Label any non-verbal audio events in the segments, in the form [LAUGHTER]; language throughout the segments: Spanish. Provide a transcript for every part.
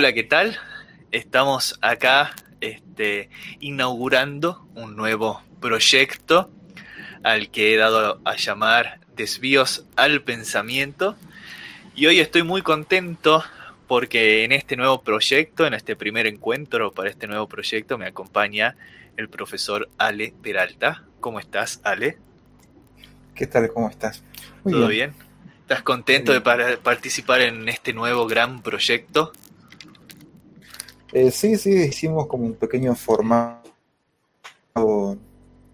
Hola, ¿qué tal? Estamos acá este, inaugurando un nuevo proyecto al que he dado a llamar Desvíos al Pensamiento. Y hoy estoy muy contento porque en este nuevo proyecto, en este primer encuentro para este nuevo proyecto, me acompaña el profesor Ale Peralta. ¿Cómo estás, Ale? ¿Qué tal? ¿Cómo estás? ¿Todo bien? ¿Estás contento de participar en este nuevo gran proyecto? Eh, sí, sí, hicimos como un pequeño formato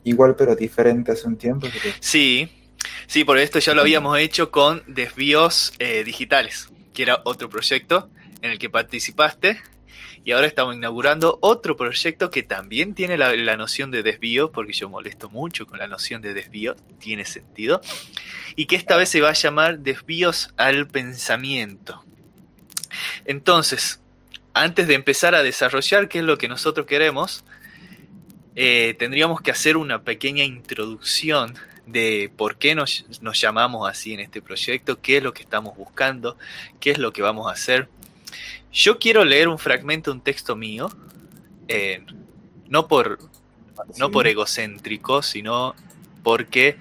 igual pero diferente hace un tiempo. Sí, sí, por esto ya lo habíamos hecho con desvíos eh, digitales, que era otro proyecto en el que participaste. Y ahora estamos inaugurando otro proyecto que también tiene la, la, noción de desvío, porque yo molesto mucho con la noción de desvío, tiene sentido. Y que esta vez se va a llamar desvíos al pensamiento. Entonces, antes de empezar a desarrollar qué es lo que nosotros queremos, eh, tendríamos que hacer una pequeña introducción de por qué nos, llamamos así en este proyecto, qué es lo que estamos buscando, qué es lo que vamos a hacer. Yo quiero leer un fragmento, un texto mío, eh, no, por, no por egocéntrico, sino porque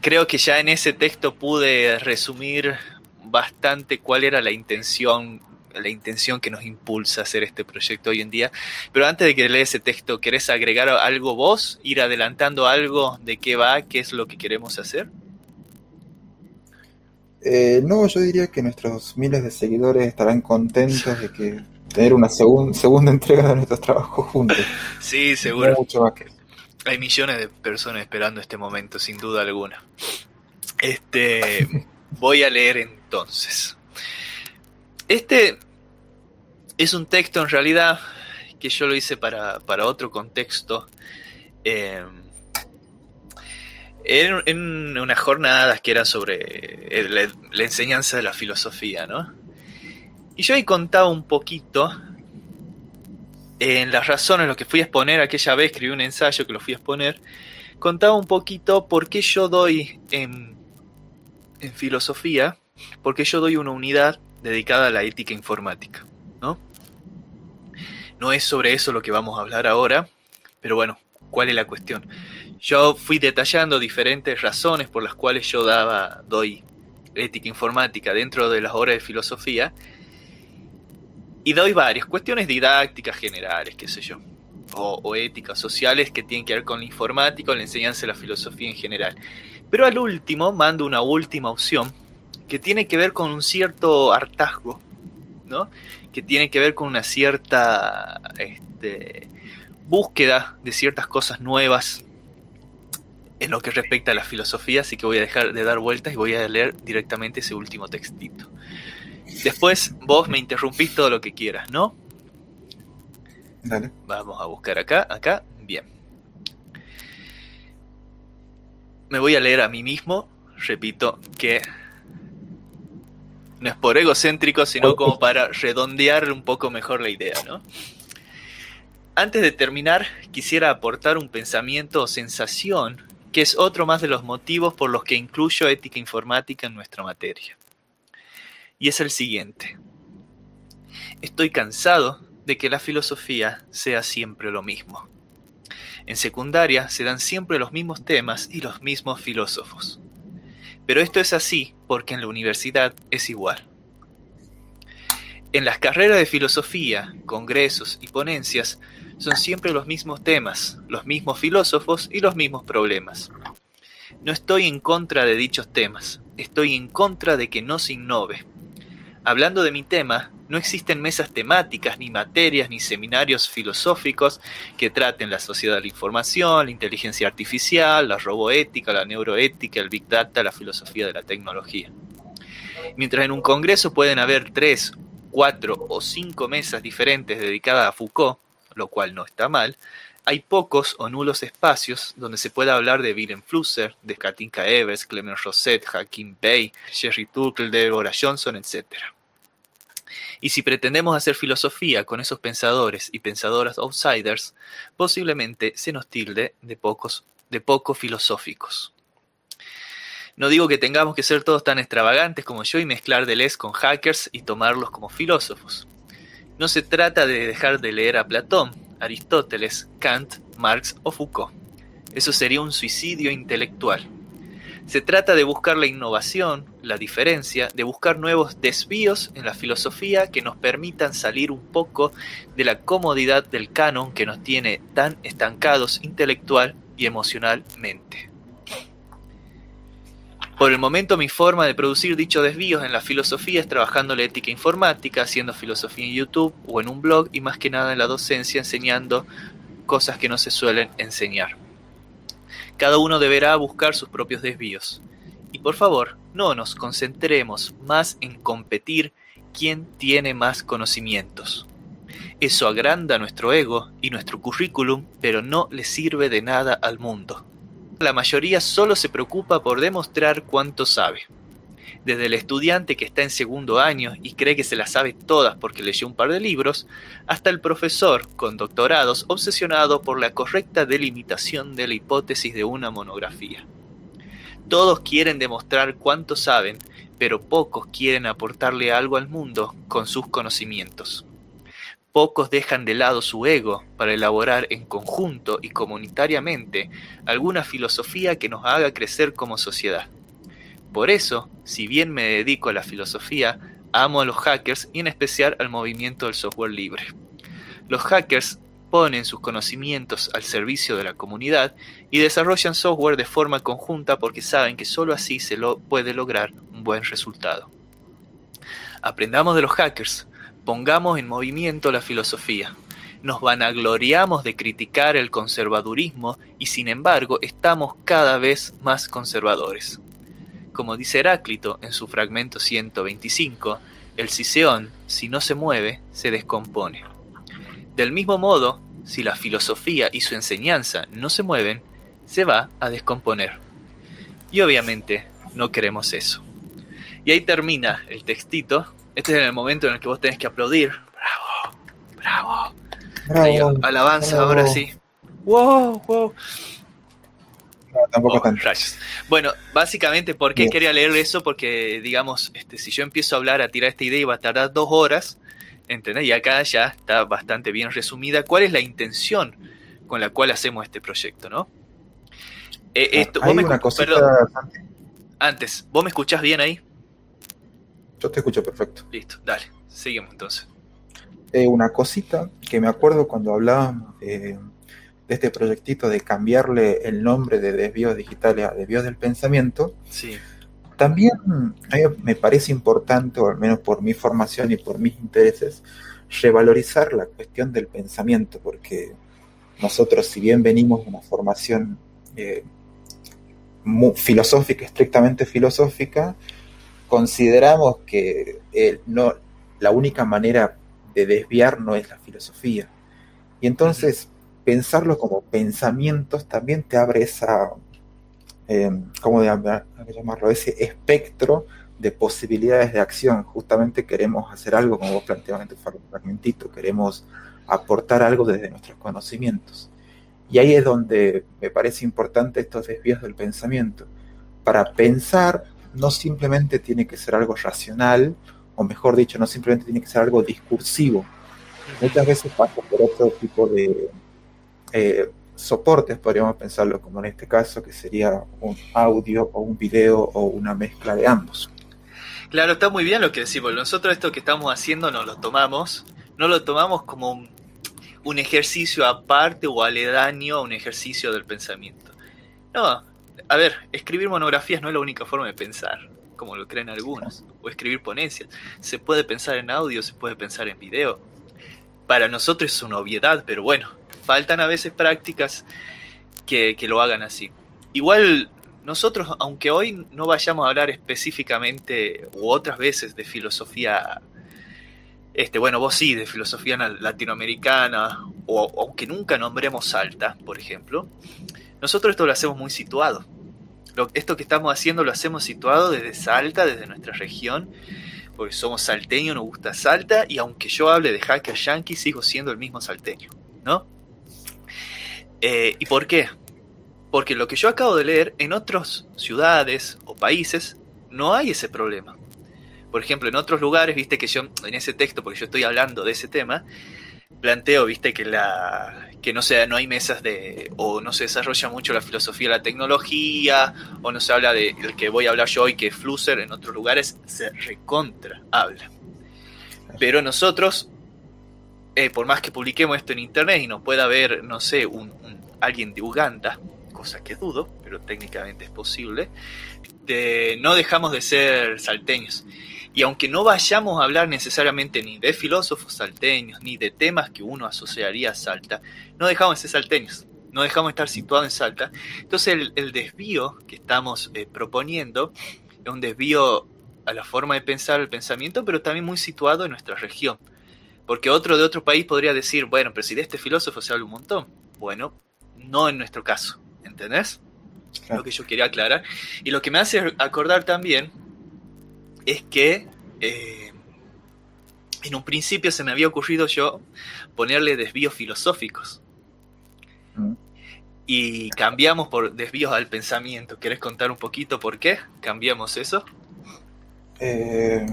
creo que ya en ese texto pude resumir bastante cuál era la intención la intención que nos impulsa a hacer este proyecto hoy en día. Pero antes de que lea ese texto, ¿querés agregar algo vos? ¿Ir adelantando algo de qué va, qué es lo que queremos hacer? Eh, no, yo diría que nuestros miles de seguidores estarán contentos de que tener una segunda entrega de nuestros trabajos juntos. [LAUGHS] Sí, seguro. Hay millones de personas esperando este momento, sin duda alguna. Este, [LAUGHS] voy a leer entonces. Este es un texto en realidad que yo lo hice para, otro contexto. Eh, en, unas jornadas que eran sobre la, enseñanza de la filosofía, ¿no? Y yo ahí contaba un poquito en las razones, lo que fui a exponer aquella vez, escribí un ensayo que lo fui a exponer, contaba un poquito por qué yo doy en, en filosofía, por qué yo doy una unidad dedicada a la ética informática, ¿no? No es sobre eso lo que vamos a hablar ahora, pero bueno, ¿cuál es la cuestión? Yo fui detallando diferentes razones por las cuales yo daba, doy ética informática dentro de las horas de filosofía y doy varias cuestiones didácticas generales, qué sé yo, o, éticas sociales que tienen que ver con la informática o la enseñanza de la filosofía en general. Pero al último mando una última opción que tiene que ver con un cierto hartazgo, ¿no? Que tiene que ver con una cierta este, búsqueda de ciertas cosas nuevas en lo que respecta a la filosofía, así que voy a dejar de dar vueltas y voy a leer directamente ese último textito. Después vos me interrumpís todo lo que quieras, ¿no? Dale. Vamos a buscar acá, acá, bien. Me voy a leer a mí mismo, repito que no es por egocéntrico, sino como para redondear un poco mejor la idea, ¿no? Antes de terminar, quisiera aportar un pensamiento o sensación que es otro más de los motivos por los que incluyo ética informática en nuestra materia. Y es el siguiente. Estoy cansado de que la filosofía sea siempre lo mismo. En secundaria se dan siempre los mismos temas y los mismos filósofos. Pero esto es así porque en la universidad es igual. En las carreras de filosofía, congresos y ponencias son siempre los mismos temas, los mismos filósofos y los mismos problemas. No estoy en contra de dichos temas, estoy en contra de que no se innove. Hablando de mi tema, no existen mesas temáticas, ni materias, ni seminarios filosóficos que traten la sociedad de la información, la inteligencia artificial, la roboética, la neuroética, el big data, la filosofía de la tecnología. Mientras en un congreso pueden haber tres, cuatro o cinco mesas diferentes dedicadas a Foucault, lo cual no está mal, hay pocos o nulos espacios donde se pueda hablar de Willem Flusser, de Katinka Evers, Clement Rosset, Hakim Bey, Jerry Turkle, Deborah Johnson, etc. Y si pretendemos hacer filosofía con esos pensadores y pensadoras outsiders, posiblemente se nos tilde de pocos, de poco filosóficos. No digo que tengamos que ser todos tan extravagantes como yo y mezclar Deleuze con hackers y tomarlos como filósofos. No se trata de dejar de leer a Platón, Aristóteles, Kant, Marx o Foucault. Eso sería un suicidio intelectual. Se trata de buscar la innovación, la diferencia, de buscar nuevos desvíos en la filosofía que nos permitan salir un poco de la comodidad del canon que nos tiene tan estancados intelectual y emocionalmente. Por el momento mi forma de producir dichos desvíos en la filosofía es trabajando la ética informática, haciendo filosofía en YouTube o en un blog y más que nada en la docencia enseñando cosas que no se suelen enseñar. Cada uno deberá buscar sus propios desvíos. Y por favor, no nos concentremos más en competir quién tiene más conocimientos. Eso agranda nuestro ego y nuestro currículum, pero no le sirve de nada al mundo. La mayoría solo se preocupa por demostrar cuánto sabe desde el estudiante que está en segundo año y cree que se las sabe todas porque leyó un par de libros, hasta el profesor con doctorados obsesionado por la correcta delimitación de la hipótesis de una monografía. Todos quieren demostrar cuánto saben, pero pocos quieren aportarle algo al mundo con sus conocimientos. Pocos dejan de lado su ego para elaborar en conjunto y comunitariamente alguna filosofía que nos haga crecer como sociedad. Por eso, si bien me dedico a la filosofía, amo a los hackers y en especial al movimiento del software libre. Los hackers ponen sus conocimientos al servicio de la comunidad y desarrollan software de forma conjunta porque saben que sólo así se lo puede lograr un buen resultado. Aprendamos de los hackers, pongamos en movimiento la filosofía. Nos vanagloriamos de criticar el conservadurismo y sin embargo estamos cada vez más conservadores. Como dice Heráclito en su fragmento 125, el siseón, si no se mueve, se descompone. Del mismo modo, si la filosofía y su enseñanza no se mueven, se va a descomponer. Y obviamente no queremos eso. Y ahí termina el textito. Este es el momento en el que vos tenés que aplaudir. Bravo, bravo. bravo alabanza, ahora sí. Wow, wow tampoco oh, Bueno, básicamente, ¿por qué quería leer eso? Porque, digamos, este, si yo empiezo a hablar, a tirar esta idea, iba a tardar dos horas, ¿entendés? Y acá ya está bastante bien resumida cuál es la intención con la cual hacemos este proyecto, ¿no? Eh, esto, ¿vos me una Antes, ¿vos me escuchás bien ahí? Yo te escucho perfecto. Listo, dale, seguimos entonces. Eh, una cosita que me acuerdo cuando hablábamos eh, de este proyectito de cambiarle el nombre de desvíos digitales a desvíos del pensamiento, sí. también a mí me parece importante, o al menos por mi formación y por mis intereses, revalorizar la cuestión del pensamiento, porque nosotros, si bien venimos de una formación eh, filosófica, estrictamente filosófica, consideramos que eh, no, la única manera de desviar no es la filosofía. Y entonces, pensarlo como pensamientos también te abre esa, eh, ¿cómo llamarlo? Ese espectro de posibilidades de acción. Justamente queremos hacer algo, como vos planteabas en tu fragmentito, queremos aportar algo desde nuestros conocimientos. Y ahí es donde me parece importante estos desvíos del pensamiento. Para pensar no simplemente tiene que ser algo racional, o mejor dicho, no simplemente tiene que ser algo discursivo. Muchas veces pasa por otro tipo de, eh, soportes, podríamos pensarlo como en este caso, que sería un audio o un video o una mezcla de ambos. Claro, está muy bien lo que decimos. Nosotros esto que estamos haciendo no lo tomamos, no lo tomamos como un, un ejercicio aparte o aledaño a un ejercicio del pensamiento. No, a ver, escribir monografías no es la única forma de pensar, como lo creen algunos, o escribir ponencias. Se puede pensar en audio, se puede pensar en video. Para nosotros es una obviedad, pero bueno, faltan a veces prácticas que, lo hagan así. Igual nosotros, aunque hoy no vayamos a hablar específicamente u otras veces de filosofía, este, bueno, vos sí, de filosofía latinoamericana, o aunque nunca nombremos Salta, por ejemplo, nosotros esto lo hacemos muy situado. esto que estamos haciendo lo hacemos situado desde Salta, desde nuestra región, porque somos salteños, nos gusta Salta, y aunque yo hable de hacker yankee, sigo siendo el mismo salteño, ¿no? Eh, ¿Y por qué? Porque lo que yo acabo de leer, en otras ciudades o países no hay ese problema. Por ejemplo, en otros lugares, viste que yo, en ese texto, porque yo estoy hablando de ese tema, planteo, viste, que la que no sea, no hay mesas de, o no se desarrolla mucho la filosofía de la tecnología, o no se habla de el que voy a hablar yo hoy, que Flusser, en otros lugares se recontra habla. Pero nosotros, eh, por más que publiquemos esto en internet y nos pueda ver, no sé, alguien de Uganda, cosa que dudo, pero técnicamente es posible, no dejamos de ser salteños. Y aunque no vayamos a hablar necesariamente ni de filósofos salteños, ni de temas que uno asociaría a Salta, no dejamos de ser salteños, no dejamos de estar situados en Salta. Entonces el, desvío que estamos eh, proponiendo es un desvío a la forma de pensar el pensamiento, pero también muy situado en nuestra región. Porque otro de otro país podría decir, bueno, pero si de este filósofo se habla un montón. Bueno, no en nuestro caso, ¿entendés? Lo que yo quería aclarar. Y lo que me hace acordar también es que eh, en un principio se me había ocurrido yo ponerle desvíos filosóficos. Mm. Y cambiamos por desvíos al pensamiento. ¿Quieres contar un poquito por qué cambiamos eso? Eh,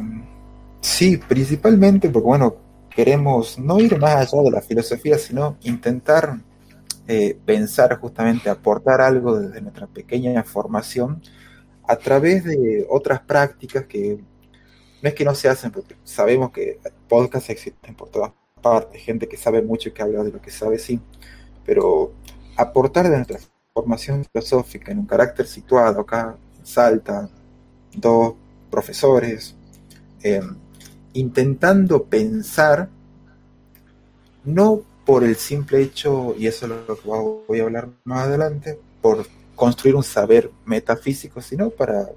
sí, principalmente porque, bueno, queremos no ir más allá de la filosofía, sino intentar eh, pensar justamente, aportar algo desde nuestra pequeña formación a través de otras prácticas que no es que no se hacen, porque sabemos que podcasts existen por todas partes, gente que sabe mucho y que habla de lo que sabe, sí, pero aportar de nuestra formación filosófica en un carácter situado acá, en Salta, dos profesores, em, intentando pensar, no por el simple hecho, y eso es lo que voy a hablar más adelante, por construir un saber metafísico, sino para,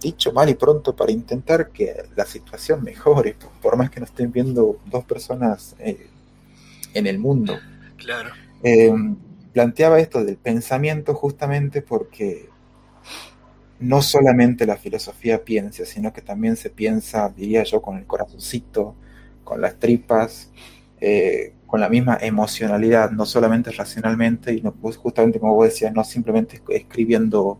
dicho mal y pronto, para intentar que la situación mejore, por más que no estén viendo dos personas eh, en el mundo. Claro. Eh, planteaba esto del pensamiento justamente porque no solamente la filosofía piensa, sino que también se piensa, diría yo, con el corazoncito, con las tripas, eh, con la misma emocionalidad, no solamente racionalmente, y no, pues, justamente como vos decías, no simplemente escribiendo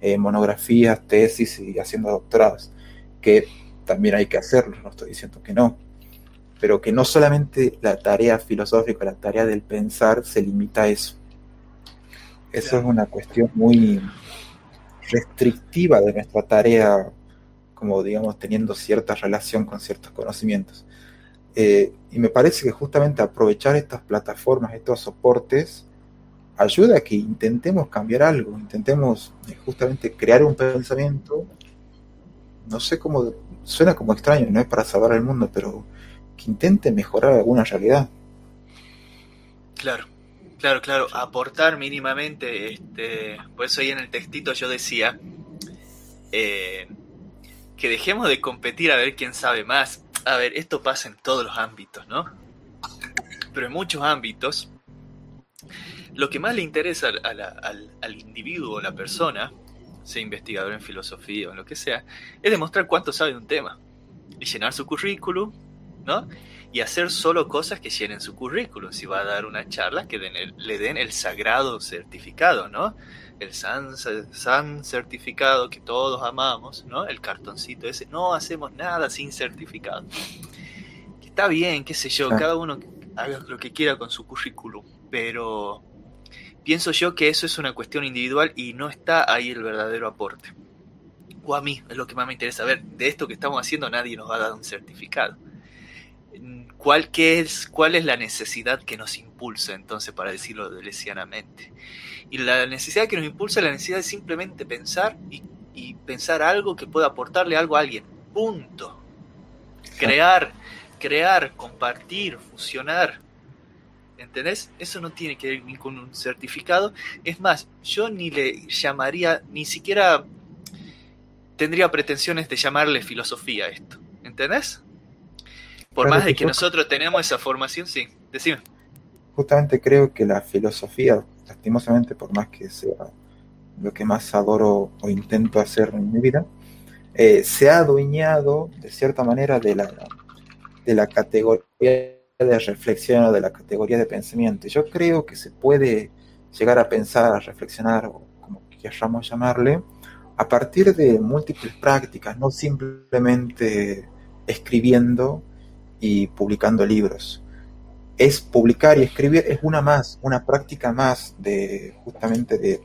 eh, monografías, tesis y haciendo doctorados, que también hay que hacerlo, no estoy diciendo que no, pero que no solamente la tarea filosófica, la tarea del pensar se limita a eso. Eso es una cuestión muy restrictiva de nuestra tarea, como digamos, teniendo cierta relación con ciertos conocimientos. Eh, y me parece que justamente aprovechar estas plataformas, estos soportes, ayuda a que intentemos cambiar algo, intentemos eh, justamente crear un pensamiento, no sé cómo, suena como extraño, no es para salvar el mundo, pero que intente mejorar alguna realidad. Claro, claro, claro, aportar mínimamente, este, por eso ahí en el textito yo decía eh, que dejemos de competir a ver quién sabe más, a ver, esto pasa en todos los ámbitos, ¿no? Pero en muchos ámbitos, lo que más le interesa al, individuo o la persona, sea investigador en filosofía o en lo que sea, es demostrar cuánto sabe de un tema. Y llenar su currículum, ¿no? Y hacer solo cosas que llenen su currículum. Si va a dar una charla, que le den el sagrado certificado, ¿no? el San, certificado que todos amamos, ¿no? El cartoncito ese, no hacemos nada sin certificado. está bien, qué sé yo, cada uno haga lo que quiera con su currículum, pero pienso yo que eso es una cuestión individual y no está ahí el verdadero aporte. O a mí, es lo que más me interesa ver, de esto que estamos haciendo nadie nos va a dar un certificado. ¿Cuál, es, ¿Cuál es la necesidad que nos impulsa entonces, para decirlo lesianamente? Y la necesidad que nos impulsa es la necesidad de simplemente pensar y, pensar algo que pueda aportarle algo a alguien. Punto. Crear, crear, compartir, fusionar. ¿Entendés? Eso no tiene que ver ni con un certificado. Es más, yo ni le llamaría, ni siquiera tendría pretensiones de llamarle filosofía a esto. ¿Entendés? Por más de que nosotros tenemos esa formación, sí. Decime. Justamente creo que la filosofía lastimosamente, por más que sea lo que más adoro o intento hacer en mi vida, eh, se ha adueñado de cierta manera de la, de la categoría de reflexión o de la categoría de pensamiento. Yo creo que se puede llegar a pensar, a reflexionar, o como queramos llamarle, a partir de múltiples prácticas, no simplemente escribiendo y publicando libros. Es publicar y escribir, es una más, una práctica más de justamente de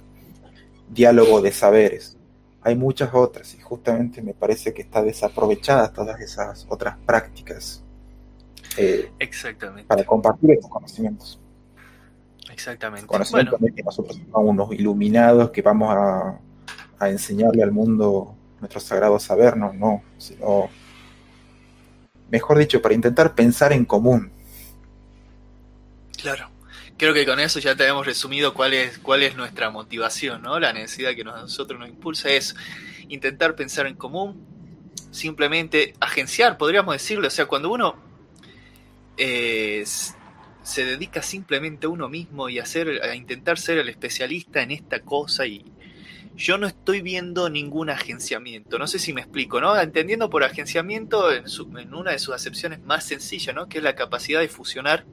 diálogo de saberes. Hay muchas otras y justamente me parece que está desaprovechada todas esas otras prácticas. Eh, Exactamente. Para compartir estos conocimientos. Exactamente. Conocimientos que nosotros somos unos iluminados que vamos a, a enseñarle al mundo nuestro sagrado saber, no, no, sino, mejor dicho, para intentar pensar en común. Claro. Creo que con eso ya te hemos resumido cuál es, cuál es nuestra motivación, ¿no? La necesidad que nosotros nos impulsa es intentar pensar en común, simplemente agenciar, podríamos decirlo. O sea, cuando uno eh, se dedica simplemente a uno mismo y a, a intentar ser el especialista en esta cosa y yo no estoy viendo ningún agenciamiento. No sé si me explico, ¿no? Entendiendo por agenciamiento en, una de sus acepciones más sencillas, ¿no? Que es la capacidad de fusionar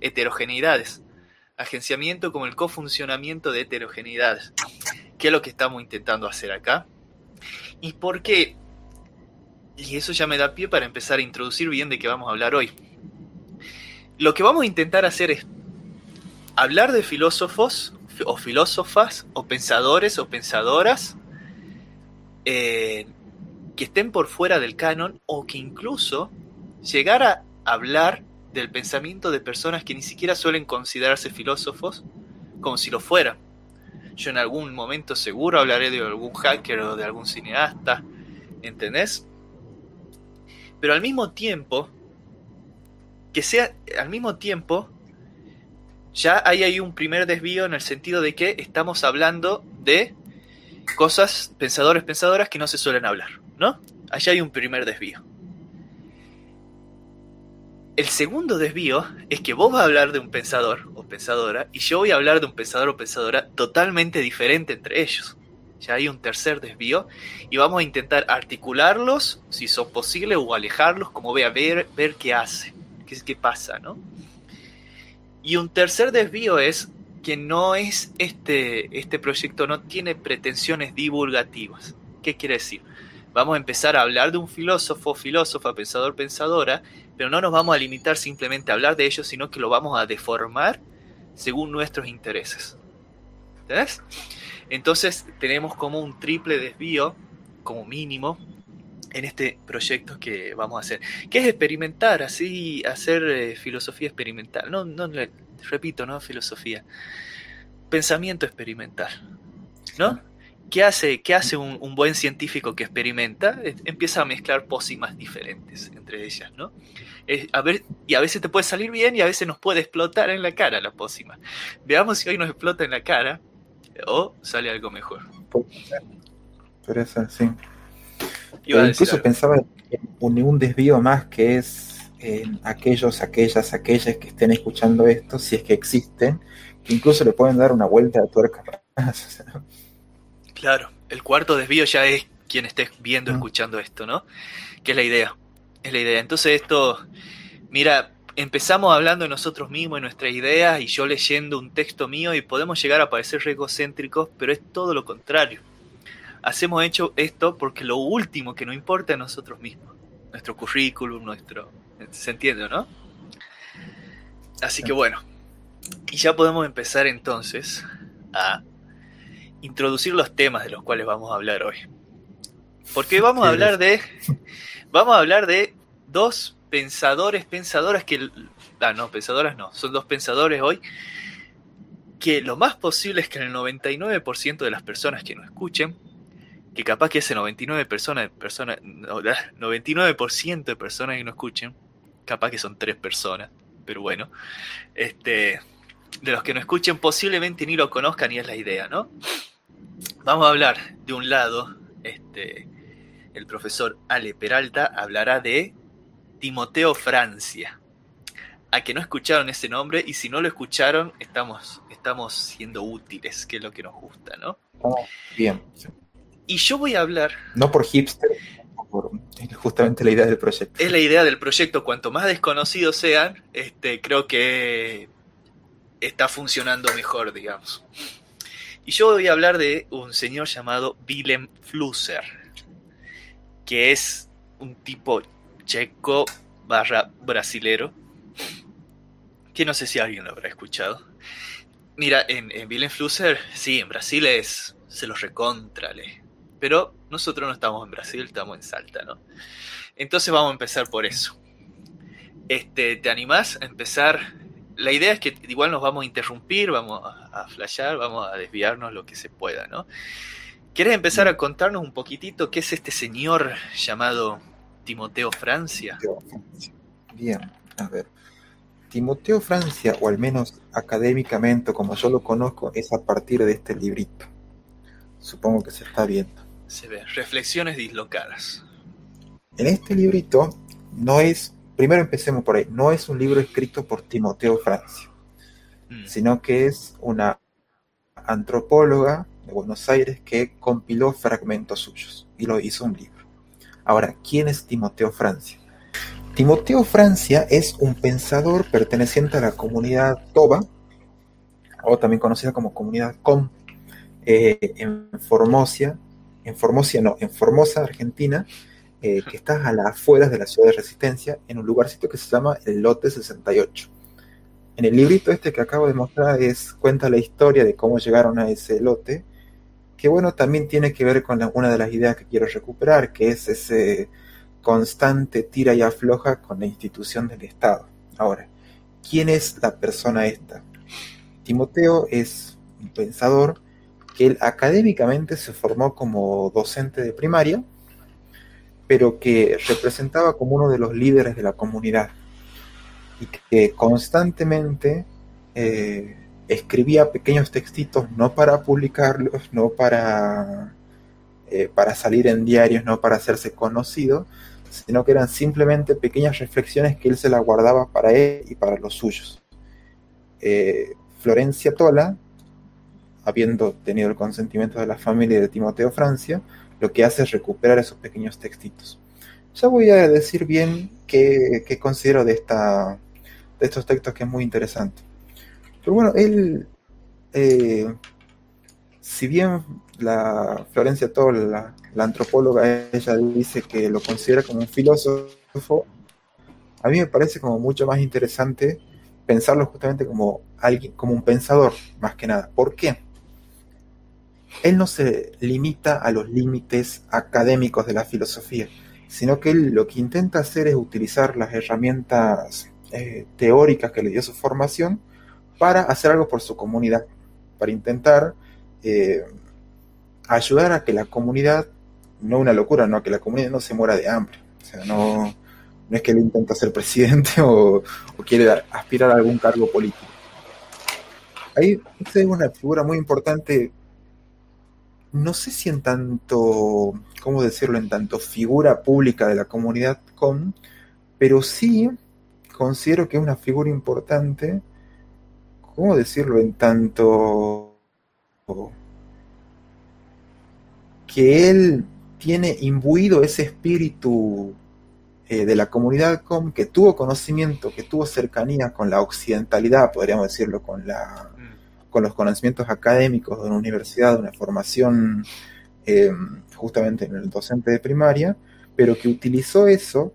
heterogeneidades agenciamiento como el cofuncionamiento de heterogeneidades, que es lo que estamos intentando hacer acá. ¿Y por qué? Y eso ya me da pie para empezar a introducir bien de qué vamos a hablar hoy. Lo que vamos a intentar hacer es hablar de filósofos o filósofas o pensadores o pensadoras eh, que estén por fuera del canon o que incluso llegar a hablar del pensamiento de personas que ni siquiera suelen considerarse filósofos como si lo fueran. Yo en algún momento seguro hablaré de algún hacker o de algún cineasta, ¿entendés? Pero al mismo tiempo, que sea al mismo tiempo, ya hay ahí un primer desvío en el sentido de que estamos hablando de cosas, pensadores, pensadoras que no se suelen hablar, ¿no? Allá hay un primer desvío. El segundo desvío es que vos vas a hablar de un pensador o pensadora y yo voy a hablar de un pensador o pensadora totalmente diferente entre ellos. Ya hay un tercer desvío y vamos a intentar articularlos, si son posibles, o alejarlos, como voy a ver, ver qué hace, qué, qué pasa, ¿no? Y un tercer desvío es que no es este, este proyecto, no tiene pretensiones divulgativas. ¿Qué quiere decir? Vamos a empezar a hablar de un filósofo, filósofa, pensador, pensadora, pero no nos vamos a limitar simplemente a hablar de ellos, sino que lo vamos a deformar según nuestros intereses. ¿Entendés? Entonces tenemos como un triple desvío, como mínimo, en este proyecto que vamos a hacer. Que es experimentar, así, hacer eh, filosofía experimental. No, no, repito, no filosofía. Pensamiento experimental. ¿No? ¿Qué hace, qué hace un, buen científico que experimenta? Empieza a mezclar pócimas diferentes entre ellas, ¿no? a ver, y a veces te puede salir bien y a veces nos puede explotar en la cara la pócima. Veamos si hoy nos explota en la cara o sale algo mejor. Pero eso, sí. Eh, incluso pensaba en un desvío más que es en aquellos, aquellas, aquellas que estén escuchando esto, si es que existen, que incluso le pueden dar una vuelta de tuerca. [LAUGHS] Claro, el cuarto desvío ya es quien esté viendo, escuchando esto, ¿no? Que es la idea. Es la idea. Entonces esto, mira, empezamos hablando de nosotros mismos, de nuestras ideas, y yo leyendo un texto mío y podemos llegar a parecer egocéntricos, pero es todo lo contrario. Hacemos hecho esto porque lo último que nos importa es nosotros mismos. Nuestro currículum, nuestro... ¿Se entiende, no? Así que bueno. Y ya podemos empezar entonces a introducir los temas de los cuales vamos a hablar hoy. Porque vamos a hablar de. Vamos a hablar de dos pensadores, pensadoras que. Ah, no, pensadoras no. Son dos pensadores hoy. Que lo más posible es que en el 99% de las personas que nos escuchen, que capaz que ese 99%, personas, persona, 99% de personas que nos escuchen, capaz que son tres personas, pero bueno, este, de los que nos escuchen posiblemente ni lo conozcan y es la idea, ¿no? Vamos a hablar de un lado, este, el profesor Ale Peralta hablará de Timoteo Francia. A que no escucharon ese nombre y si no lo escucharon, estamos, estamos siendo útiles, que es lo que nos gusta, ¿no? bien. Y yo voy a hablar. No por hipster, por justamente la idea del proyecto. Es la idea del proyecto. Cuanto más desconocidos sean, este, creo que está funcionando mejor, digamos. Y yo voy a hablar de un señor llamado Willem Flusser, que es un tipo checo barra brasilero, que no sé si alguien lo habrá escuchado. Mira, en, en Willem Flusser, sí, en Brasil es, se los recontrale. Pero nosotros no estamos en Brasil, estamos en Salta, ¿no? Entonces vamos a empezar por eso. Este, ¿Te animás a empezar? La idea es que igual nos vamos a interrumpir, vamos a, flashear, vamos a desviarnos lo que se pueda, ¿no? ¿Quieres empezar a contarnos un poquitito qué es este señor llamado Timoteo Francia? Bien, a ver. Timoteo Francia, o al menos académicamente, como yo lo conozco, es a partir de este librito. Supongo que se está viendo. Se ve, reflexiones dislocadas. En este librito no es, primero empecemos por ahí, no es un libro escrito por Timoteo Francia, Mm, sino que es una antropóloga de Buenos Aires que compiló fragmentos suyos y lo hizo un libro. Ahora, ¿quién es Timoteo Francia? Timoteo Francia es un pensador perteneciente a la comunidad Toba, o también conocida como comunidad Com, eh, en Formosia, en Formosia no, en Formosa, Argentina, eh, que está a las afueras de la ciudad de Resistencia, en un lugarcito que se llama el Lote 68. En el librito este que acabo de mostrar es, cuenta la historia de cómo llegaron a ese lote, que bueno, también tiene que ver con la- una de las ideas que quiero recuperar, que es ese constante tira y afloja con la institución del Estado. Ahora, ¿quién es la persona esta? Timoteo es un pensador que él académicamente se formó como docente de primaria, pero que representaba como uno de los líderes de la comunidad y que constantemente eh, escribía pequeños textitos no para publicarlos, no para, eh, para salir en diarios, no para hacerse conocido, sino que eran simplemente pequeñas reflexiones que él se las guardaba para él y para los suyos. Eh, Florencia Tola, habiendo tenido el consentimiento de la familia de Timoteo Francia, lo que hace es recuperar esos pequeños textitos. Ya voy a decir bien qué, qué considero de, esta, de estos textos que es muy interesante. Pero bueno, él, eh, si bien la Florencia Tola, la, la antropóloga, ella dice que lo considera como un filósofo, a mí me parece como mucho más interesante pensarlo justamente como alguien, como un pensador, más que nada. ¿Por qué? Él no se limita a los límites académicos de la filosofía, sino que él lo que intenta hacer es utilizar las herramientas eh, teóricas que le dio su formación para hacer algo por su comunidad, para intentar eh, ayudar a que la comunidad, no una locura, no, a que la comunidad no se muera de hambre. O sea, no, es que él intenta ser presidente [LAUGHS] o, quiere aspirar a algún cargo político. Ahí esta es una figura muy importante, no sé si en tanto, ¿cómo decirlo?, en tanto figura pública de la comunidad con, pero sí considero que es una figura importante, ¿cómo decirlo?, en tanto que él tiene imbuido ese espíritu eh, de la comunidad com, que tuvo conocimiento, que tuvo cercanía con la occidentalidad, podríamos decirlo, con, la, con los conocimientos académicos de una universidad, de una formación eh, justamente en el docente de primaria, pero que utilizó eso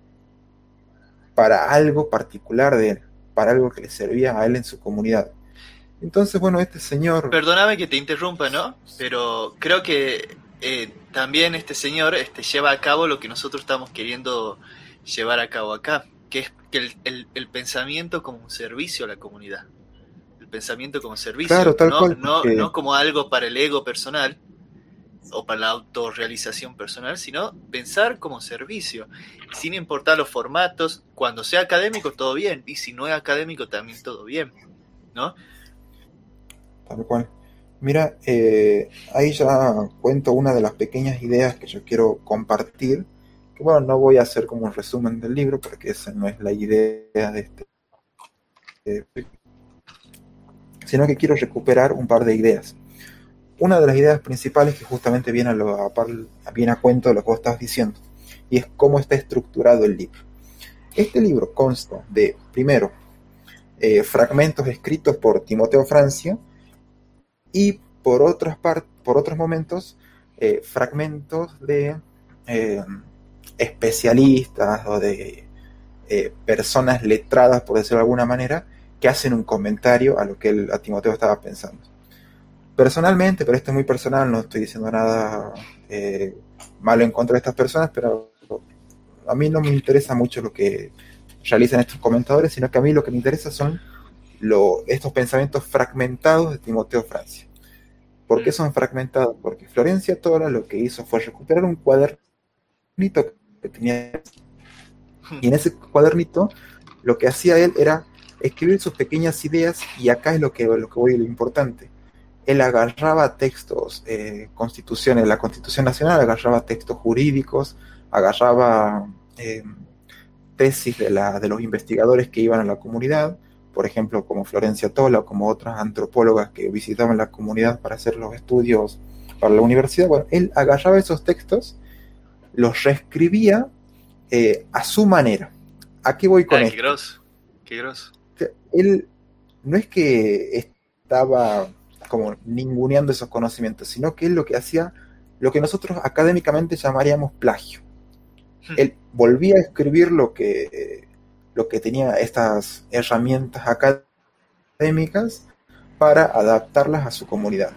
para algo particular de él, para algo que le servía a él en su comunidad. Entonces, bueno, este señor... Perdóname que te interrumpa, ¿no? Pero creo que eh, también este señor este, lleva a cabo lo que nosotros estamos queriendo llevar a cabo acá, que es que el- el pensamiento como un servicio a la comunidad. El pensamiento como servicio, Claro, tal no, cual, no, porque- no como algo para el ego personal o para la autorrealización personal, sino pensar como servicio, sin importar los formatos, cuando sea académico todo bien, y si no es académico también todo bien, ¿no? Tal cual. Mira, eh, ahí ya cuento una de las pequeñas ideas que yo quiero compartir. Que bueno, no voy a hacer como un resumen del libro porque esa no es la idea de este. eh, sino que quiero recuperar un par de ideas. Una de las ideas principales que justamente viene a, cuento de lo que vos estabas diciendo, y es cómo está estructurado el libro. Este libro consta de, primero, eh, fragmentos escritos por Timoteo Francia, y por, otros momentos eh, fragmentos de eh, especialistas o de personas letradas, por decirlo de alguna manera, que hacen un comentario a lo que el, a Timoteo estaba pensando. Personalmente, pero esto es muy personal, no estoy diciendo nada malo en contra de estas personas, pero a mí no me interesa mucho lo que realizan estos comentadores, sino que a mí lo que me interesa son estos pensamientos fragmentados de Timoteo Francia. ¿Por qué mm. son fragmentados? Porque Florencia Tola lo que hizo fue recuperar un cuadernito que tenía. Hmm. Y en ese cuadernito lo que hacía él era escribir sus pequeñas ideas y acá es lo que, lo que voy a lo importante. Él agarraba textos, eh, constituciones, la Constitución Nacional, agarraba textos jurídicos, agarraba eh, tesis de, la, de los investigadores que iban a la comunidad, por ejemplo, como Florencia Tola o como otras antropólogas que visitaban la comunidad para hacer los estudios para la universidad, bueno, él agarraba esos textos, los reescribía eh, a su manera. ¿A qué voy con esto? Qué grosso, qué grosso. Él no es que estaba como ninguneando esos conocimientos, sino que él lo que hacía, lo que nosotros académicamente llamaríamos plagio. Hmm. Él volvía a escribir lo que lo que tenía estas herramientas académicas para adaptarlas a su comunidad.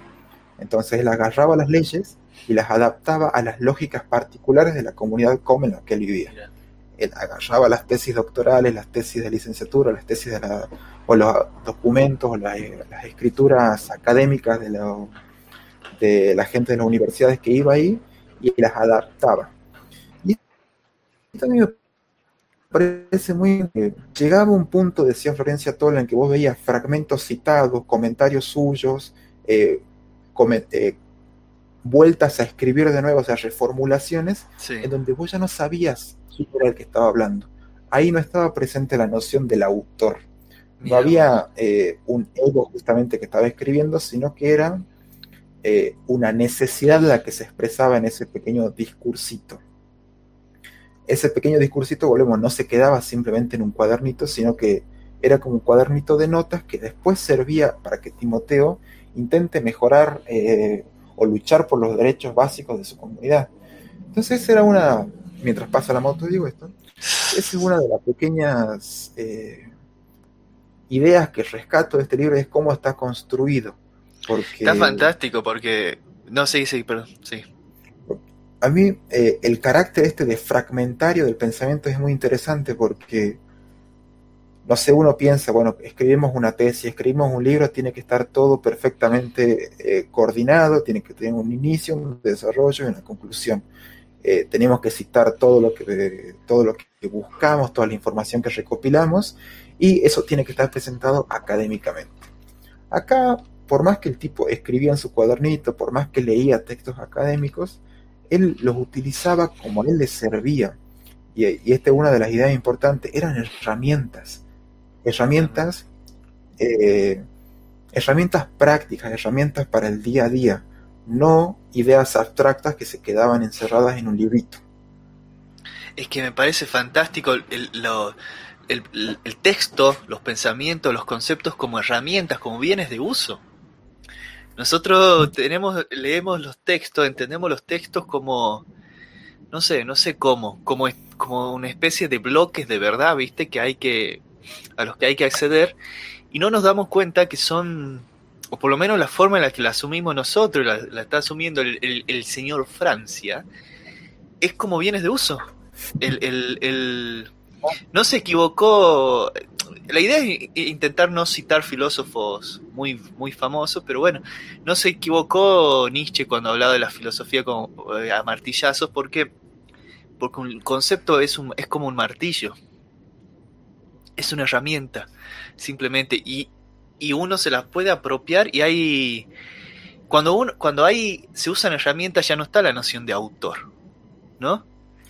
Entonces él agarraba las leyes y las adaptaba a las lógicas particulares de la comunidad como en la que él vivía. Él agarraba las tesis doctorales, las tesis de licenciatura, las tesis de la, o los documentos, o las, escrituras académicas de la, gente de las universidades que iba ahí y las adaptaba. Y también parece muy... Eh, llegaba un punto, decía Florencia Tola, en que vos veías fragmentos citados, comentarios suyos, eh, eh, vueltas a escribir de nuevo, o sea, reformulaciones, en donde vos ya no sabías quién era el que estaba hablando. Ahí no estaba presente la noción del autor. No había un ego justamente que estaba escribiendo, sino que era una necesidad la que se expresaba en ese pequeño discursito ese pequeño discursito, volvemos, no se quedaba simplemente en un cuadernito, sino que era como un cuadernito de notas que después servía para que Timoteo intente mejorar eh, o luchar por los derechos básicos de su comunidad. Entonces esa era una, mientras pasa la moto digo esto, esa es una de las pequeñas eh, ideas que rescato de este libro, es cómo está construido. Porque, está fantástico porque... No, sí, sí, perdón, sí a mí eh, el carácter este de fragmentario del pensamiento es muy interesante porque, no sé, uno piensa, bueno, escribimos una tesis, escribimos un libro, tiene que estar todo perfectamente eh, coordinado, tiene que tener un inicio, un desarrollo y una conclusión. Eh, tenemos que citar todo lo que, todo lo que buscamos, toda la información que recopilamos y eso tiene que estar presentado académicamente. Acá, por más que el tipo escribía en su cuadernito, por más que leía textos académicos, él los utilizaba como a él le servía. Y, esta es una de las ideas importantes, eran herramientas, herramientas, eh, herramientas prácticas, herramientas para el día a día, no ideas abstractas que se quedaban encerradas en un librito. Es que me parece fantástico el, el texto, los pensamientos, los conceptos como herramientas, como bienes de uso. Nosotros tenemos, leemos los textos, entendemos los textos como, no sé, no sé cómo, como, como una especie de bloques de verdad, viste, que hay que, a los que hay que acceder, y no nos damos cuenta que son, o por lo menos la forma en la que la asumimos nosotros, la, está asumiendo el, señor Francia, es como bienes de uso. El, el, no se equivocó. La idea es intentar no citar filósofos muy, muy famosos, pero bueno, no se equivocó Nietzsche cuando hablaba de la filosofía como, eh, a martillazos, porque porque un concepto es, un, es como un martillo. Es una herramienta, simplemente. Y, y uno se las puede apropiar y hay... Cuando, uno, cuando hay, se usan herramientas ya no está la noción de autor, ¿no?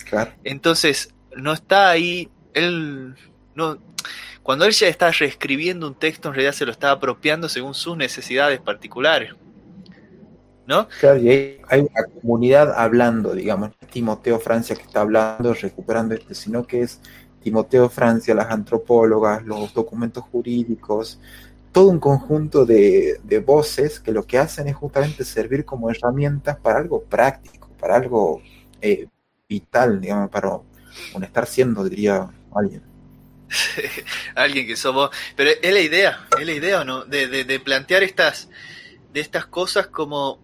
Claro. Entonces, no está ahí él no cuando él ya está reescribiendo un texto, en realidad se lo está apropiando según sus necesidades particulares. ¿No? Claro, y hay, una comunidad hablando, digamos, Timoteo Francia que está hablando, recuperando este, sino que es Timoteo Francia, las antropólogas, los documentos jurídicos, todo un conjunto de, voces que lo que hacen es justamente servir como herramientas para algo práctico, para algo eh, vital, digamos, para un estar siendo, diría alguien. [LAUGHS] alguien que somos. Pero es la idea, es la idea no, de, de, plantear estas, de estas cosas como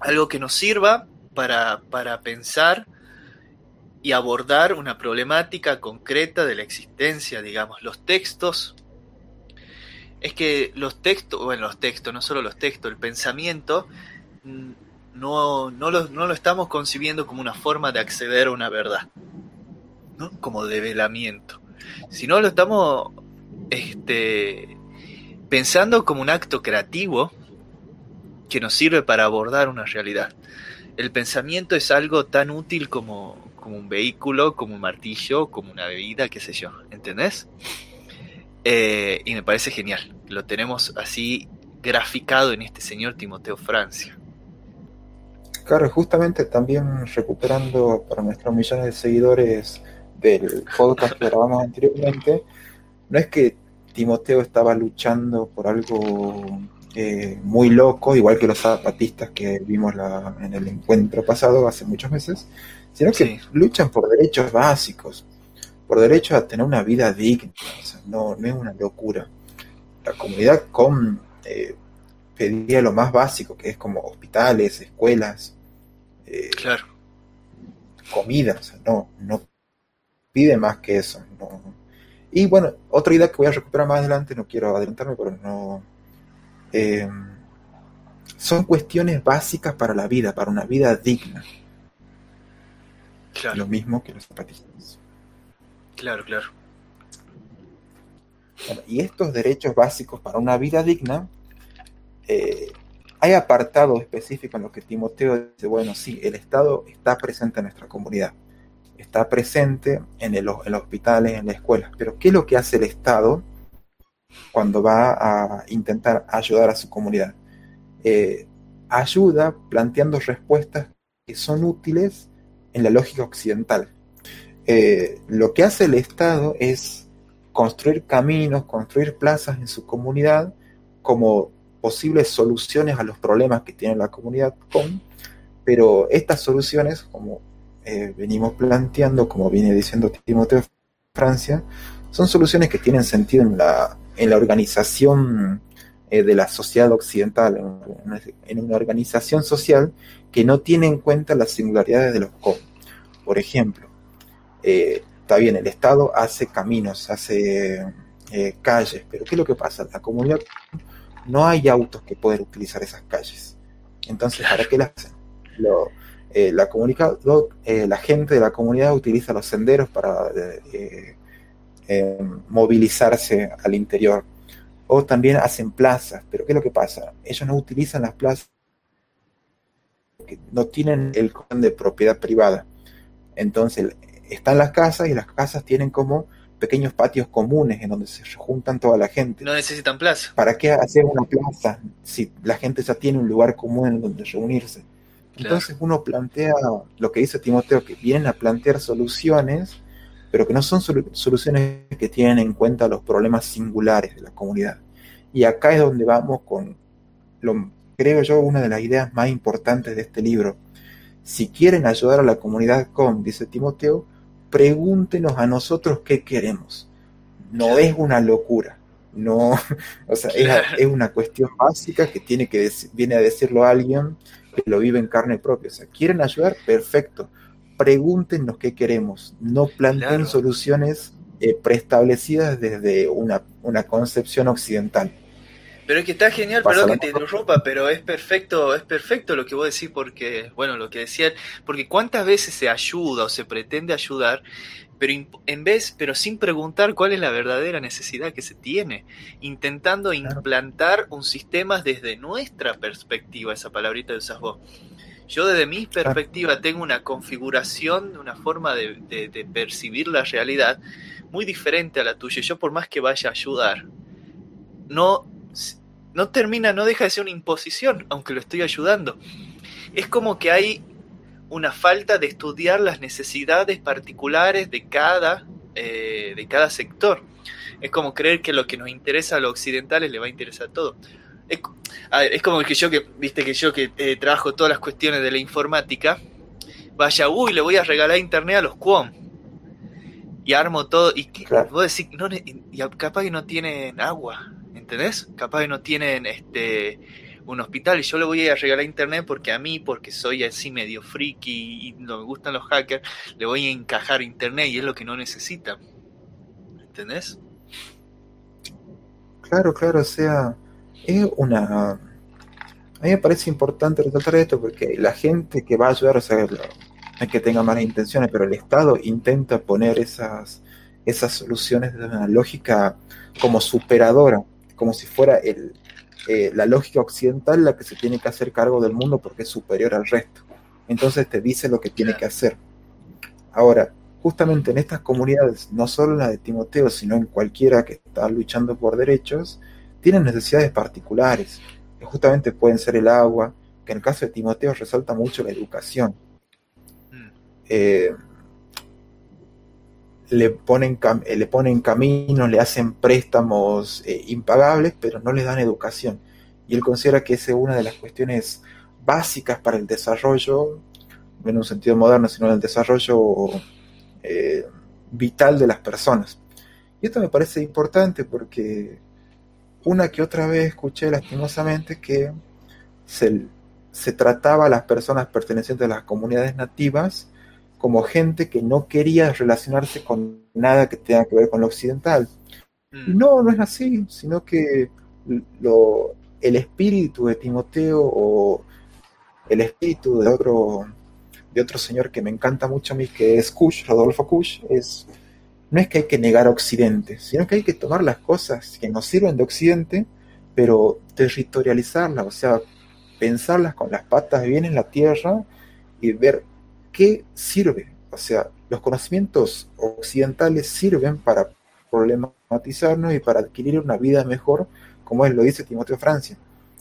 algo que nos sirva para, para pensar y abordar una problemática concreta de la existencia, digamos, los textos es que los textos, bueno, los textos, no solo los textos, el pensamiento, mm, no, no, lo, no lo estamos concibiendo como una forma de acceder a una verdad, ¿no? como develamiento, sino lo estamos este, pensando como un acto creativo que nos sirve para abordar una realidad. El pensamiento es algo tan útil como, como un vehículo, como un martillo, como una bebida, qué sé yo, ¿entendés? Eh, y me parece genial. Lo tenemos así graficado en este señor Timoteo Francia. Claro, justamente también recuperando para nuestros millones de seguidores del podcast que grabamos anteriormente, no es que Timoteo estaba luchando por algo eh, muy loco, igual que los zapatistas que vimos en el encuentro pasado hace muchos meses, sino que luchan por derechos básicos, por derecho a tener una vida digna, no, no es una locura. La comunidad con eh, pedía lo más básico, que es como hospitales, escuelas, eh, claro. comida, no, no pide más que eso. Y bueno, otra idea que voy a recuperar más adelante, no quiero adelantarme, pero no... Eh, son cuestiones básicas para la vida, para una vida digna. Lo mismo que los zapatistas. Claro, claro. y estos derechos básicos para una vida digna, eh, hay apartado específico en lo que Timoteo dice, bueno, sí, el Estado está presente en nuestra comunidad, está presente en, el, en los hospitales, en las escuelas, pero ¿qué es lo que hace el Estado cuando va a intentar ayudar a su comunidad? Eh, ayuda planteando respuestas que son útiles en la lógica occidental. Eh, lo que hace el Estado es construir caminos, construir plazas en su comunidad como posibles soluciones a los problemas que tiene la comunidad con, pero estas soluciones, como eh, venimos planteando, como viene diciendo Timoteo Francia, son soluciones que tienen sentido en la, en la organización eh, de la sociedad occidental, en una, organización social que no tiene en cuenta las singularidades de los. Por ejemplo, eh, está bien, el Estado hace caminos, hace eh, calles, pero ¿qué es lo que pasa? La comunidad no hay autos que puedan utilizar esas calles. Entonces, ¿para qué las hacen? Eh, la, la gente de la comunidad utiliza los senderos para movilizarse al interior. O también hacen plazas, pero ¿qué es lo que pasa? Ellos no utilizan las plazas porque no tienen el de propiedad privada. Entonces, están las casas y las casas tienen como pequeños patios comunes en donde se juntan toda la gente. No necesitan plaza. ¿Para qué hacer una plaza si la gente ya tiene un lugar común en donde reunirse? Entonces uno plantea lo que dice Timoteo, que vienen a plantear soluciones, pero que no son soluciones que tienen en cuenta los problemas singulares de la comunidad. Y acá es donde vamos con, lo, creo yo, una de las ideas más importantes de este libro. Si quieren ayudar a la comunidad con, dice Timoteo, pregúntenos a nosotros qué queremos. No es una locura, no, [LAUGHS] o sea, es, una cuestión básica que tiene que viene a decirlo alguien que lo vive en carne propia. O sea, quieren ayudar, perfecto. Pregúntenos qué queremos. No planteen soluciones eh, preestablecidas desde una, una concepción occidental. Pero es que está genial, perdón que te interrumpa, pero es perfecto, es perfecto lo que vos decís porque, bueno, lo que decían, porque cuántas veces se ayuda o se pretende ayudar, pero en vez, pero sin preguntar cuál es la verdadera necesidad que se tiene, intentando implantar un sistema desde nuestra perspectiva, esa palabrita de usas vos. Yo desde mi perspectiva tengo una configuración, una forma de, de percibir la realidad muy diferente a la tuya. Yo por más que vaya a ayudar, no no termina, no deja de ser una imposición, aunque lo estoy ayudando. Es como que hay una falta de estudiar las necesidades particulares de cada, eh, de cada sector. Es como creer que lo que nos interesa a los occidentales le va a interesar todo. Es, a ver, es como que yo que, viste que yo que eh, trabajo todas las cuestiones de la informática, vaya, uy, le voy a regalar internet a los QOM. Y armo todo. Y ¿qué? Claro. vos decís, no, y capaz que no tienen agua, ¿entendés? Capaz que no tienen este un hospital y yo le voy a regalar internet porque a mí, porque soy así medio friki y no me gustan los hackers, le voy a encajar internet y es lo que no necesitan. ¿Entendés? Claro, claro, o sea, es una... A mí me parece importante resaltar esto porque la gente que va a ayudar, o sea, no que tenga malas intenciones, pero el Estado intenta poner esas, esas soluciones de una lógica como superadora, como si fuera el, eh, la lógica occidental la que se tiene que hacer cargo del mundo porque es superior al resto. Entonces te dice lo que tiene que hacer. Ahora, justamente en estas comunidades, no solo en la de Timoteo, sino en cualquiera que está luchando por derechos, tienen necesidades particulares, que justamente pueden ser el agua, que en el caso de Timoteo resalta mucho la educación. Mm, Eh, le, ponen eh, le ponen caminos, le hacen préstamos eh, impagables, pero no les dan educación. Y él considera que esa es una de las cuestiones básicas para el desarrollo, no en un sentido moderno, sino en el desarrollo eh, vital de las personas. Y esto me parece importante porque una que otra vez escuché lastimosamente que se, se trataba a las personas pertenecientes a las comunidades nativas como gente que no quería relacionarse con nada que tenga que ver con lo occidental. Y mm, no, no es así, sino que lo, el espíritu de Timoteo o el espíritu de otro, de otro señor que me encanta mucho a mí, que es Kush, Rodolfo Kush, es, no es que hay que negar a Occidente, sino que hay que tomar las cosas que nos sirven de Occidente, pero territorializarlas, o sea, pensarlas con las patas bien en la tierra y ver qué sirve. O sea, los conocimientos occidentales sirven para problematizarnos y para adquirir una vida mejor, como él lo dice Timoteo Francia.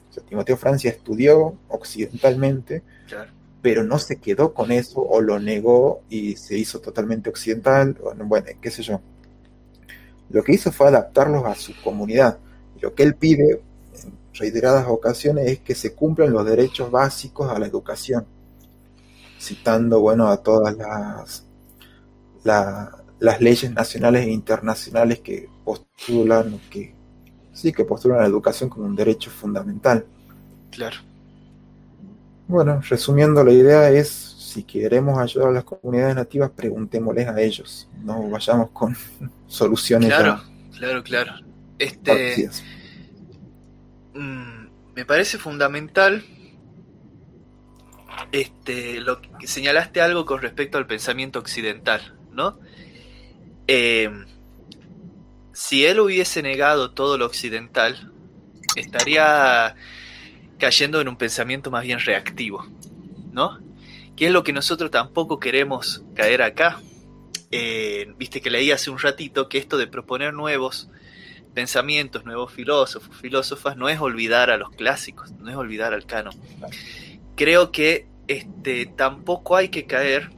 O sea, Timoteo Francia estudió occidentalmente, claro. pero no se quedó con eso o lo negó y se hizo totalmente occidental, o, bueno, qué sé yo. Lo que hizo fue adaptarlos a su comunidad. Lo que él pide en reiteradas ocasiones es que se cumplan los derechos básicos a la educación, citando, bueno, a todas las, la- las leyes nacionales e internacionales que postulan, que sí, que postulan la educación como un derecho fundamental. Claro. Bueno, resumiendo, la idea es, si queremos ayudar a las comunidades nativas, preguntémosles a ellos, no vayamos con [LAUGHS] soluciones ya Claro, claro, claro. Este, mm, me parece fundamental este, lo que señalaste algo con respecto al pensamiento occidental, ¿no? Eh, si él hubiese negado todo lo occidental, estaría cayendo en un pensamiento más bien reactivo, ¿no? Que es lo que nosotros tampoco queremos caer acá. Eh, Viste que leí hace un ratito que esto de proponer nuevos pensamientos, nuevos filósofos, filósofas, no es olvidar a los clásicos, no es olvidar al canon. Creo que este, tampoco hay que caer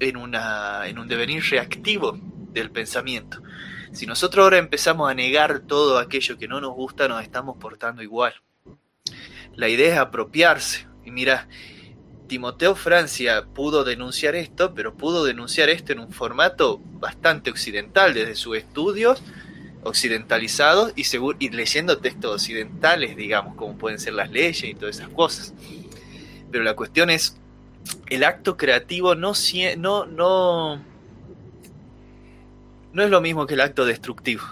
en, una, en un devenir reactivo del pensamiento. Si nosotros ahora empezamos a negar todo aquello que no nos gusta, nos estamos portando igual. La idea es apropiarse. Y mira, Timoteo Francia pudo denunciar esto, pero pudo denunciar esto en un formato bastante occidental, desde sus estudios occidentalizados y, y leyendo textos occidentales, digamos, como pueden ser las leyes y todas esas cosas. Pero la cuestión es, el acto creativo no, no, no, no es lo mismo que el acto destructivo,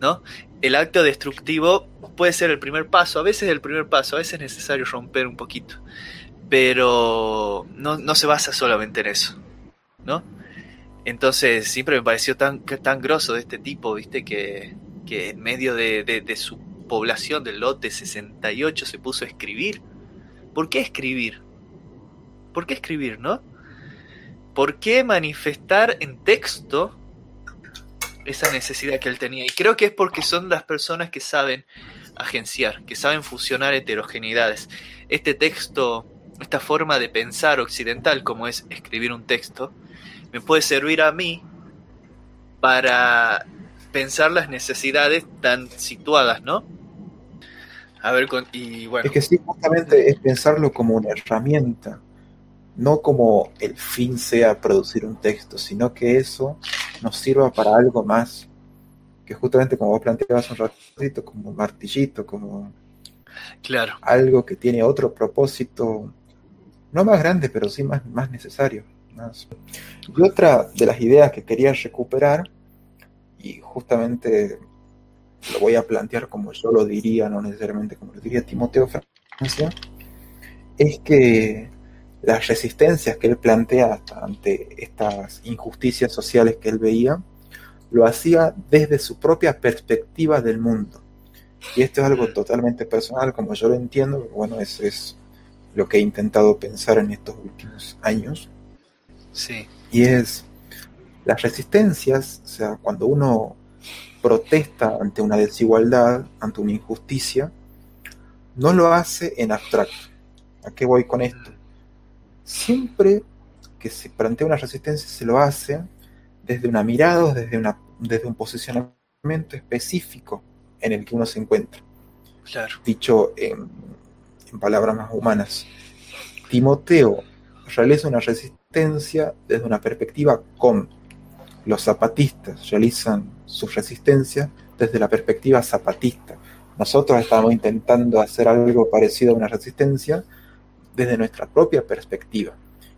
¿no? El acto destructivo puede ser el primer paso, a veces el primer paso, a veces es necesario romper un poquito, pero no, no se basa solamente en eso, ¿no? Entonces siempre me pareció tan, tan grosso de este tipo, ¿viste? Que, que en medio de, de su población del lote 68 se puso a escribir. ¿Por qué escribir? ¿Por qué escribir, no? ¿Por qué manifestar en texto esa necesidad que él tenía? Y creo que es porque son las personas que saben agenciar, que saben fusionar heterogeneidades. Este texto, esta forma de pensar occidental, como es escribir un texto, me puede servir a mí para pensar las necesidades tan situadas, ¿no? A ver, con, y bueno. Es que sí, justamente es pensarlo como una herramienta, no como el fin sea producir un texto, sino que eso nos sirva para algo más, que justamente como vos planteabas un ratito, como un martillito, como claro. algo que tiene otro propósito, no más grande, pero sí más, más necesario. Y otra de las ideas que quería recuperar, y justamente lo voy a plantear como yo lo diría, no necesariamente como lo diría Timoteo Francia, es que las resistencias que él plantea ante estas injusticias sociales que él veía, lo hacía desde su propia perspectiva del mundo. Y esto es algo mm. totalmente personal, como yo lo entiendo, bueno, eso es lo que he intentado pensar en estos últimos años. Sí. Y es las resistencias, o sea, cuando uno protesta ante una desigualdad, ante una injusticia, no lo hace en abstracto. ¿A qué voy con esto? Siempre que se plantea una resistencia se lo hace desde una mirada, desde, una, desde un posicionamiento específico en el que uno se encuentra. Claro. Dicho en, en palabras más humanas. Timoteo realiza una resistencia desde una perspectiva con los zapatistas realizan su resistencia desde la perspectiva zapatista. Nosotros estamos intentando hacer algo parecido a una resistencia desde nuestra propia perspectiva.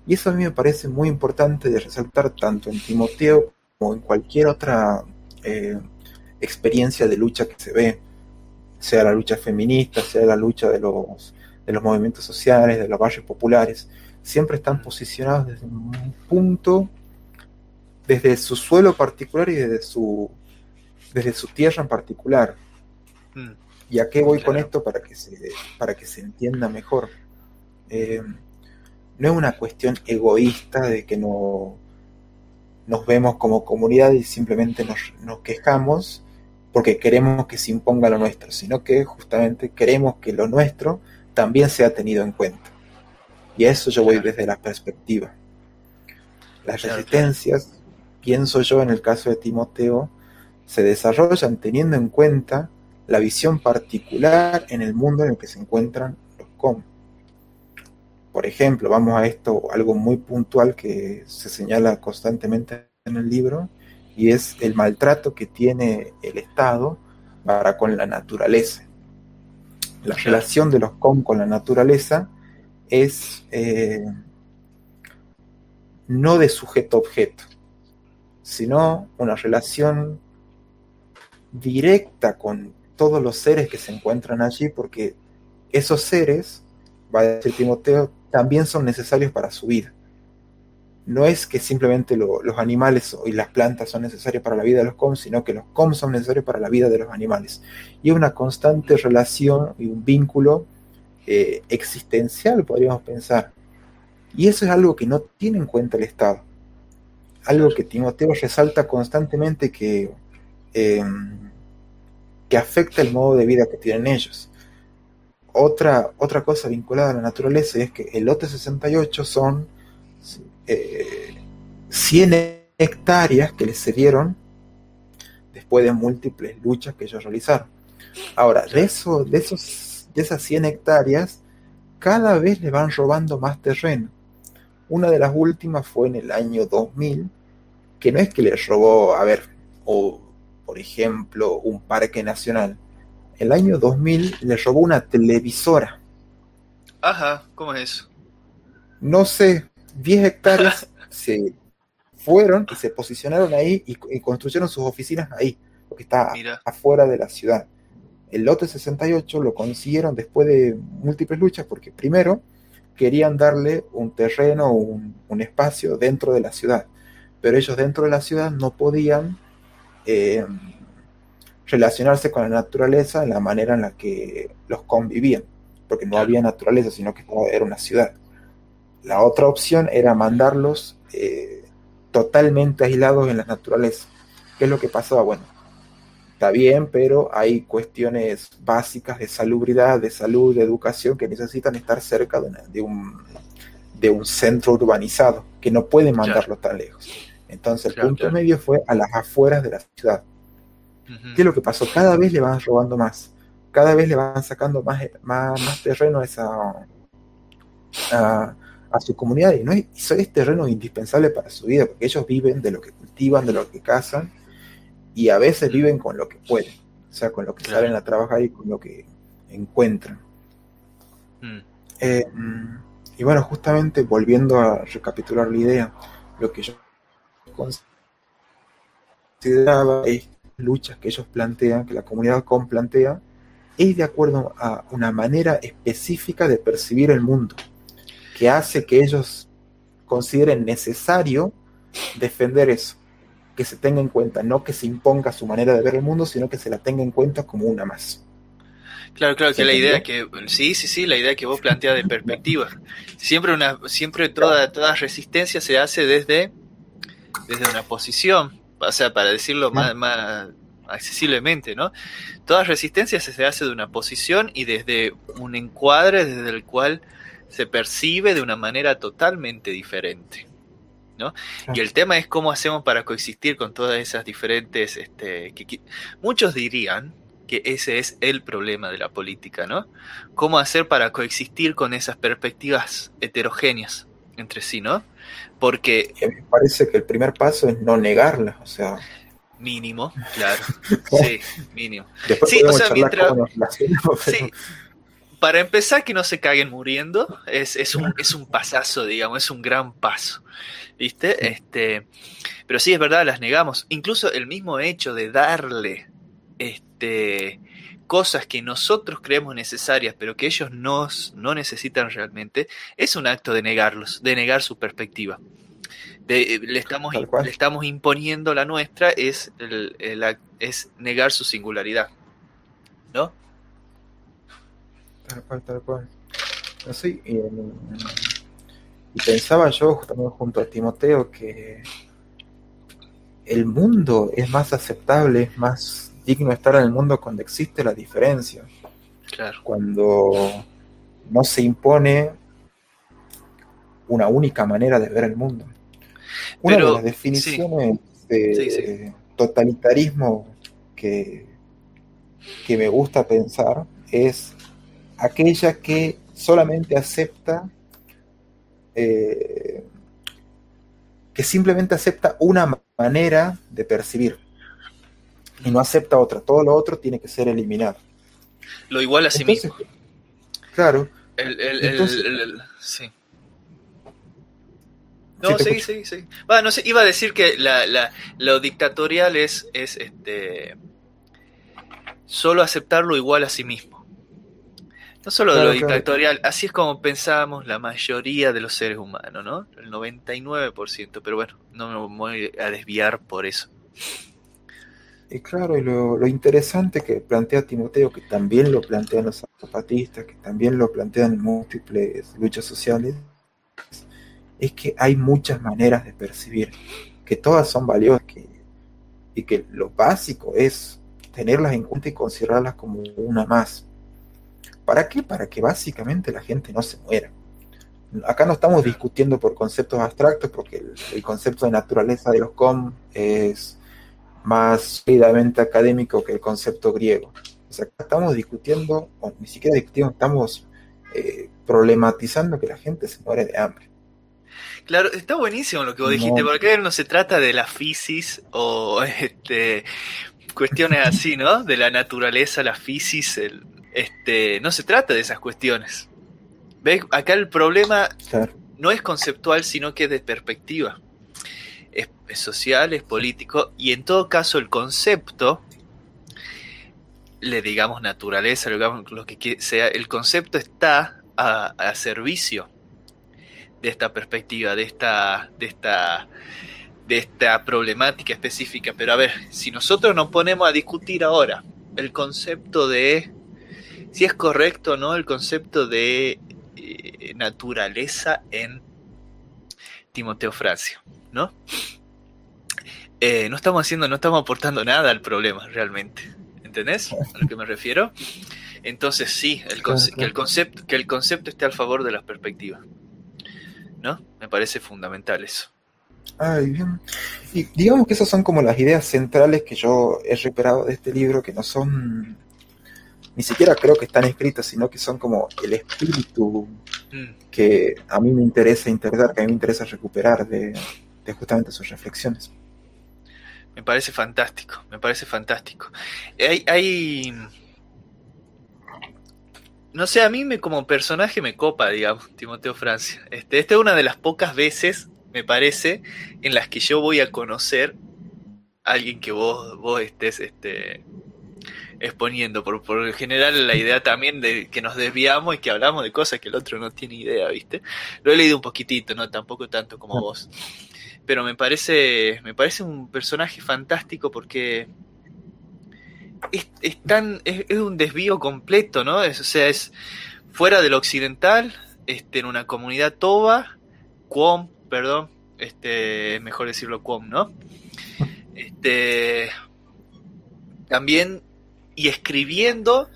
Y eso a mí me parece muy importante de resaltar tanto en Timoteo como en cualquier otra eh, experiencia de lucha que se ve, sea la lucha feminista, sea la lucha de los, de los movimientos sociales, de los barrios populares, siempre están posicionados desde un punto desde su suelo particular y desde su, desde su tierra en particular. Mm. ¿Y a qué voy con esto para que se, para que se entienda mejor? Eh, no es una cuestión egoísta de que no nos vemos como comunidad y simplemente nos, nos quejamos porque queremos que se imponga lo nuestro, sino que justamente queremos que lo nuestro también sea tenido en cuenta. Y a eso yo voy desde la perspectiva. Las resistencias pienso yo en el caso de Timoteo, se desarrollan teniendo en cuenta la visión particular en el mundo en el que se encuentran los com. Por ejemplo, vamos a esto, algo muy puntual que se señala constantemente en el libro, y es el maltrato que tiene el Estado para con la naturaleza. La relación de los com con la naturaleza es eh, no de sujeto-objeto, sino una relación directa con todos los seres que se encuentran allí, porque esos seres, va a decir Timoteo, también son necesarios para su vida. No es que simplemente los animales y las plantas son necesarios para la vida de los com, sino que los com son necesarios para la vida de los animales. Y una constante relación y un vínculo eh, existencial, podríamos pensar. Y eso es algo que no tiene en cuenta el Estado algo que Timoteo resalta constantemente que, em, que afecta el modo de vida que tienen ellos. Otra, otra cosa vinculada a la naturaleza es que el lote 68 son 100 eh, hectáreas que les cedieron después de múltiples luchas que ellos realizaron. Ahora, de, eso, de, esos, de esas 100 hectáreas, cada vez le van robando más terreno. Una de las últimas fue en el año 2000, que no es que le robó, a ver, o por ejemplo, un parque nacional. El año 2000 le robó una televisora. Ajá, ¿cómo es eso? No sé, 10 hectáreas [LAUGHS] se fueron y se posicionaron ahí y, construyeron sus oficinas ahí, porque está afuera de la ciudad. El lote 68 lo consiguieron después de múltiples luchas, porque primero querían darle un terreno, un, un espacio dentro de la ciudad pero ellos dentro de la ciudad no podían eh, relacionarse con la naturaleza en la manera en la que los convivían, porque no había naturaleza, sino que era una ciudad. La otra opción era mandarlos eh, totalmente aislados en la naturaleza. ¿Qué es lo que pasaba? Bueno, está bien, pero hay cuestiones básicas de salubridad, de salud, de educación que necesitan estar cerca de, un, de un centro urbanizado, que no pueden mandarlos tan lejos. Entonces el punto medio fue a las afueras de la ciudad. ¿Qué es lo que pasó? Cada vez le van robando más, cada vez le van sacando más, más, terreno a, esa, a, su comunidad y no es, es terreno indispensable para su vida, porque ellos viven de lo que cultivan, de lo que cazan y a veces viven con lo que pueden, o sea, con lo que salen a trabajar y con lo que encuentran. Mm. Eh, y bueno, justamente volviendo a recapitular la idea, lo que yo consideraba es luchas que ellos plantean, que la comunidad com plantea, es de acuerdo a una manera específica de percibir el mundo, que hace que ellos consideren necesario defender eso, que se tenga en cuenta, no que se imponga su manera de ver el mundo, sino que se la tenga en cuenta como una más. Claro, claro, que la idea que, sí, sí, sí, la idea que vos planteas de perspectiva. Siempre una, siempre toda, toda resistencia se hace desde, desde una posición, o sea, para decirlo más, más accesiblemente, ¿no? Toda resistencia se hace de una posición y desde un encuadre desde el cual se percibe de una manera totalmente diferente. ¿no? Y el tema es cómo hacemos para coexistir con todas esas diferentes, este, que, muchos dirían, que ese es el problema de la política, ¿no? ¿Cómo hacer para coexistir con esas perspectivas heterogéneas entre sí, ¿no? Porque... Me parece que el primer paso es no negarlas, o sea... Mínimo, claro. [LAUGHS] sí, mínimo. sí, o sea, mientras... [LAUGHS] Sí, para empezar, que no se caguen muriendo, es, es, un, es un pasazo, digamos, es un gran paso. ¿Viste? Este, pero sí, es verdad, las negamos. Incluso el mismo hecho de darle este, cosas que nosotros creemos necesarias, pero que ellos no, no necesitan realmente, es un acto de negarlos, de negar su perspectiva. Eh, le, estamos, le estamos imponiendo la nuestra, es, el, es negar su singularidad. ¿No? Tal cual, tal cual. Así, y, y pensaba yo también junto a Timoteo que el mundo es más aceptable, es más digno estar en el mundo cuando existe la diferencia. Claro. Cuando no se impone una única manera de ver el mundo. Una de las definiciones de totalitarismo que, que me gusta pensar es aquella que solamente acepta, eh, que simplemente acepta una manera de percibir y no acepta otra. Todo lo otro tiene que ser eliminado. Lo igual a sí mismo. Claro. sí. No, sí, sí, sí. no sé, iba a decir que la, la, lo dictatorial es, es este solo aceptarlo igual a sí mismo. No solo lo dictatorial, así es como pensábamos la mayoría de los seres humanos, ¿no? El 99%, pero bueno, no me voy a desviar por eso. Y claro, y lo, interesante que plantea Timoteo, que también lo plantean los zapatistas, que también lo plantean múltiples luchas sociales, es que hay muchas maneras de percibir, que todas son valiosas, y que lo básico es tenerlas en cuenta y considerarlas como una más. ¿Para qué? Para que básicamente la gente no se muera. Acá no estamos discutiendo por conceptos abstractos, porque el, el concepto de naturaleza de los com es más sólidamente académico que el concepto griego. O sea, estamos discutiendo, o ni siquiera discutiendo, estamos eh, problematizando que la gente se muere de hambre. Claro, está buenísimo lo que vos dijiste, porque no se trata de la fisis o [LAUGHS] este, cuestiones así, ¿no? De la naturaleza, la fisis, este, no se trata de esas cuestiones. ¿Ves? Acá el problema no es conceptual, sino que es de perspectiva es, social, es político, y en todo caso el concepto, le digamos naturaleza, lo que sea, el concepto está a, servicio de esta perspectiva, de esta, de esta, de esta problemática específica. Pero a ver, si nosotros nos ponemos a discutir ahora el concepto de si es correcto o no el concepto de eh, naturaleza en Timoteo Francia, ¿no? Eh, no estamos haciendo, no estamos aportando nada al problema realmente. ¿Entendés a lo que me refiero? Entonces sí, el que, el concepto, que el concepto esté al favor de las perspectivas. ¿No? Me parece fundamental eso. Ay, bien. Y digamos que esas son como las ideas centrales que yo he recuperado de este libro, que no son, ni siquiera creo que están escritas, sino que son como el espíritu mm. que a mí me interesa interpretar, que a mí me interesa recuperar de, de justamente sus reflexiones. Me parece fantástico, me parece fantástico. Hay, hay, no sé, a mí me, como personaje me copa, digamos, Timoteo Francia. Este, esta es una de las pocas veces, me parece, en las que yo voy a conocer a alguien que vos, vos estés este, exponiendo. Por, por general, la idea también de que nos desviamos y que hablamos de cosas que el otro no tiene idea, ¿viste? Lo he leído un poquitito, no tampoco tanto como vos. Pero me parece, me parece un personaje fantástico porque es, es, un desvío completo, ¿no? Es, o sea, es fuera del occidental, este, en una comunidad toba, Quom, perdón, este, mejor decirlo Quom, ¿no? Este, también, y escribiendo,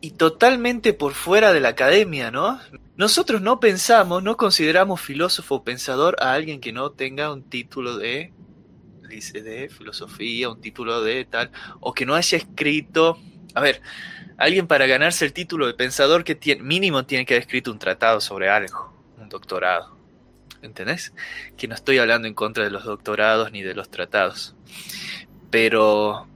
y totalmente por fuera de la academia, ¿no? Nosotros no pensamos, no consideramos filósofo o pensador a alguien que no tenga un título de de filosofía, un título de tal, o que no haya escrito, a ver, alguien para ganarse el título de pensador que tiene, mínimo tiene que haber escrito un tratado sobre algo, un doctorado. ¿Entendés? Que no estoy hablando en contra de los doctorados ni de los tratados. Pero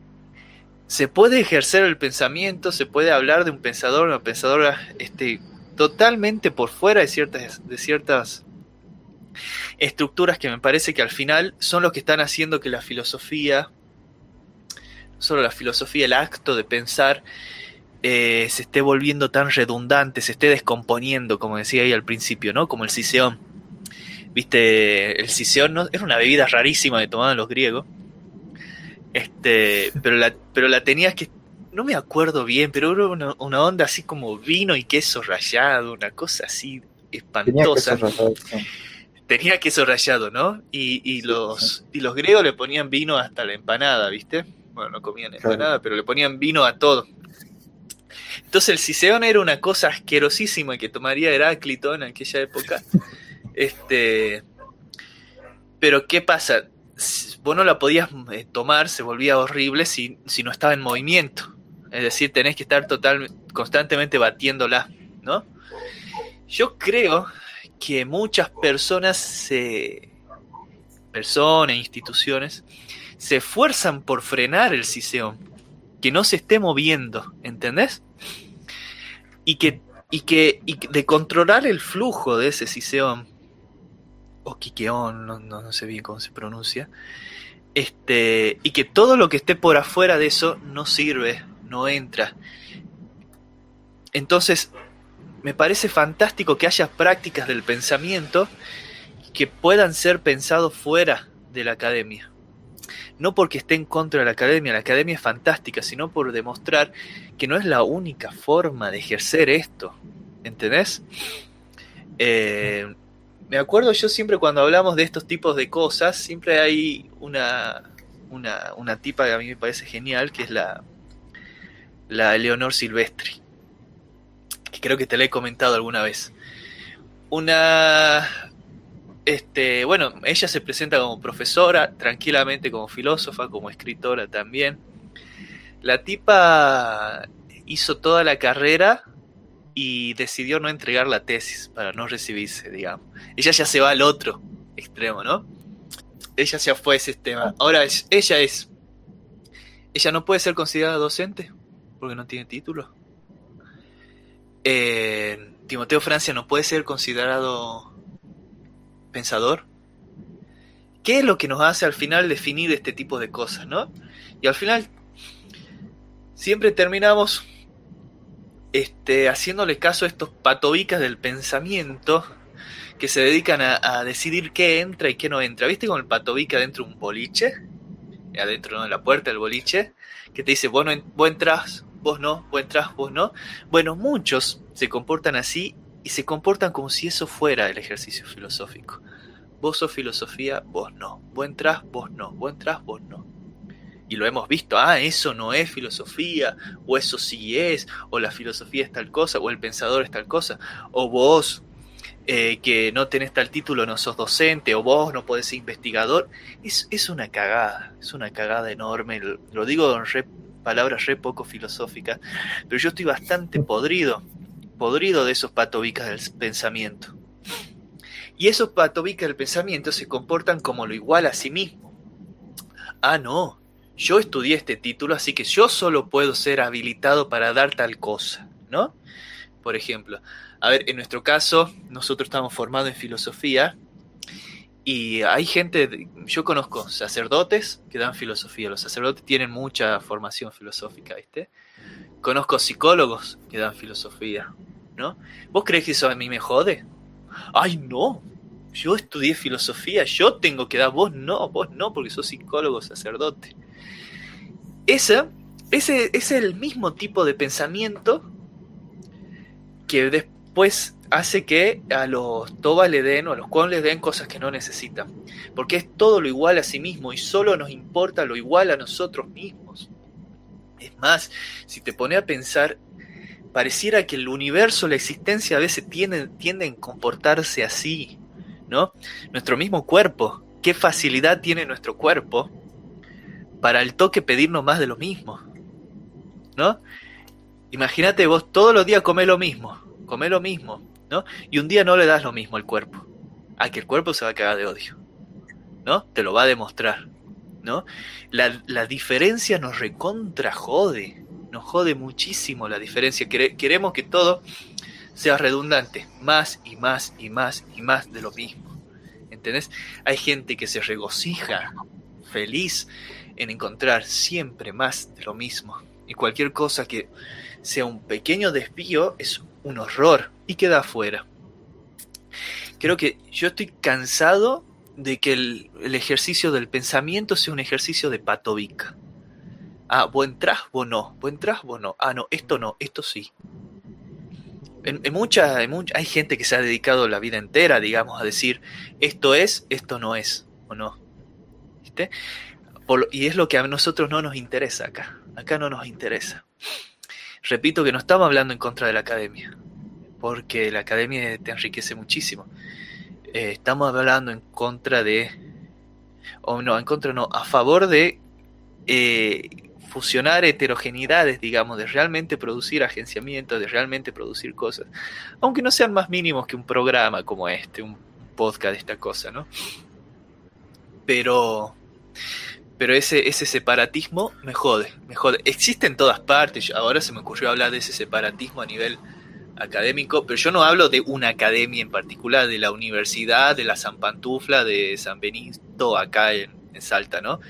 se puede ejercer el pensamiento, se puede hablar de un pensador, una pensadora este, totalmente por fuera de ciertas, de ciertas estructuras que me parece que al final son los que están haciendo que la filosofía, no solo la filosofía, el acto de pensar, eh, se esté volviendo tan redundante, se esté descomponiendo, como decía ahí al principio, ¿no? Como el siseón. Viste, el siseón ¿no? era una bebida rarísima que tomaban los griegos. Este, pero la, pero la tenías que. No me acuerdo bien, pero era una, una onda así como vino y queso rallado, una cosa así espantosa tenía queso rallado, ¿no? Y, los, y los griegos le ponían vino hasta la empanada, ¿viste? Bueno, no comían empanada, pero le ponían vino a todo. Entonces el ciseón era una cosa asquerosísima que tomaría Heráclito en aquella época. [LAUGHS] Este, pero ¿qué pasa? Vos no la podías eh, tomar, se volvía horrible si, si no estaba en movimiento. Es decir, tenés que estar total, constantemente batiéndola, ¿no? Yo creo que muchas personas se personas, instituciones se esfuerzan por frenar el siseón, que no se esté moviendo, ¿entendés? Y que y que y de controlar el flujo de ese siseón o quiqueón, no, no, sé bien cómo se pronuncia, este, y que todo lo que esté por afuera de eso no sirve, no entra. Entonces, me parece fantástico que haya prácticas del pensamiento que puedan ser pensados fuera de la academia. No porque esté en contra de la academia, la academia es fantástica, sino por demostrar que no es la única forma de ejercer esto. ¿Entendés? Eh, me acuerdo yo siempre cuando hablamos de estos tipos de cosas, siempre hay una, una, una tipa que a mí me parece genial, que es la, la Leonor Silvestri que creo que te la he comentado alguna vez. Una este, bueno, ella se presenta como profesora, tranquilamente como filósofa, como escritora también. La tipa hizo toda la carrera y decidió no entregar la tesis para no recibirse, digamos. Ella ya se va al otro extremo, ¿no? Ella ya fue ese tema. Ahora ella es. Ella no puede ser considerada docente porque no tiene título. Eh, Timoteo Francia no puede ser considerado pensador. ¿Qué es lo que nos hace al final definir este tipo de cosas, no? Y al final siempre terminamos este, haciéndole caso a estos patobicas del pensamiento que se dedican a, decidir qué entra y qué no entra. ¿Viste con el patobica dentro de un boliche? Adentro de la puerta del boliche, que te dice, vos, no, vos entras vos no, vos entras, vos no. Bueno, muchos se comportan así y se comportan como si eso fuera el ejercicio filosófico. Vos sos filosofía, vos no. Vos entras, vos no. Vos entras, vos no. Y lo hemos visto, ah, eso no es filosofía, o eso sí es, o la filosofía es tal cosa, o el pensador es tal cosa, o vos eh, que no tenés tal título, no sos docente, o vos no podés ser investigador, es, es una cagada, es una cagada enorme. Lo digo en palabras re poco filosóficas, pero yo estoy bastante podrido, podrido de esos patobicas del pensamiento. Y esos patobicas del pensamiento se comportan como lo igual a sí mismo. Ah, no, yo estudié este título, así que yo solo puedo ser habilitado para dar tal cosa, ¿no? Por ejemplo, a ver, en nuestro caso, nosotros estamos formados en filosofía y hay gente, yo conozco sacerdotes que dan filosofía, los sacerdotes tienen mucha formación filosófica, ¿viste? Conozco psicólogos que dan filosofía, ¿no? ¿Vos crees que eso a mí me jode? Ay, no, yo estudié filosofía, yo tengo que dar, vos no, vos no, porque sos psicólogo, sacerdote. Ese, ese es el mismo tipo de pensamiento que después hace que a los Toba le den o a los Kwon les den cosas que no necesitan. Porque es todo lo igual a sí mismo y solo nos importa lo igual a nosotros mismos. Es más, si te pone a pensar, pareciera que el universo, la existencia a veces tiende, tienden a comportarse así, ¿no? Nuestro mismo cuerpo, qué facilidad tiene nuestro cuerpo para el toque pedirnos más de lo mismo, ¿no? Imagínate vos todos los días comer lo mismo, comer lo mismo, Y un día no le das lo mismo al cuerpo. A que el cuerpo se va a cagar de odio, ¿no? Te lo va a demostrar, ¿no? La, la diferencia nos recontra jode, nos jode muchísimo la diferencia. Queremos que todo sea redundante, más y más y más y más de lo mismo. ¿Entendés? Hay gente que se regocija, feliz en encontrar siempre más de lo mismo. Y cualquier cosa que sea un pequeño desvío es un horror y queda afuera. Creo que yo estoy cansado de que el, ejercicio del pensamiento sea un ejercicio de patovica. Ah, vos entrás, vos no, vos entrás, vos no. Ah, no, esto no, esto sí. En, mucha, hay gente que se ha dedicado la vida entera, digamos, a decir esto es, esto no es, o no. ¿Viste? y es lo que a nosotros no nos interesa acá. Acá no nos interesa. Repito que no estamos hablando en contra de la academia, porque la academia te enriquece muchísimo. Eh, estamos hablando en contra de, o no, en contra no, a favor de eh, fusionar heterogeneidades, digamos, de realmente producir agenciamiento, de realmente producir cosas, aunque no sean más mínimos que un programa como este, un podcast esta cosa, ¿no? Pero pero ese, ese separatismo me jode, me jode. Existe en todas partes, ahora se me ocurrió hablar de ese separatismo a nivel académico, pero yo no hablo de una academia en particular, de la universidad, de la San Pantufla, de San Benito, acá en, Salta, ¿no?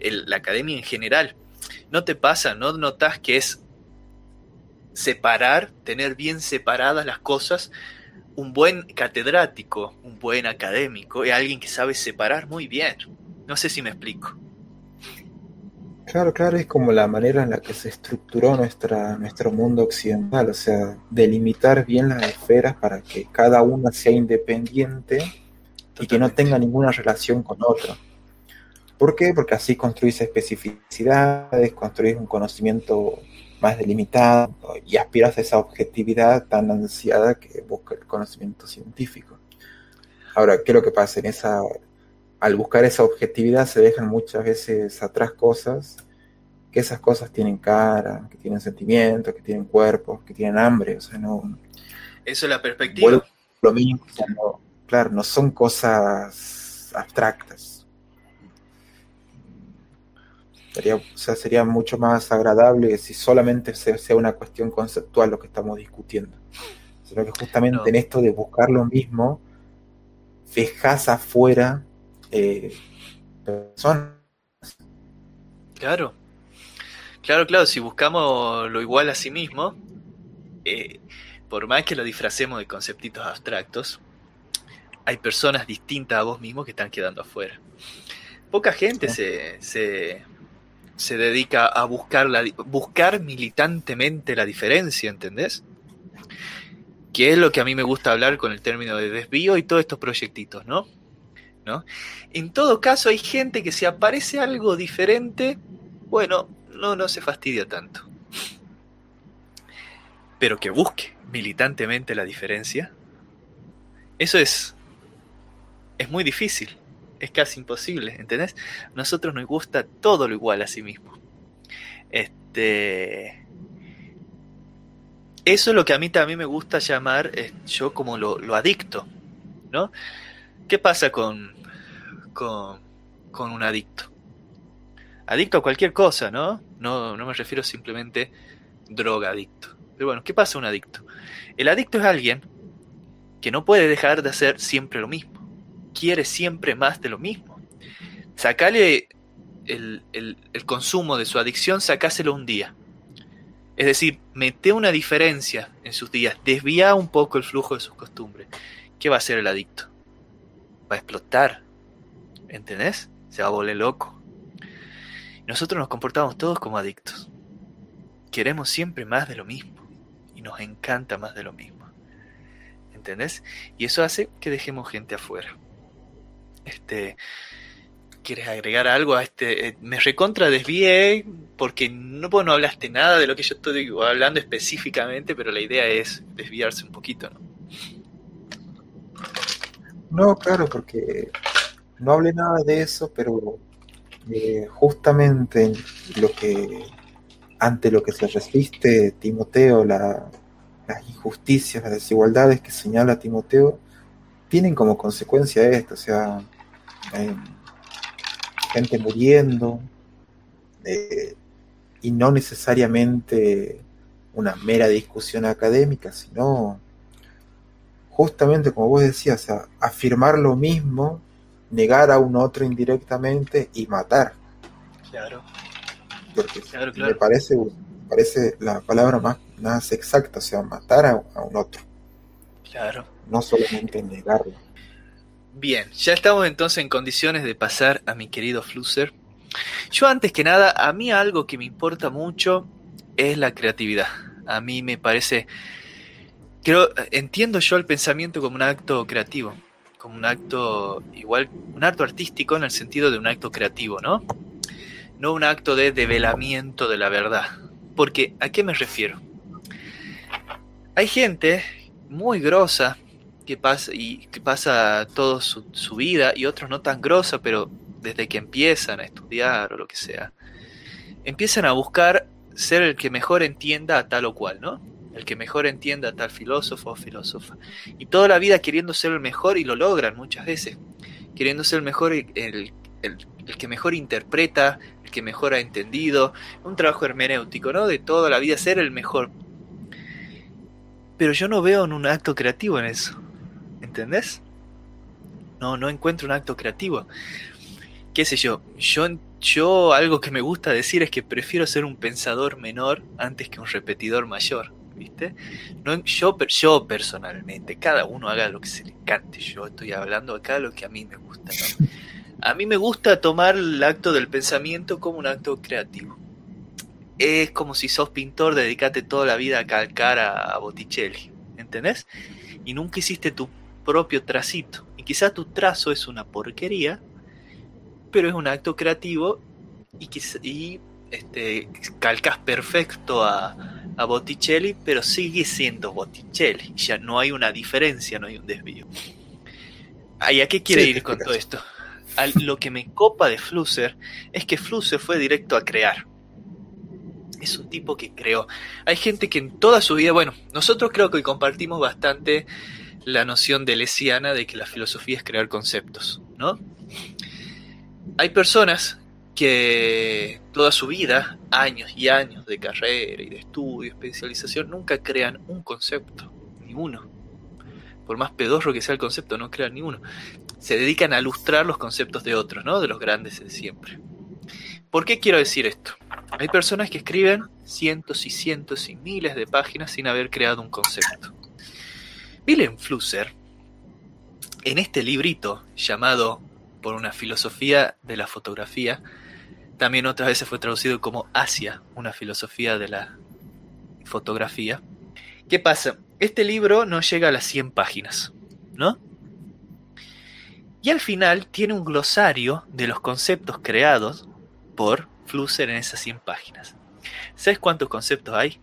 la academia en general. ¿No te pasa, no notas que es separar, tener bien separadas las cosas? Un buen catedrático, un buen académico, es alguien que sabe separar muy bien. No sé si me explico. Claro, claro, es como la manera en la que se estructuró nuestra, nuestro mundo occidental, o sea, delimitar bien las esferas para que cada una sea independiente y que no tenga ninguna relación con otra. ¿Por qué? Porque así construís especificidades, construís un conocimiento más delimitado y aspiras a esa objetividad tan ansiada que busca el conocimiento científico. Ahora, ¿qué es lo que pasa en esa al buscar esa objetividad se dejan muchas veces atrás cosas, que esas cosas tienen cara, que tienen sentimientos, que tienen cuerpos, que tienen hambre, o sea, no... Eso es la perspectiva. Lo mismo, claro, no son cosas abstractas. Sería, o sea, sería mucho más agradable si solamente sea una cuestión conceptual lo que estamos discutiendo. Sino que justamente en esto de buscar lo mismo, dejas afuera eh, claro, claro, claro, si buscamos lo igual a sí mismo, eh, por más que lo disfracemos de conceptitos abstractos, hay personas distintas a vos mismo que están quedando afuera. Poca gente se, se, dedica a buscar, la, buscar militantemente la diferencia, ¿entendés? Que es lo que a mí me gusta hablar con el término de desvío y todos estos proyectitos, ¿no? En todo caso, hay gente que si aparece algo diferente, bueno, no, no se fastidia tanto. Pero que busque militantemente la diferencia, Eso es, es muy difícil, es casi imposible, ¿entendés? A nosotros nos gusta todo lo igual a sí mismo. Este, eso es lo que a mí también me gusta llamar eh, yo como lo, lo, adicto, ¿no? ¿Qué pasa con, con, con, un adicto? Adicto a cualquier cosa, ¿no? ¿no? No me refiero simplemente droga adicto. Pero bueno, ¿qué pasa un adicto? El adicto es alguien que no puede dejar de hacer siempre lo mismo. Quiere siempre más de lo mismo. Sacale el, el, el consumo de su adicción, sacáselo un día. Es decir, mete una diferencia en sus días, desvía un poco el flujo de sus costumbres. ¿Qué va a hacer el adicto? Va a explotar. ¿Entendés? Se va a volver loco. Nosotros nos comportamos todos como adictos. Queremos siempre más de lo mismo. Y nos encanta más de lo mismo. ¿Entendés? Y eso hace que dejemos gente afuera. Este, ¿Quieres agregar algo a este? Eh, me recontra desvié porque no, no hablaste nada de lo que yo estoy hablando específicamente, pero la idea es desviarse un poquito, ¿no? No, claro, porque no hablé nada de eso, pero justamente lo que ante lo que se resiste Timoteo, la, las injusticias, las desigualdades que señala Timoteo, tienen como consecuencia esto, o sea, eh, gente muriendo, eh, y no necesariamente una mera discusión académica, sino justamente como vos decías, afirmar lo mismo, negar a un otro indirectamente y matar. Claro. Porque me parece, parece la palabra más, más exacta, o sea, matar a, a un otro. Claro. No solamente negarlo. Bien, ya estamos entonces en condiciones de pasar a mi querido Flusser. Yo antes que nada, a mí algo que me importa mucho es la creatividad. A mí me parece, creo, entiendo yo el pensamiento como un acto creativo, como un acto igual, un acto artístico en el sentido de un acto creativo, ¿no? No un acto de develamiento de la verdad. Porque, ¿a qué me refiero? Hay gente muy grosa que pasa y que pasa toda su, su, vida y otros no tan grosa, pero desde que empiezan a estudiar o lo que sea, empiezan a buscar ser el que mejor entienda a tal o cual, ¿no? El que mejor entienda a tal filósofo o filósofa. Y toda la vida queriendo ser el mejor y lo logran muchas veces. Queriendo ser el mejor, el, el, que mejor interpreta, el que mejor ha entendido. Un trabajo hermenéutico, ¿no? De toda la vida ser el mejor. Pero yo no veo un acto creativo en eso. ¿Entendés? No, no encuentro un acto creativo. ¿Qué sé yo? Yo, yo algo que me gusta decir es que prefiero ser un pensador menor antes que un repetidor mayor. ¿Viste? No, yo, yo personalmente, cada uno haga lo que se le cante. Yo estoy hablando acá lo que a mí me gusta. A mí me gusta tomar el acto del pensamiento como un acto creativo. Es como si sos pintor, dedicate toda la vida a calcar a, Botticelli. ¿Entendés? Y nunca hiciste tu propio tracito. Y quizá tu trazo es una porquería, pero es un acto creativo y, y este, calcas perfecto a, a, Botticelli, pero sigue siendo Botticelli. Ya no hay una diferencia, no hay un desvío. ¿Y a qué quiere sí, ir con todo esto? A lo que me copa de Flusser es que Flusser fue directo a crear. Es un tipo que creó. Hay gente que en toda su vida, bueno, nosotros creo que compartimos bastante la noción de lesiana de que la filosofía es crear conceptos, ¿no? Hay personas que toda su vida, años y años de carrera y de estudio, especialización, nunca crean un concepto, ni uno. Por más pedorro que sea el concepto, no crean ni uno. Se dedican a ilustrar los conceptos de otros, ¿no? De los grandes de siempre. ¿Por qué quiero decir esto? Hay personas que escriben cientos y cientos y miles de páginas sin haber creado un concepto. Willem Flusser, en este librito llamado por una filosofía de la fotografía, también otras veces fue traducido como Asia, una filosofía de la fotografía. ¿Qué pasa? Este libro no llega a las 100 páginas, ¿no? Y al final tiene un glosario de los conceptos creados por Flusser en esas 100 páginas. ¿Sabes cuántos conceptos hay?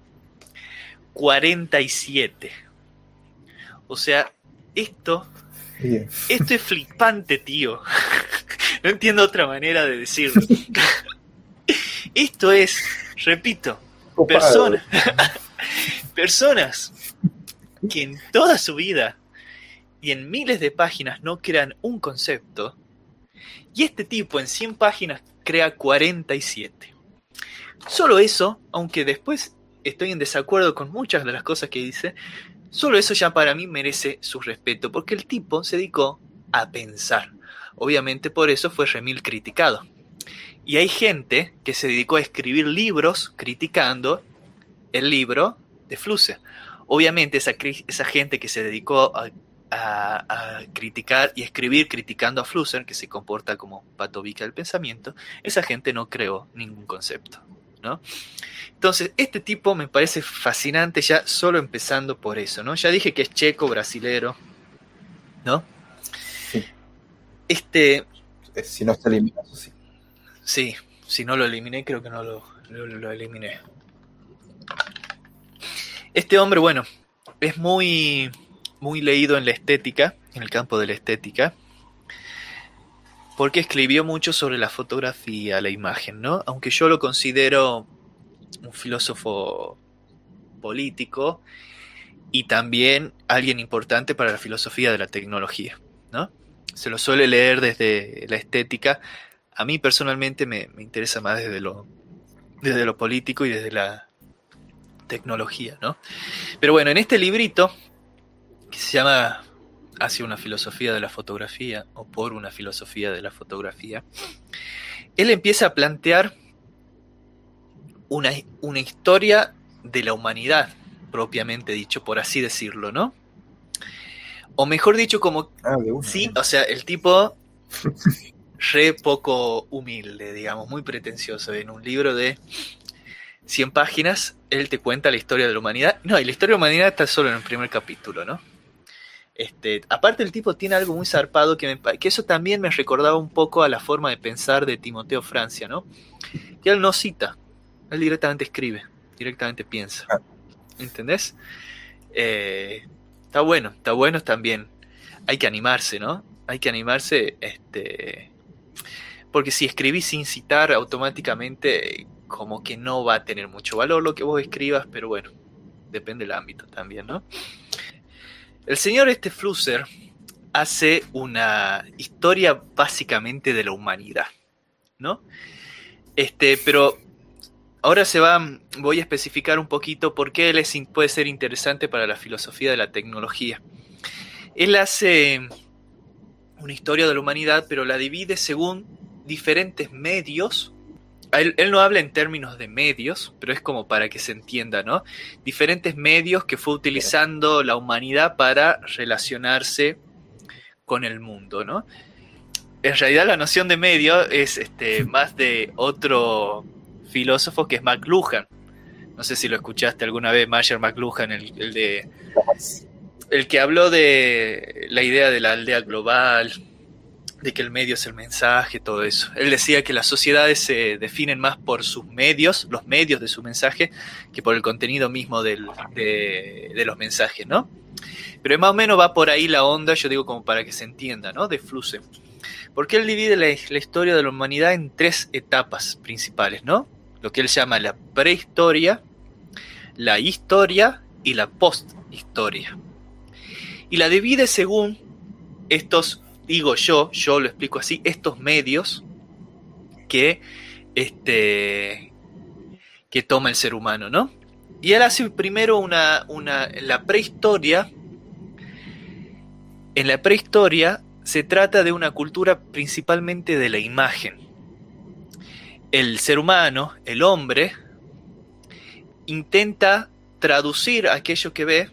47. O sea, esto, Bien. esto es flipante, tío. [LAUGHS] No entiendo otra manera de decirlo. [LAUGHS] Esto es, repito, Copado. personas, [LAUGHS] personas que en toda su vida y en miles de páginas no crean un concepto, y este tipo en 100 páginas crea 47. Solo eso, aunque después estoy en desacuerdo con muchas de las cosas que dice, solo eso ya para mí merece su respeto, porque el tipo se dedicó a pensar. Obviamente por eso fue remil criticado. Y hay gente que se dedicó a escribir libros criticando el libro de Flusser. Obviamente esa, esa gente que se dedicó a, a- a criticar y escribir criticando a Flusser, que se comporta como patobica del pensamiento, esa gente no creó ningún concepto. ¿no? Entonces, este tipo me parece fascinante ya solo empezando por eso, ¿no? Ya dije que es checo, brasilero, ¿no? Este, Eh, Si no está eliminado, sí. Sí, si no lo eliminé, creo que no lo, lo- lo eliminé. Este hombre, bueno, es muy, muy leído en la estética, en el campo de la estética, porque escribió mucho sobre la fotografía, la imagen, ¿no? Aunque yo lo considero un filósofo político y también alguien importante para la filosofía de la tecnología, ¿no? Se lo suele leer desde la estética a mí personalmente me, me interesa más desde lo, desde lo político y desde la tecnología, ¿no? Pero bueno, en este librito, que se llama Hacia una filosofía de la fotografía, o por una filosofía de la fotografía, él empieza a plantear una, una historia de la humanidad, propiamente dicho, por así decirlo, ¿no? O mejor dicho, como Ah, una. Sí, o sea, el tipo [LAUGHS] re poco humilde, digamos, muy pretencioso. En un libro de 100 páginas, él te cuenta la historia de la humanidad. No, y la historia de la humanidad está solo en el primer capítulo, ¿no? Este, aparte el tipo tiene algo muy zarpado que, me que eso también me recordaba un poco a la forma de pensar de Timoteo Francia, ¿no? Que él no cita, él directamente escribe, directamente piensa. Ah. ¿Entendés? Eh, está bueno, está bueno también. Hay que animarse, ¿no? Hay que animarse, este, porque si escribís sin citar automáticamente, como que no va a tener mucho valor lo que vos escribas, pero bueno, depende del ámbito también, ¿no? El señor este Flusser hace una historia básicamente de la humanidad, ¿no? Este, pero ahora se va, voy a especificar un poquito por qué él puede ser interesante para la filosofía de la tecnología. Él hace una historia de la humanidad, pero la divide según diferentes medios. Él, él no habla en términos de medios, pero es como para que se entienda, ¿no? Diferentes medios que fue utilizando la humanidad para relacionarse con el mundo, ¿no? En realidad la noción de medio es este, más de otro filósofo que es McLuhan. No sé si lo escuchaste alguna vez, Marshall McLuhan, el, el de el que habló de la idea de la aldea global, de que el medio es el mensaje, todo eso. Él decía que las sociedades se definen más por sus medios, los medios de su mensaje, que por el contenido mismo del- de, los mensajes, ¿no? Pero más o menos va por ahí la onda, yo digo como para que se entienda, ¿no? De Flusser. Porque él divide la, la historia de la humanidad en tres etapas principales, ¿no? Lo que él llama la prehistoria, la historia y la posthistoria y la divide según estos, digo yo, yo lo explico así, estos medios que, este, que toma el ser humano, ¿no? Y él hace primero una, una, la prehistoria, en la prehistoria se trata de una cultura principalmente de la imagen. El ser humano, el hombre, intenta traducir aquello que ve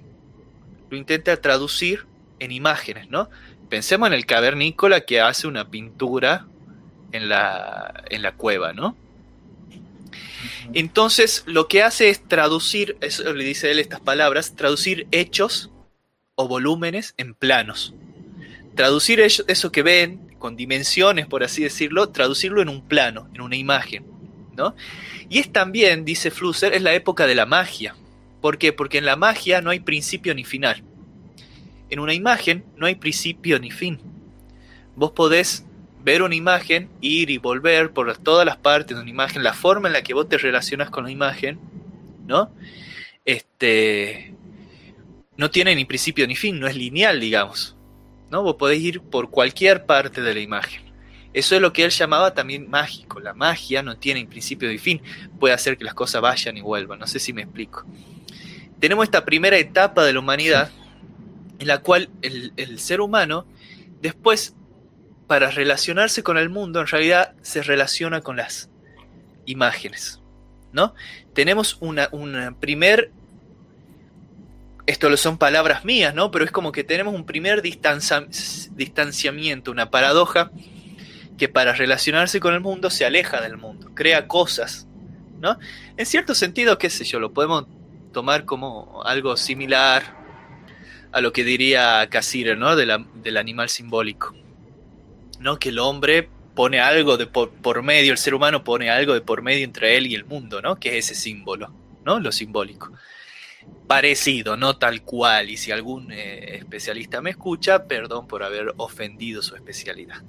lo intenta traducir en imágenes, ¿no? Pensemos en el cavernícola que hace una pintura en la, en la cueva, ¿no? Entonces, lo que hace es traducir, eso le dice él estas palabras, traducir hechos o volúmenes en planos. Traducir eso, eso que ven, con dimensiones, por así decirlo, traducirlo en un plano, en una imagen, ¿no? Y es también, dice Flusser, es la época de la magia. ¿Por qué? Porque en la magia no hay principio ni final. en una imagen no hay principio ni fin. Vos podés ver una imagen, ir y volver por todas las partes de una imagen, la forma en la que vos te relacionas con la imagen, ¿no? Este no tiene ni principio ni fin, no es lineal, digamos. ¿No? Vos podés ir por cualquier parte de la imagen. Eso es lo que él llamaba también mágico. La magia no tiene principio ni fin, puede hacer que las cosas vayan y vuelvan. No sé si me explico. Tenemos esta primera etapa de la humanidad en la cual el, el ser humano después para relacionarse con el mundo, en realidad se relaciona con las imágenes. ¿no? Tenemos una, un primer. Esto son palabras mías, ¿no? Pero es como que tenemos un primer distanciamiento, una paradoja que para relacionarse con el mundo se aleja del mundo, crea cosas, ¿no? En cierto sentido, qué sé yo, lo podemos tomar como algo similar a lo que diría Cassirer, ¿no? del animal simbólico. ¿no? Que el hombre pone algo de por, medio, el ser humano pone algo de por medio entre él y el mundo, ¿no? Que es ese símbolo, ¿no? Lo simbólico. Parecido, no tal cual. Y si algún eh, especialista me escucha, perdón por haber ofendido su especialidad.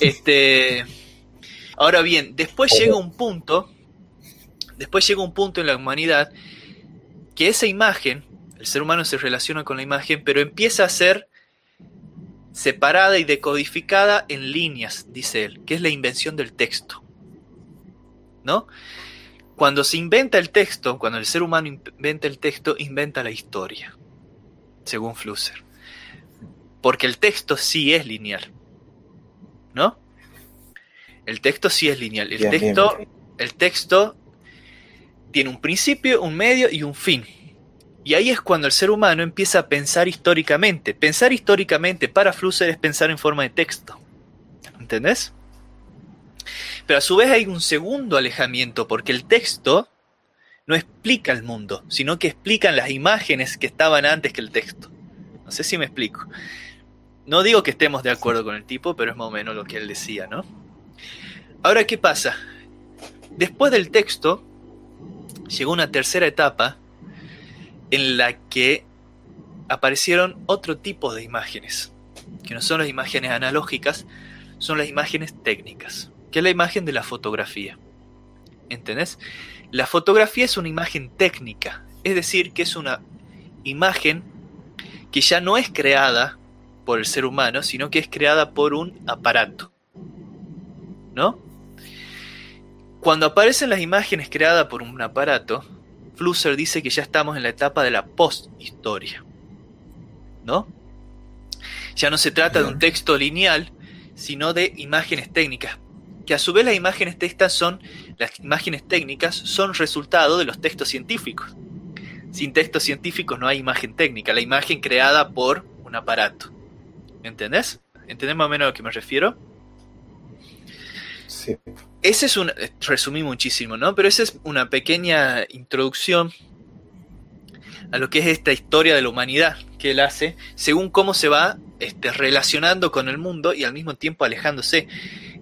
Este, ahora bien, después llega un punto, después llega un punto en la humanidad que esa imagen, el ser humano se relaciona con la imagen, pero empieza a ser separada y decodificada en líneas, dice él, que es la invención del texto. ¿No? Cuando se inventa el texto, cuando el ser humano inventa el texto, inventa la historia, según Flusser. Porque el texto sí es lineal. ¿No? El texto sí es lineal. El texto, el texto tiene un principio, un medio y un fin. Y ahí es cuando el ser humano empieza a pensar históricamente. Pensar históricamente para Flusser es pensar en forma de texto. ¿Entendés? Pero a su vez hay un segundo alejamiento, porque el texto no explica el mundo, sino que explican las imágenes que estaban antes que el texto. No sé si me explico. No digo que estemos de acuerdo con el tipo, pero es más o menos lo que él decía, ¿no? Ahora, ¿qué pasa? Después del texto, llegó una tercera etapa en la que aparecieron otro tipo de imágenes, que no son las imágenes analógicas, son las imágenes técnicas, que es la imagen de la fotografía. ¿Entendés? La fotografía es una imagen técnica, es decir, que es una imagen que ya no es creada por el ser humano, sino que es creada por un aparato. ¿No? Cuando aparecen las imágenes creadas por un aparato, Flusser dice que ya estamos en la etapa de la posthistoria. ¿No? Ya no se trata de un texto lineal, sino de imágenes técnicas. Que a su vez las imágenes técnicas son, las imágenes técnicas son resultado de los textos científicos. Sin textos científicos no hay imagen técnica, la imagen creada por un aparato. ¿Entendés? ¿Entendés más o menos a lo que me refiero? Sí. Ese es un. Resumí muchísimo, ¿no? Pero esa es una pequeña introducción a lo que es esta historia de la humanidad que él hace, según cómo se va este, relacionando con el mundo y al mismo tiempo alejándose.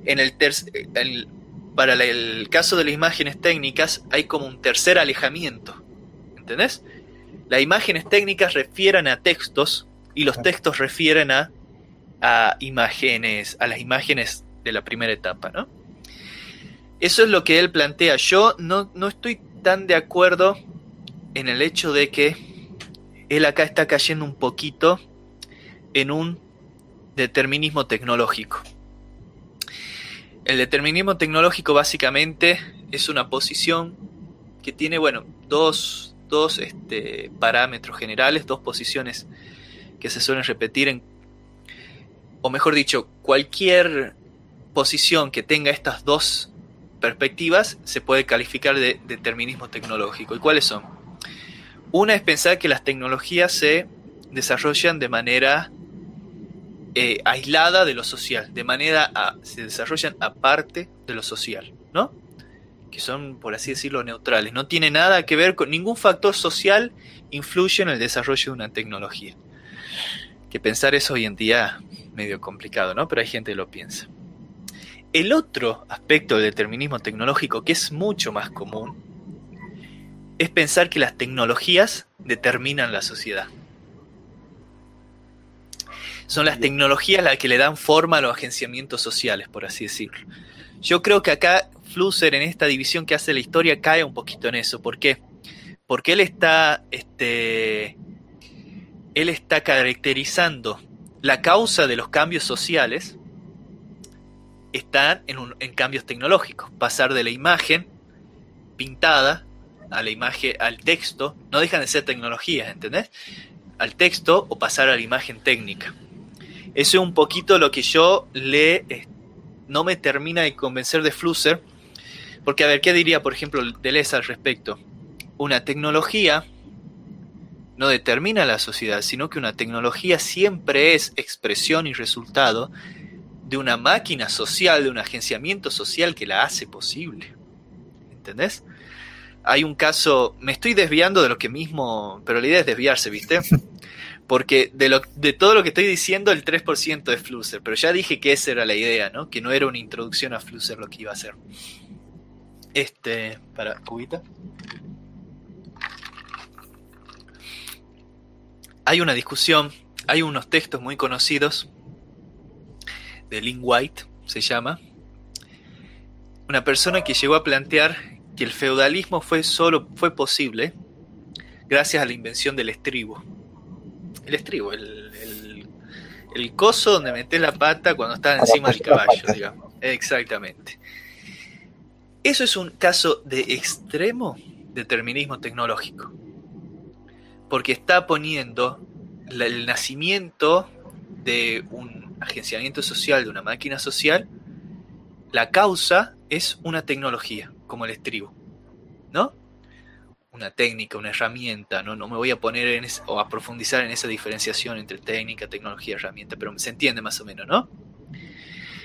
En el, para el caso de las imágenes técnicas hay como un tercer alejamiento. ¿Entendés? Las imágenes técnicas refieren a textos y los textos refieren a, a imágenes, a las imágenes de la primera etapa, ¿no? Eso es lo que él plantea. Yo no, no estoy tan de acuerdo en el hecho de que él acá está cayendo un poquito en un determinismo tecnológico. El determinismo tecnológico básicamente es una posición que tiene, bueno, dos, dos este, parámetros generales, dos posiciones que se suelen repetir en, o mejor dicho, cualquier posición que tenga estas dos perspectivas se puede calificar de determinismo tecnológico. ¿Y cuáles son? Una es pensar que las tecnologías se desarrollan de manera eh, aislada de lo social, de manera a, se desarrollan aparte de lo social, ¿no? Que son, por así decirlo, neutrales. No tiene nada que ver con ningún factor social influye en el desarrollo de una tecnología. Que pensar eso hoy en día medio complicado, ¿no? Pero hay gente que lo piensa. El otro aspecto del determinismo tecnológico, que es mucho más común, es pensar que las tecnologías determinan la sociedad. Son las tecnologías las que le dan forma a los agenciamientos sociales, por así decirlo. Yo creo que acá Flusser en esta división que hace la historia cae un poquito en eso. ¿Por qué? Porque él está, este, él está caracterizando la causa de los cambios sociales está en, en cambios tecnológicos. Pasar de la imagen pintada a la imagen, al texto, no dejan de ser tecnologías, ¿entendés? Al texto o pasar a la imagen técnica. Eso es un poquito lo que yo le no me termina de convencer de Flusser, porque a ver, ¿qué diría, por ejemplo, Deleuze al respecto? Una tecnología no determina la sociedad, sino que una tecnología siempre es expresión y resultado de una máquina social, de un agenciamiento social que la hace posible. ¿Entendés? Hay un caso, me estoy desviando de lo que mismo, pero la idea es desviarse, ¿viste? [LAUGHS] Porque de, lo, de todo lo que estoy diciendo, el 3% es Flusser, pero ya dije que esa era la idea, ¿no? Que no era una introducción a Flusser lo que iba a hacer. Este, para, cubita. Hay una discusión, hay unos textos muy conocidos de Lynn White, se llama, una persona que llegó a plantear que el feudalismo fue solo fue posible gracias a la invención del estribo. El estribo, el, el, coso donde metes la pata cuando estás encima del caballo, digamos. Exactamente. Eso es un caso de extremo determinismo tecnológico. Porque está poniendo el nacimiento de un agenciamiento social, de una máquina social, la causa es una tecnología, como el estribo, ¿no? Una técnica, una herramienta, ¿no? No me voy a poner en o a profundizar en esa diferenciación entre técnica, tecnología, herramienta, pero se entiende más o menos, ¿no?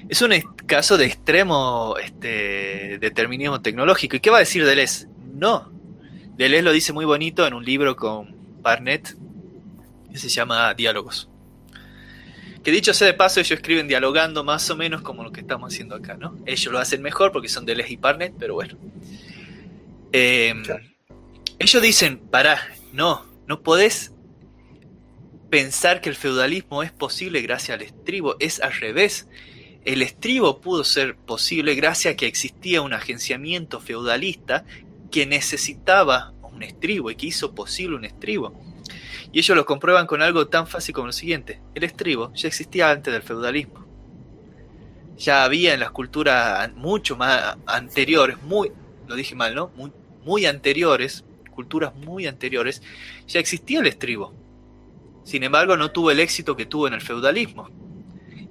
Es un caso de extremo este, determinismo tecnológico. ¿Y qué va a decir Deleuze? No. Deleuze lo dice muy bonito en un libro con Barnett que se llama Diálogos. Que dicho sea de paso, ellos escriben dialogando más o menos como lo que estamos haciendo acá, ¿no? Ellos lo hacen mejor porque son de Les y Parnet, pero bueno. Em, ellos dicen, pará, no, no podés pensar que el feudalismo es posible gracias al estribo, es al revés. El estribo pudo ser posible gracias a que existía un agenciamiento feudalista que necesitaba un estribo y que hizo posible un estribo. Y ellos lo comprueban con algo tan fácil como lo siguiente. El estribo ya existía antes del feudalismo. Ya había en las culturas mucho más anteriores, muy, lo dije mal, ¿no? Muy, muy anteriores, culturas muy anteriores, ya existía el estribo. Sin embargo, no tuvo el éxito que tuvo en el feudalismo.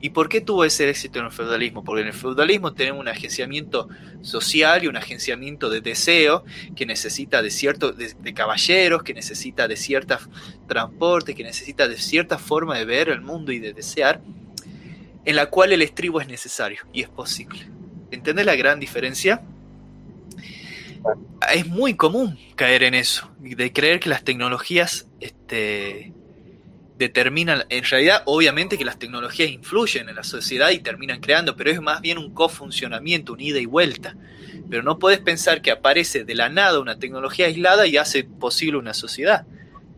¿Y por qué tuvo ese éxito en el feudalismo? Porque en el feudalismo tenemos un agenciamiento social y un agenciamiento de deseo que necesita de cierto de, caballeros, que necesita de cierta transporte, que necesita de cierta forma de ver el mundo y de desear, en la cual el estribo es necesario y es posible. ¿Entendés la gran diferencia? Es muy común caer en eso, de creer que las tecnologías este, determinan, en realidad obviamente que las tecnologías influyen en la sociedad y terminan creando, pero es más bien un cofuncionamiento, un ida y vuelta. Pero no puedes pensar que aparece de la nada una tecnología aislada y hace posible una sociedad.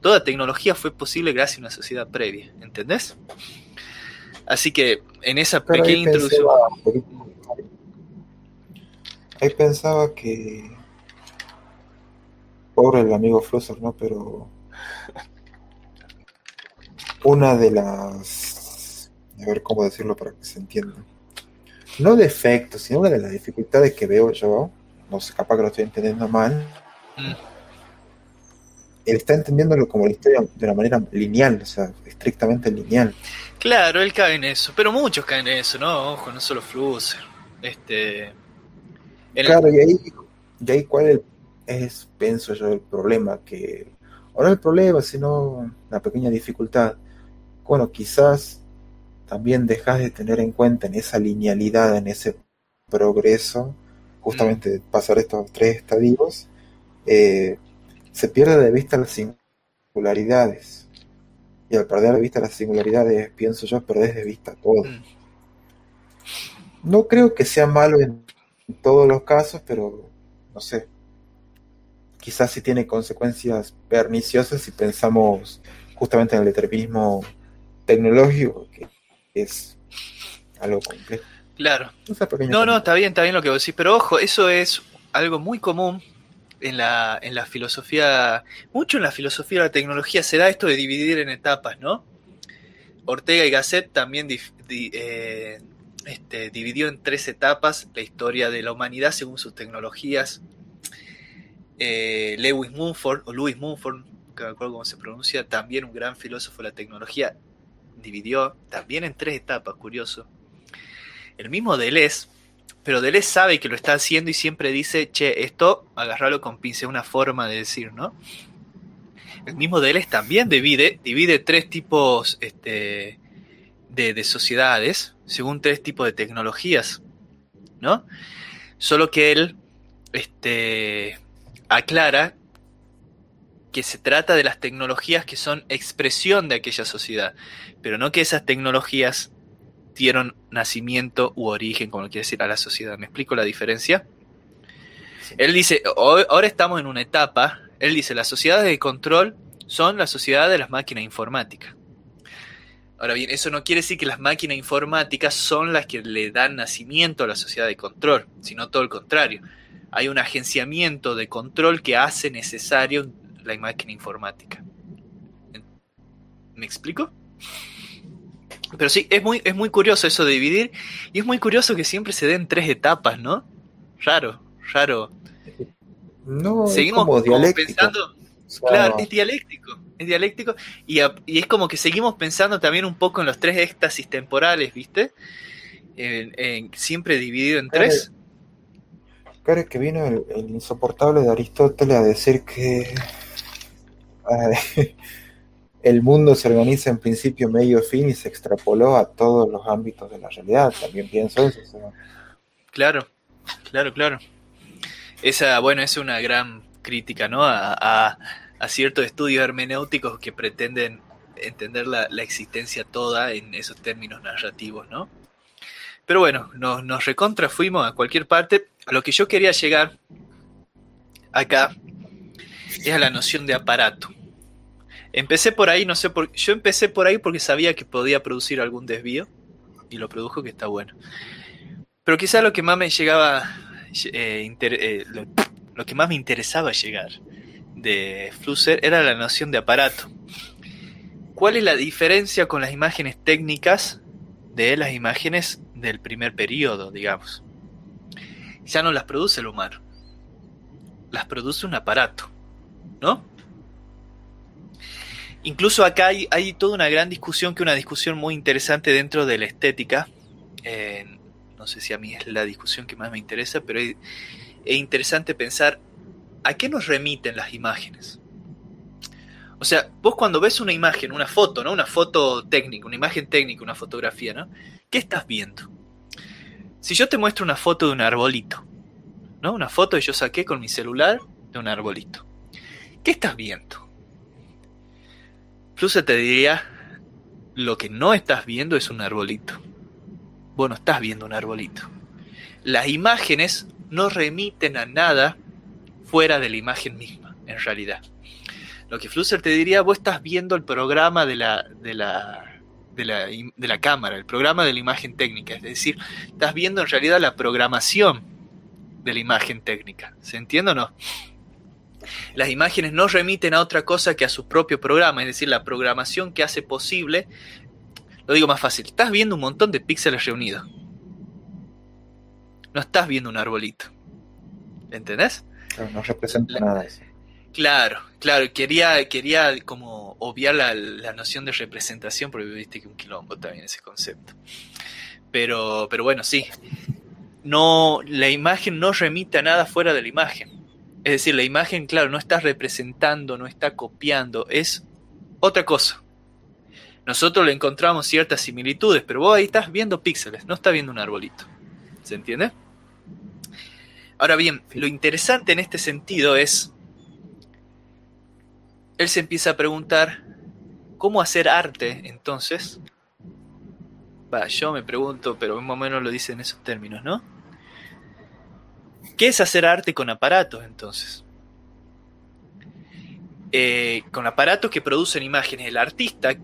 Toda tecnología fue posible gracias a una sociedad previa, ¿entendés? Así que en esa pequeña introducción... ahí pensaba que... Pobre el amigo Flosser, ¿no? Pero una de las, a ver cómo decirlo para que se entienda, no defectos, sino una de las dificultades que veo yo, no sé, capaz que lo estoy entendiendo mal, mm. él está entendiéndolo como la historia de una manera lineal, o sea, estrictamente lineal. Claro, él cae en eso, pero muchos caen en eso, ¿no? Ojo, no solo Flusser. Este, claro, y, ahí, y ahí cuál es, pienso yo, el problema, que, no el problema, sino la pequeña dificultad, bueno, quizás también dejas de tener en cuenta en esa linealidad, en ese progreso, justamente de pasar estos tres estadios, eh, se pierde de vista las singularidades. Y al perder de vista las singularidades, pienso yo, perdés de vista todo. Mm. No creo que sea malo en todos los casos, pero no sé. Quizás sí tiene consecuencias perniciosas si pensamos justamente en el determinismo tecnológico que es algo complejo. Claro. No, no, está bien, está bien lo que vos decís, pero ojo, eso es algo muy común en la, en la filosofía, mucho en la filosofía de la tecnología se da esto de dividir en etapas, ¿no? Ortega y Gasset también eh, este, dividió en tres etapas la historia de la humanidad según sus tecnologías. Eh, Lewis Mumford, o Louis Mumford, que me acuerdo cómo se pronuncia, también un gran filósofo de la tecnología, dividió también en tres etapas, curioso. El mismo Deleuze, pero Deleuze sabe que lo está haciendo y siempre dice, che, esto agarrarlo con pince, una forma de decir, ¿no? El mismo Deleuze también divide, divide tres tipos este, de, sociedades según tres tipos de tecnologías, ¿no? Solo que él este, aclara que se trata de las tecnologías que son expresión de aquella sociedad, pero no que esas tecnologías dieron nacimiento u origen, como quiere decir, a la sociedad. ¿Me explico la diferencia? Él dice, ahora estamos en una etapa, él dice, las sociedades de control son la sociedad de las máquinas informáticas. Ahora bien, eso no quiere decir que las máquinas informáticas son las que le dan nacimiento a la sociedad de control, sino todo el contrario. Hay un agenciamiento de control que hace necesario la máquina informática. ¿Me explico? Pero sí, es muy, es muy curioso eso de dividir. Y es muy curioso que siempre se den tres etapas, ¿no? Raro, raro. No, Seguimos como dialéctico. pensando. Claro, es dialéctico. Es dialéctico. Y, es como que seguimos pensando también un poco en los tres éxtasis temporales, ¿viste? siempre dividido en tres. Claro, que vino el, insoportable de Aristóteles a decir que. [LAUGHS] el mundo se organiza en principio, medio, fin y se extrapoló a todos los ámbitos de la realidad. También pienso eso. Claro, claro, claro. Esa, bueno, es una gran crítica, ¿no? A, ciertos estudios hermenéuticos que pretenden entender la, existencia toda en esos términos narrativos, ¿no? Pero bueno, nos, nos recontra fuimos a cualquier parte. A lo que yo quería llegar acá es a la noción de aparato. Empecé por ahí, no sé por Yo empecé por ahí porque sabía que podía producir algún desvío. Y lo produjo, que está bueno. Pero quizá lo que más me llegaba. Eh, eh, lo, que más me interesaba llegar de Flusser era la noción de aparato. ¿Cuál es la diferencia con las imágenes técnicas de las imágenes del primer periodo, digamos? Ya no las produce el humano. Las produce un aparato. ¿No? Incluso acá hay, toda una gran discusión, que una discusión muy interesante dentro de la estética. Eh, no sé si a mí es la discusión que más me interesa, pero es, interesante pensar a qué nos remiten las imágenes. O sea, vos cuando ves una imagen, una foto, ¿no? Una foto técnica, una imagen técnica, una fotografía, ¿no? ¿Qué estás viendo? Si yo te muestro una foto de un arbolito, ¿no? Una foto que yo saqué con mi celular de un arbolito. ¿Qué estás viendo? Incluso te diría, lo que no estás viendo es un arbolito. Bueno, estás viendo un arbolito. Las imágenes no remiten a nada fuera de la imagen misma, en realidad. Lo que Flusser te diría, vos estás viendo el programa de la, de la, de la, de la cámara, el programa de la imagen técnica. Es decir, estás viendo en realidad la programación de la imagen técnica. ¿Se entiende o no? Las imágenes no remiten a otra cosa que a su propio programa, es decir, la programación que hace posible, lo digo más fácil, estás viendo un montón de píxeles reunidos. No estás viendo un arbolito. ¿Entendés? no representa nada eso. Claro, claro, quería, quería como obviar la, la, noción de representación, porque viste que un quilombo también ese concepto. Pero, pero bueno, sí. No, la imagen no remite a nada fuera de la imagen. Es decir, la imagen, claro, no está representando, no está copiando, es otra cosa. Nosotros le encontramos ciertas similitudes, pero vos ahí estás viendo píxeles, no estás viendo un arbolito. ¿Se entiende? Ahora bien, lo interesante en este sentido es, él se empieza a preguntar, ¿cómo hacer arte entonces? Va, yo me pregunto, pero más o menos lo dice en esos términos, ¿no? ¿Qué es hacer arte con aparatos entonces? Eh, con aparatos que producen imágenes. El artista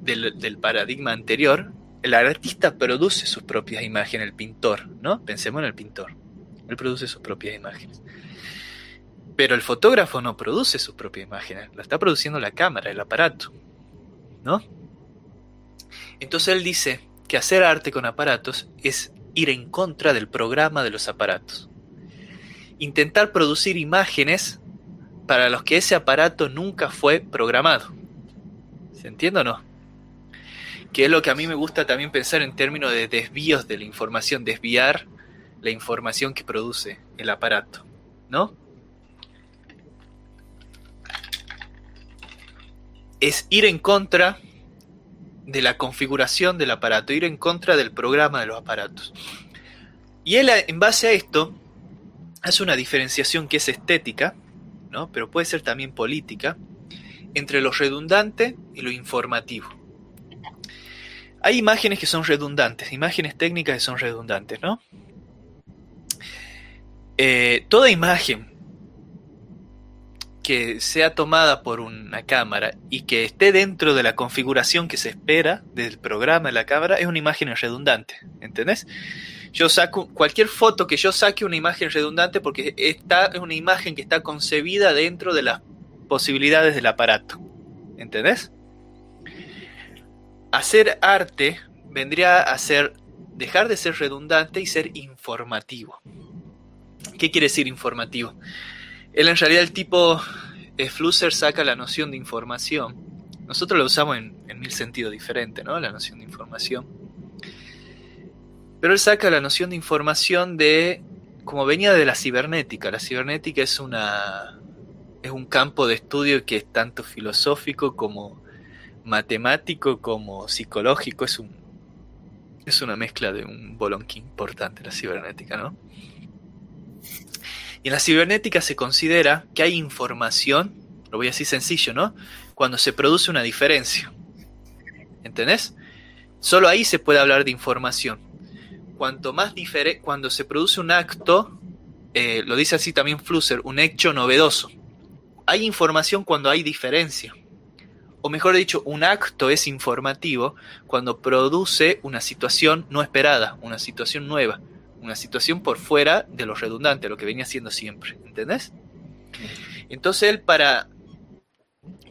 del, del paradigma anterior, el artista produce sus propias imágenes, el pintor, ¿no? Pensemos en el pintor. Él produce sus propias imágenes. Pero el fotógrafo no produce sus propias imágenes, la está produciendo la cámara, el aparato, ¿no? Entonces él dice que hacer arte con aparatos es ir en contra del programa de los aparatos. Intentar producir imágenes para los que ese aparato nunca fue programado. ¿Se entiende o no? Que es lo que a mí me gusta también pensar en términos de desvíos de la información, desviar la información que produce el aparato, ¿no? Es ir en contra de la configuración del aparato, ir en contra del programa de los aparatos. Y él, en base a esto, hace una diferenciación que es estética, ¿no? pero puede ser también política, entre lo redundante y lo informativo. Hay imágenes que son redundantes, imágenes técnicas que son redundantes, ¿no? Eh, toda imagen que sea tomada por una cámara y que esté dentro de la configuración que se espera del programa de la cámara es una imagen redundante, ¿entendés? Yo saco cualquier foto que yo saque una imagen redundante porque esta es una imagen que está concebida dentro de las posibilidades del aparato, ¿entendés? Hacer arte vendría a ser dejar de ser redundante y ser informativo. ¿Qué quiere decir informativo? Él en realidad el tipo eh, Flusser saca la noción de información. Nosotros lo usamos en, mil sentidos diferentes, ¿no? La noción de información. Pero él saca la noción de información de como venía de la cibernética. La cibernética es una es un campo de estudio que es tanto filosófico como matemático como psicológico. Es un es una mezcla de un bolonquín importante la cibernética, ¿no? Y en la cibernética se considera que hay información, lo voy a decir sencillo, ¿no? Cuando se produce una diferencia. ¿Entendés? Solo ahí se puede hablar de información. Cuanto más diferente, cuando se produce un acto, eh, lo dice así también Flusser, un hecho novedoso. Hay información cuando hay diferencia. O mejor dicho, un acto es informativo cuando produce una situación no esperada, una situación nueva una situación por fuera de lo redundante, lo que venía haciendo siempre, ¿entendés? Entonces él para,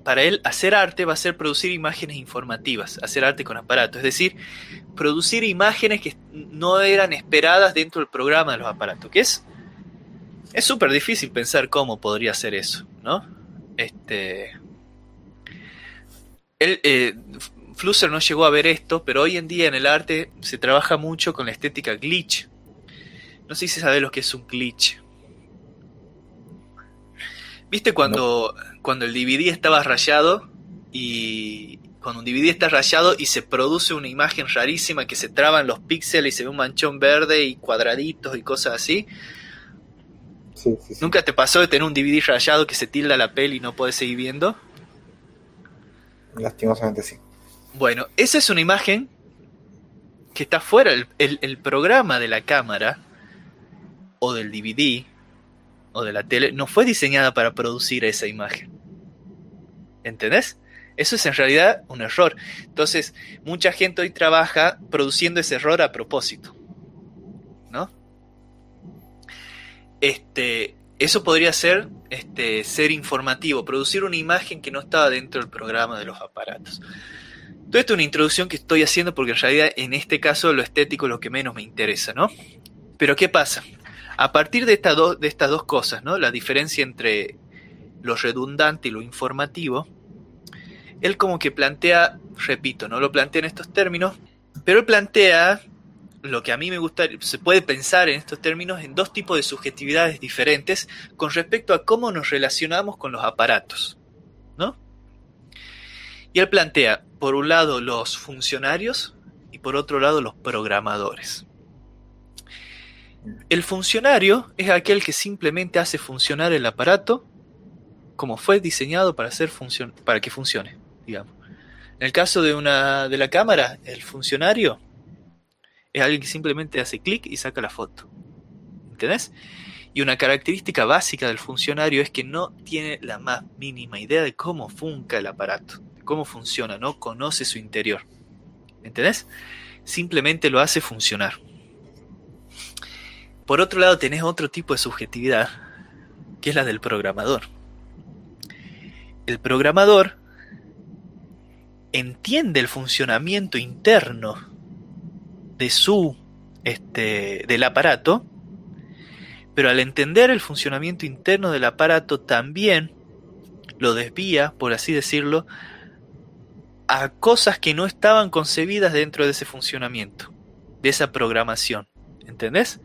para él hacer arte va a ser producir imágenes informativas, hacer arte con aparatos, es decir, producir imágenes que no eran esperadas dentro del programa de los aparatos, que es es súper difícil pensar cómo podría ser eso, ¿no? Este él, eh, Flusser no llegó a ver esto, pero hoy en día en el arte se trabaja mucho con la estética glitch, no sé si sabes lo que es un glitch. ¿Viste cuando, cuando el DVD estaba rayado y cuando un DVD está rayado y se produce una imagen rarísima que se traban los píxeles y se ve un manchón verde y cuadraditos y cosas así? Sí, sí, ¿Nunca te pasó de tener un DVD rayado que se tilda la peli y no puedes seguir viendo? Lastimosamente sí. Bueno, esa es una imagen que está fuera, el programa de la cámara o del DVD o de la tele no fue diseñada para producir esa imagen. ¿Entendés? Eso es en realidad un error. Entonces, mucha gente hoy trabaja produciendo ese error a propósito. ¿No? Este, eso podría ser este, ser informativo, producir una imagen que no estaba dentro del programa de los aparatos. Todo esto es una introducción que estoy haciendo porque en realidad en este caso lo estético es lo que menos me interesa, ¿no? Pero ¿qué pasa? A partir de, estas dos cosas, ¿no? la diferencia entre lo redundante y lo informativo, él como que plantea, repito, no lo plantea en estos términos, pero él plantea lo que a mí me gusta, se puede pensar en estos términos en dos tipos de subjetividades diferentes con respecto a cómo nos relacionamos con los aparatos, ¿no? Y él plantea, por un lado, los funcionarios y por otro lado, los programadores. El funcionario es aquel que simplemente hace funcionar el aparato como fue diseñado para, hacer para que funcione, digamos. En el caso de, una, de la cámara, el funcionario es alguien que simplemente hace clic y saca la foto. ¿Entendés? Y una característica básica del funcionario es que no tiene la más mínima idea de cómo funca el aparato, cómo funciona, no conoce su interior. ¿Entendés? Simplemente lo hace funcionar. Por otro lado, tenés otro tipo de subjetividad, que es la del programador. El programador entiende el funcionamiento interno de su este, del aparato, pero al entender el funcionamiento interno del aparato también lo desvía, por así decirlo, a cosas que no estaban concebidas dentro de ese funcionamiento, de esa programación. ¿Entendés?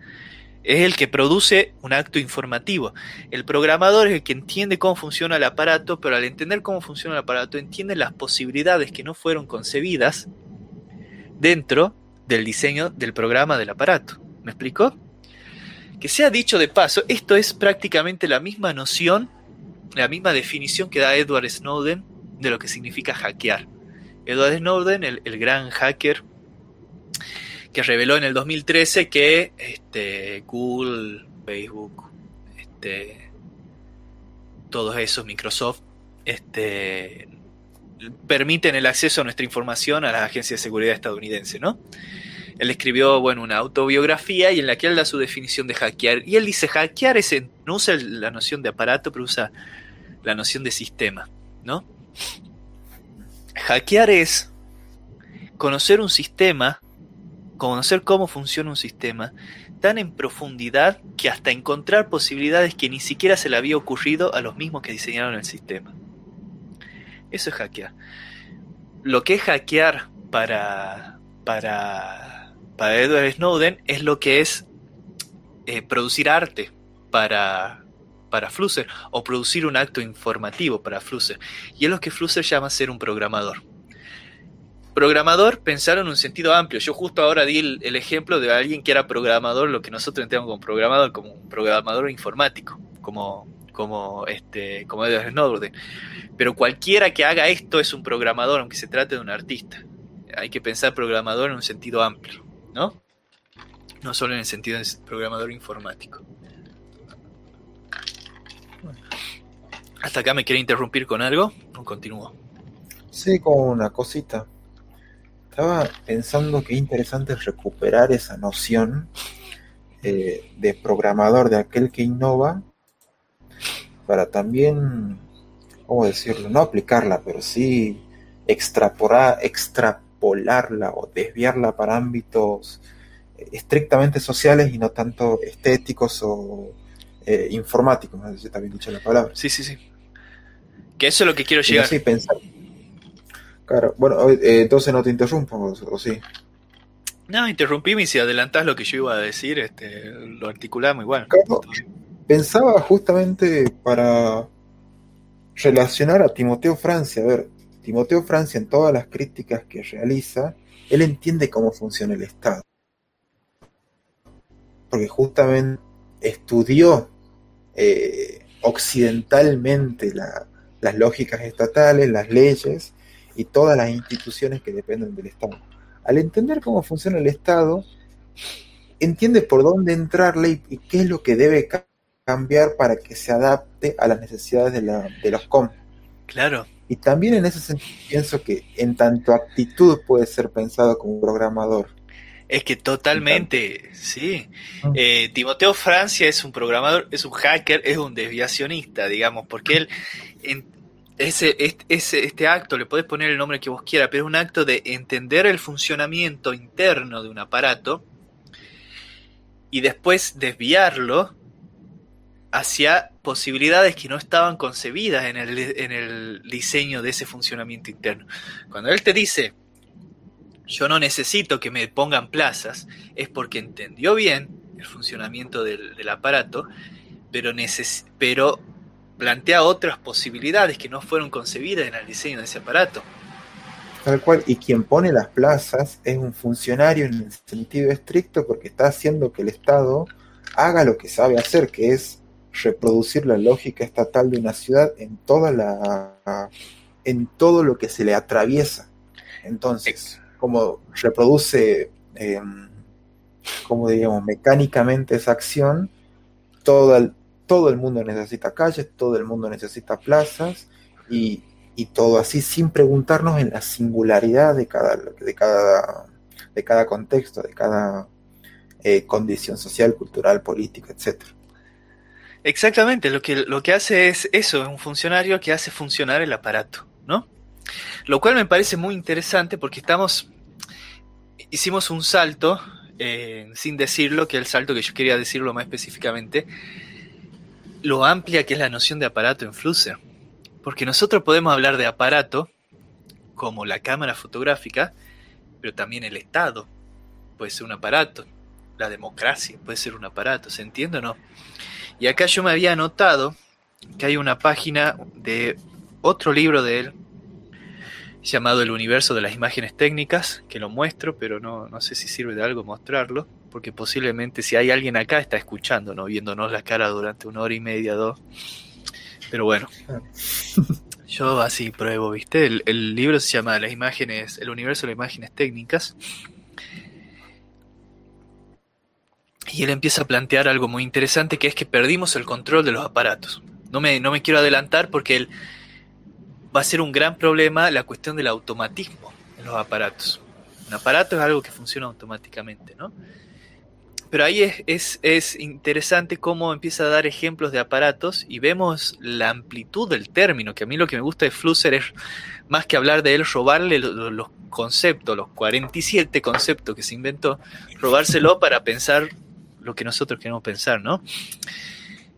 Es el que produce un acto informativo. El programador es el que entiende cómo funciona el aparato, pero al entender cómo funciona el aparato, entiende las posibilidades que no fueron concebidas dentro del diseño del programa del aparato. ¿Me explicó? Que sea dicho de paso, esto es prácticamente la misma noción, la misma definición que da Edward Snowden de lo que significa hackear. Edward Snowden, el, gran hacker que reveló en el 2013 que este, Google, Facebook, este, todos esos, Microsoft, este, permiten el acceso a nuestra información a las agencias de seguridad estadounidenses, ¿no? Él escribió, bueno, una autobiografía y en la que él da su definición de hackear. Y él dice, hackear es, no usa la noción de aparato, pero usa la noción de sistema, ¿no? Hackear es conocer un sistema, conocer cómo funciona un sistema, tan en profundidad que hasta encontrar posibilidades que ni siquiera se le había ocurrido a los mismos que diseñaron el sistema. Eso es hackear. Lo que es hackear para, para, para Edward Snowden es lo que es eh, producir arte para, para Flusser o producir un acto informativo para Flusser. Y es lo que Flusser llama ser un programador. Programador, pensar en un sentido amplio. Yo justo ahora di el, ejemplo de alguien que era programador, lo que nosotros entendemos como programador, como un programador informático, como, como, este, como Edward Snowden. Pero cualquiera que haga esto es un programador, aunque se trate de un artista. Hay que pensar programador en un sentido amplio, ¿no? No solo en el sentido de programador informático. ¿Hasta acá me quiere interrumpir con algo? ¿O continúo? Sí, con una cosita. Estaba pensando que interesante recuperar esa noción eh, de programador, de aquel que innova, para también ¿cómo decirlo? No aplicarla, pero sí extrapolar, extrapolarla o desviarla para ámbitos eh, estrictamente sociales y no tanto estéticos o eh, informáticos, no sé si está bien dicha la palabra. Sí, sí, sí. Que eso es lo que quiero llegar. Sí, pensar. Claro, bueno, eh, entonces no te interrumpo, o, sí. No, interrumpíme y si adelantás lo que yo iba a decir, este, lo articulamos igual. pensaba justamente para relacionar a Timoteo Francia. A ver, Timoteo Francia en todas las críticas que realiza, él entiende cómo funciona el Estado. Porque justamente estudió eh, occidentalmente las lógicas estatales, las leyes y todas las instituciones que dependen del Estado. Al entender cómo funciona el Estado, entiende por dónde entrarle y, qué es lo que debe cambiar para que se adapte a las necesidades de, la, de los com. Claro. Y también en ese sentido pienso que en tanto actitud puede ser pensado como programador. Es que totalmente, sí. Ah. Eh, Timoteo Francia es un programador, es un hacker, es un desviacionista, digamos, porque él, en, ese, este acto, le podés poner el nombre que vos quieras, pero es un acto de entender el funcionamiento interno de un aparato y después desviarlo hacia posibilidades que no estaban concebidas en el, en el diseño de ese funcionamiento interno. Cuando él te dice, yo no necesito que me pongan plazas, es porque entendió bien el funcionamiento del, aparato, pero, pero plantea otras posibilidades que no fueron concebidas en el diseño de ese aparato. Tal cual, y quien pone las plazas es un funcionario en el sentido estricto porque está haciendo que el Estado haga lo que sabe hacer, que es reproducir la lógica estatal de una ciudad en toda la en todo lo que se le atraviesa. Entonces, como reproduce em, como digamos mecánicamente esa acción, todo el, todo el mundo necesita calles, todo el mundo necesita plazas y y todo así sin preguntarnos en la singularidad de cada, de cada, de cada contexto, de cada eh, condición social, cultural, política, etc. Exactamente, lo que, lo que hace es eso, es un funcionario que hace funcionar el aparato, ¿no? Lo cual me parece muy interesante porque estamos, hicimos un salto, eh, sin decirlo, que el salto que yo quería decirlo más específicamente, lo amplia que es la noción de aparato en Flusser. Porque nosotros podemos hablar de aparato como la cámara fotográfica, pero también el Estado puede ser un aparato, la democracia puede ser un aparato, ¿se entiende o no? Y acá yo me había notado que hay una página de otro libro de él llamado El universo de las imágenes técnicas, que lo muestro, pero no, no sé si sirve de algo mostrarlo, porque posiblemente si hay alguien acá está escuchando, ¿no? viéndonos la cara durante una hora y media, dos. Pero bueno, [LAUGHS] yo así pruebo, ¿viste? El, libro se llama Las imágenes, el universo de las imágenes técnicas. Y él empieza a plantear algo muy interesante que es que perdimos el control de los aparatos. No me, no me quiero adelantar porque él va a ser un gran problema la cuestión del automatismo en los aparatos. Un aparato es algo que funciona automáticamente, ¿no? Pero ahí es, es, interesante cómo empieza a dar ejemplos de aparatos y vemos la amplitud del término, que a mí lo que me gusta de Flusser es más que hablar de él, robarle los, conceptos, los 47 conceptos que se inventó, robárselo [LAUGHS] para pensar lo que nosotros queremos pensar, ¿no?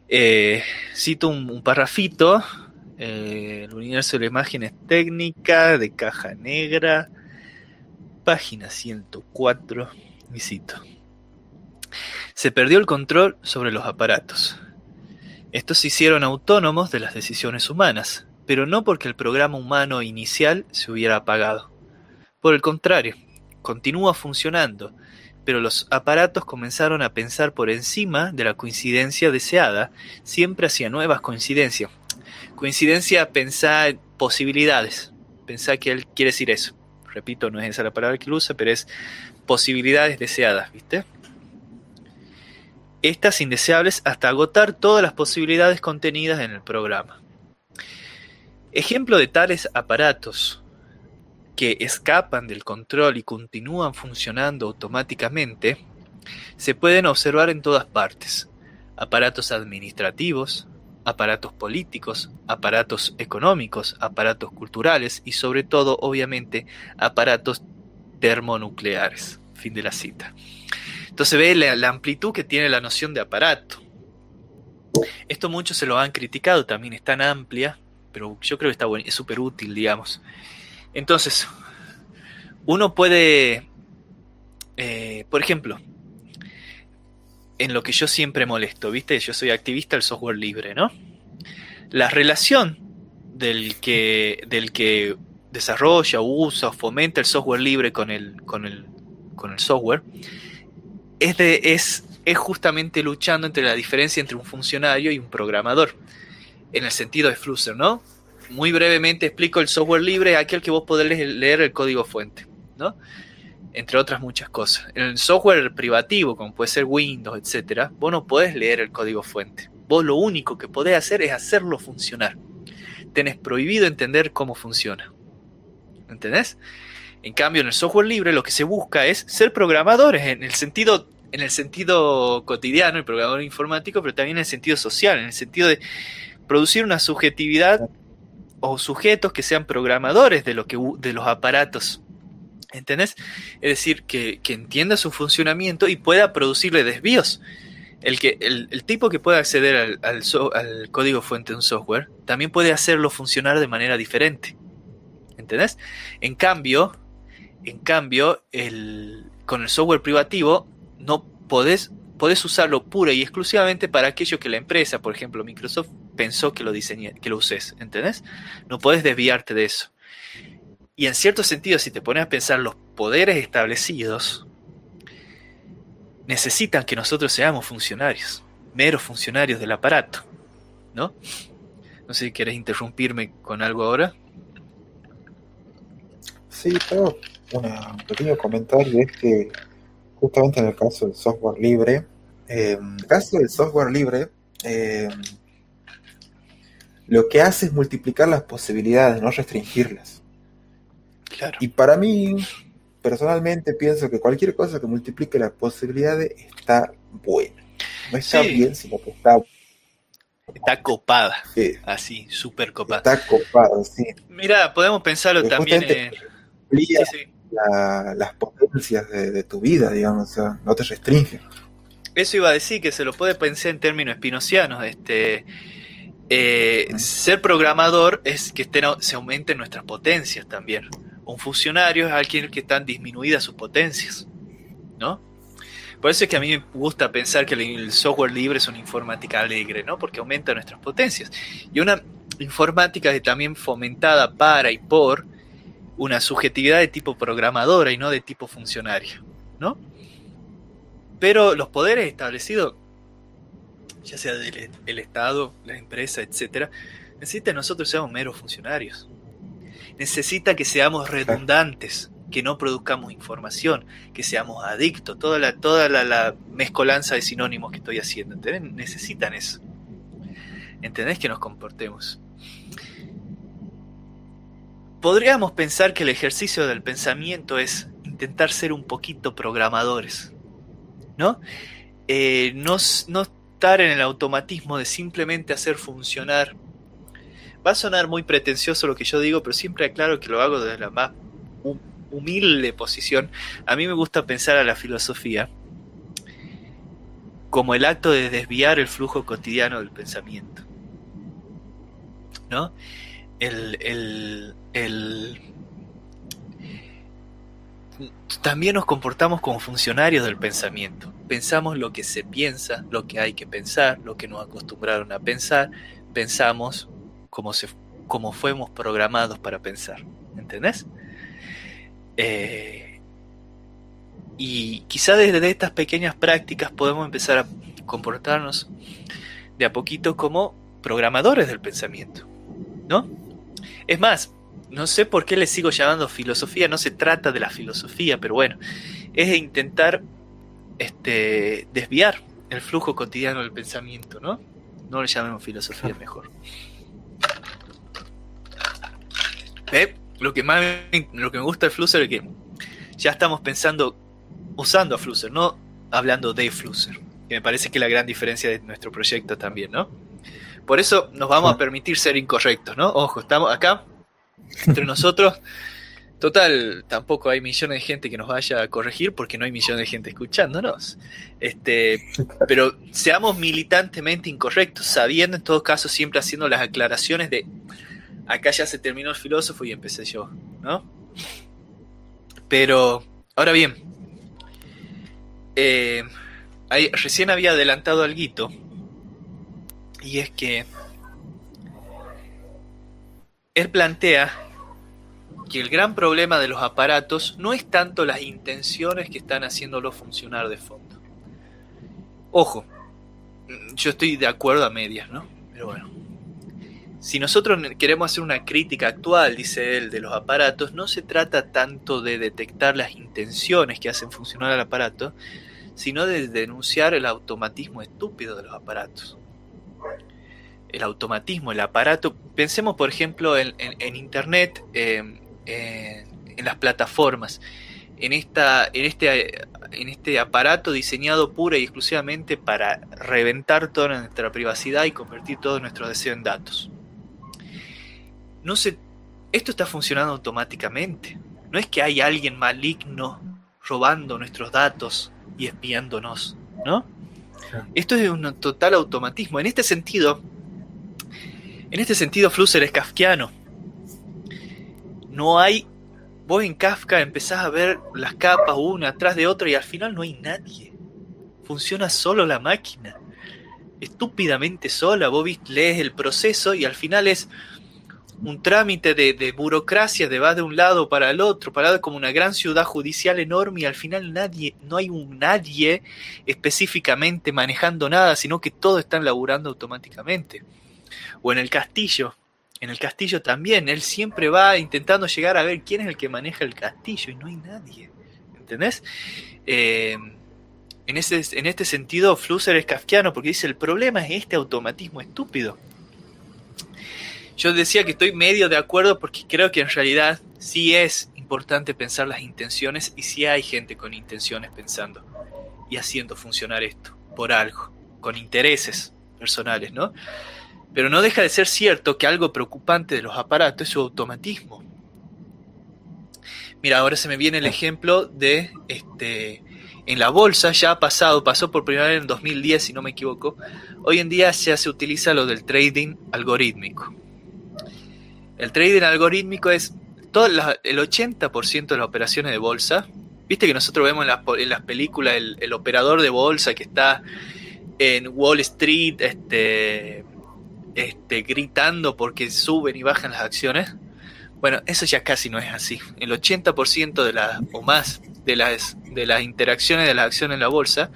Eh, cito un, un parrafito, eh, el universo de la imagen es técnica, de caja negra, página 104, y cito. Se perdió el control sobre los aparatos. Estos se hicieron autónomos de las decisiones humanas, pero no porque el programa humano inicial se hubiera apagado. Por el contrario, continúa funcionando, pero los aparatos comenzaron a pensar por encima de la coincidencia deseada, siempre hacia nuevas coincidencias. Coincidencia, pensar posibilidades. Pensar que él quiere decir eso. Repito, no es esa la palabra que él usa, pero es posibilidades deseadas, ¿viste? estas indeseables hasta agotar todas las posibilidades contenidas en el programa. Ejemplo de tales aparatos que escapan del control y continúan funcionando automáticamente se pueden observar en todas partes. Aparatos administrativos, aparatos políticos, aparatos económicos, aparatos culturales y sobre todo, obviamente, aparatos termonucleares. Fin de la cita. Entonces ve la, amplitud que tiene la noción de aparato. Esto muchos se lo han criticado, también es tan amplia, pero yo creo que está bueno, es súper útil, digamos. Entonces, uno puede, eh, por ejemplo, en lo que yo siempre molesto, ¿viste? Yo soy activista del software libre, ¿no? La relación del que, del que desarrolla, usa o fomenta el software libre con el, con el, con el software es, es, es justamente luchando entre la diferencia entre un funcionario y un programador, en el sentido de Flusser, ¿no? Muy brevemente explico el software libre, aquel que vos podés leer el código fuente, ¿no? Entre otras muchas cosas. En el software privativo, como puede ser Windows, etcétera, vos no podés leer el código fuente. Vos lo único que podés hacer es hacerlo funcionar. Tenés prohibido entender cómo funciona. ¿Entendés? En cambio, en el software libre lo que se busca es ser programadores en el sentido en el sentido cotidiano, el programador informático, pero también en el sentido social, en el sentido de producir una subjetividad o sujetos que sean programadores de, lo que, de los aparatos. ¿Entendés? Es decir, que, entienda su funcionamiento y pueda producirle desvíos. El, que, el, tipo que pueda acceder al, al, código fuente de un software también puede hacerlo funcionar de manera diferente. ¿Entendés? En cambio, en cambio el, con el software privativo no podés, podés usarlo pura y exclusivamente para aquello que la empresa, por ejemplo Microsoft, pensó que lo diseñe, que lo uses, ¿entendés? No podés desviarte de eso. Y en cierto sentido, si te pones a pensar, los poderes establecidos necesitan que nosotros seamos funcionarios, meros funcionarios del aparato, ¿no? No sé si quieres interrumpirme con algo ahora. Sí, pero un pequeño comentario es que justamente en el caso del software libre, eh, en el caso del software libre, eh, lo que hace es multiplicar las posibilidades, no restringirlas. Claro. Y para mí, personalmente, pienso que cualquier cosa que multiplique las posibilidades está buena. No está Sí. bien, sino que está, Está copada, eh, así, súper copada. está copado, sí. Mira, podemos pensarlo también en... Sí, sí. la- las potencias de, de tu vida, digamos, o sea, no te restringe. Eso iba a decir que se lo puede pensar en términos espinocianos. Este, eh, ser programador es que estén, se aumenten nuestras potencias también. Un funcionario es alguien que están disminuidas sus potencias, ¿no? Por eso es que a mí me gusta pensar que el software libre es una informática alegre, ¿no? Porque aumenta nuestras potencias. Y una informática que también fomentada para y por una subjetividad de tipo programadora y no de tipo funcionario, ¿no? Pero los poderes establecidos, ya sea del el Estado, la empresa, etcétera, necesita que nosotros seamos meros funcionarios. Necesita que seamos redundantes, que no produzcamos información, que seamos adictos, toda la, toda la, la mezcolanza de sinónimos que estoy haciendo. ¿entendés? Necesitan eso. ¿Entendés que nos comportemos? Podríamos pensar que el ejercicio del pensamiento es intentar ser un poquito programadores. ¿no? Eh, no, no estar en el automatismo de simplemente hacer funcionar. Va a sonar muy pretencioso lo que yo digo, pero siempre aclaro que lo hago desde la más hu- humilde posición. A mí me gusta pensar a la filosofía como el acto de desviar el flujo cotidiano del pensamiento. ¿No? El, el, el, también nos comportamos como funcionarios del pensamiento. Pensamos lo que se piensa, lo que hay que pensar, lo que nos acostumbraron a pensar. Pensamos como, se, como fuimos programados para pensar. ¿Entendés? Eh, y quizá desde estas pequeñas prácticas podemos empezar a comportarnos de a poquito como programadores del pensamiento. ¿No? Es más, no sé por qué le sigo llamando filosofía, no se trata de la filosofía, pero bueno, es intentar este, desviar el flujo cotidiano del pensamiento, ¿no? No le llamemos filosofía mejor. ¿Ve? Lo que más me- lo que me gusta de Flusser es que ya estamos pensando usando a Flusser, no hablando de Flusser, que me parece que es la gran diferencia de nuestro proyecto también, ¿no? Por eso nos vamos a permitir ser incorrectos, ¿no? Ojo, estamos acá entre [LAUGHS] nosotros. Total, tampoco hay millones de gente que nos vaya a corregir porque no hay millones de gente escuchándonos. Este, [LAUGHS] pero seamos militantemente incorrectos, sabiendo en todo caso siempre haciendo las aclaraciones de acá ya se terminó el filósofo y empecé yo, ¿no? Pero, ahora bien, eh, recién había adelantado algo y es que él plantea que el gran problema de los aparatos no es tanto las intenciones que están haciéndolo funcionar de fondo. Ojo, yo estoy de acuerdo a medias, ¿no? Pero bueno. Si nosotros queremos hacer una crítica actual, dice él, de los aparatos, no se trata tanto de detectar las intenciones que hacen funcionar el aparato, sino de denunciar el automatismo estúpido de los aparatos el automatismo, el aparato. Pensemos, por ejemplo, en Internet, eh, eh, en las plataformas, en, esta, en, este, en este aparato diseñado pura y exclusivamente para reventar toda nuestra privacidad y convertir todo nuestro deseo en datos. No se, esto está funcionando automáticamente. No es que hay alguien maligno robando nuestros datos y espiándonos, ¿no? Esto es un total automatismo. En este sentido, en este sentido, Flusser es kafkiano. No hay. Vos en Kafka empezás a ver las capas una atrás de otra y al final no hay nadie. Funciona solo la máquina. Estúpidamente sola. Vos lees el proceso y al final es un trámite de, de burocracia de va de un lado para el otro, para como una gran ciudad judicial enorme y al final nadie, no hay un nadie específicamente manejando nada, sino que todos están laburando automáticamente o en el castillo. En el castillo también, él siempre va intentando llegar a ver quién es el que maneja el castillo y no hay nadie. ¿Entendés? Eh, en, ese, en este sentido, Flusser es kafkiano porque dice: el problema es este automatismo estúpido. yo decía que estoy medio de acuerdo porque creo que en realidad sí es importante pensar las intenciones y sí hay gente con intenciones pensando y haciendo funcionar esto por algo, con intereses personales, ¿no? Pero no deja de ser cierto que algo preocupante de los aparatos es su automatismo. Mira, ahora se me viene el ejemplo de este en la bolsa ya ha pasado, pasó por primera vez en 2010 si no me equivoco. Hoy en día ya se utiliza lo del trading algorítmico. El trading algorítmico es todo el 80% de las operaciones de bolsa. Viste que nosotros vemos en, las películas el, operador de bolsa que está en Wall Street este, este, gritando porque suben y bajan las acciones. Bueno, eso ya casi no es así. El 80% de las, o más de las, de las interacciones de las acciones en la bolsa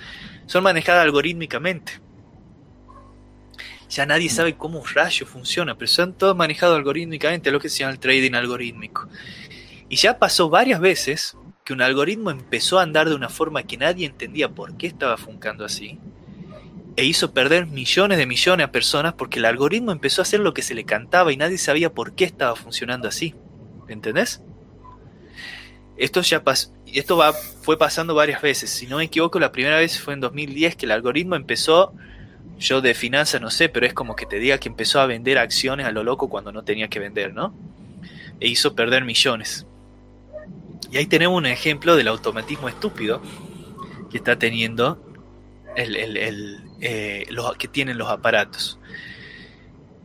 son manejadas algorítmicamente. Ya nadie sabe cómo un rayo funciona, pero son todos manejados algorítmicamente, lo que se llama el trading algorítmico. Y ya pasó varias veces que un algoritmo empezó a andar de una forma que nadie entendía por qué estaba funcando así, e hizo perder millones de millones a personas porque el algoritmo empezó a hacer lo que se le cantaba y nadie sabía por qué estaba funcionando así. ¿Entendés? Esto ya pasó, esto va, fue pasando varias veces. Si no me equivoco, la primera vez fue en 2010 que el algoritmo empezó, yo de finanzas no sé, pero es como que te diga que empezó a vender acciones a lo loco cuando no tenía que vender, ¿no? E hizo perder millones. Y ahí tenemos un ejemplo del automatismo estúpido que está teniendo el, eh, los, que tienen los aparatos.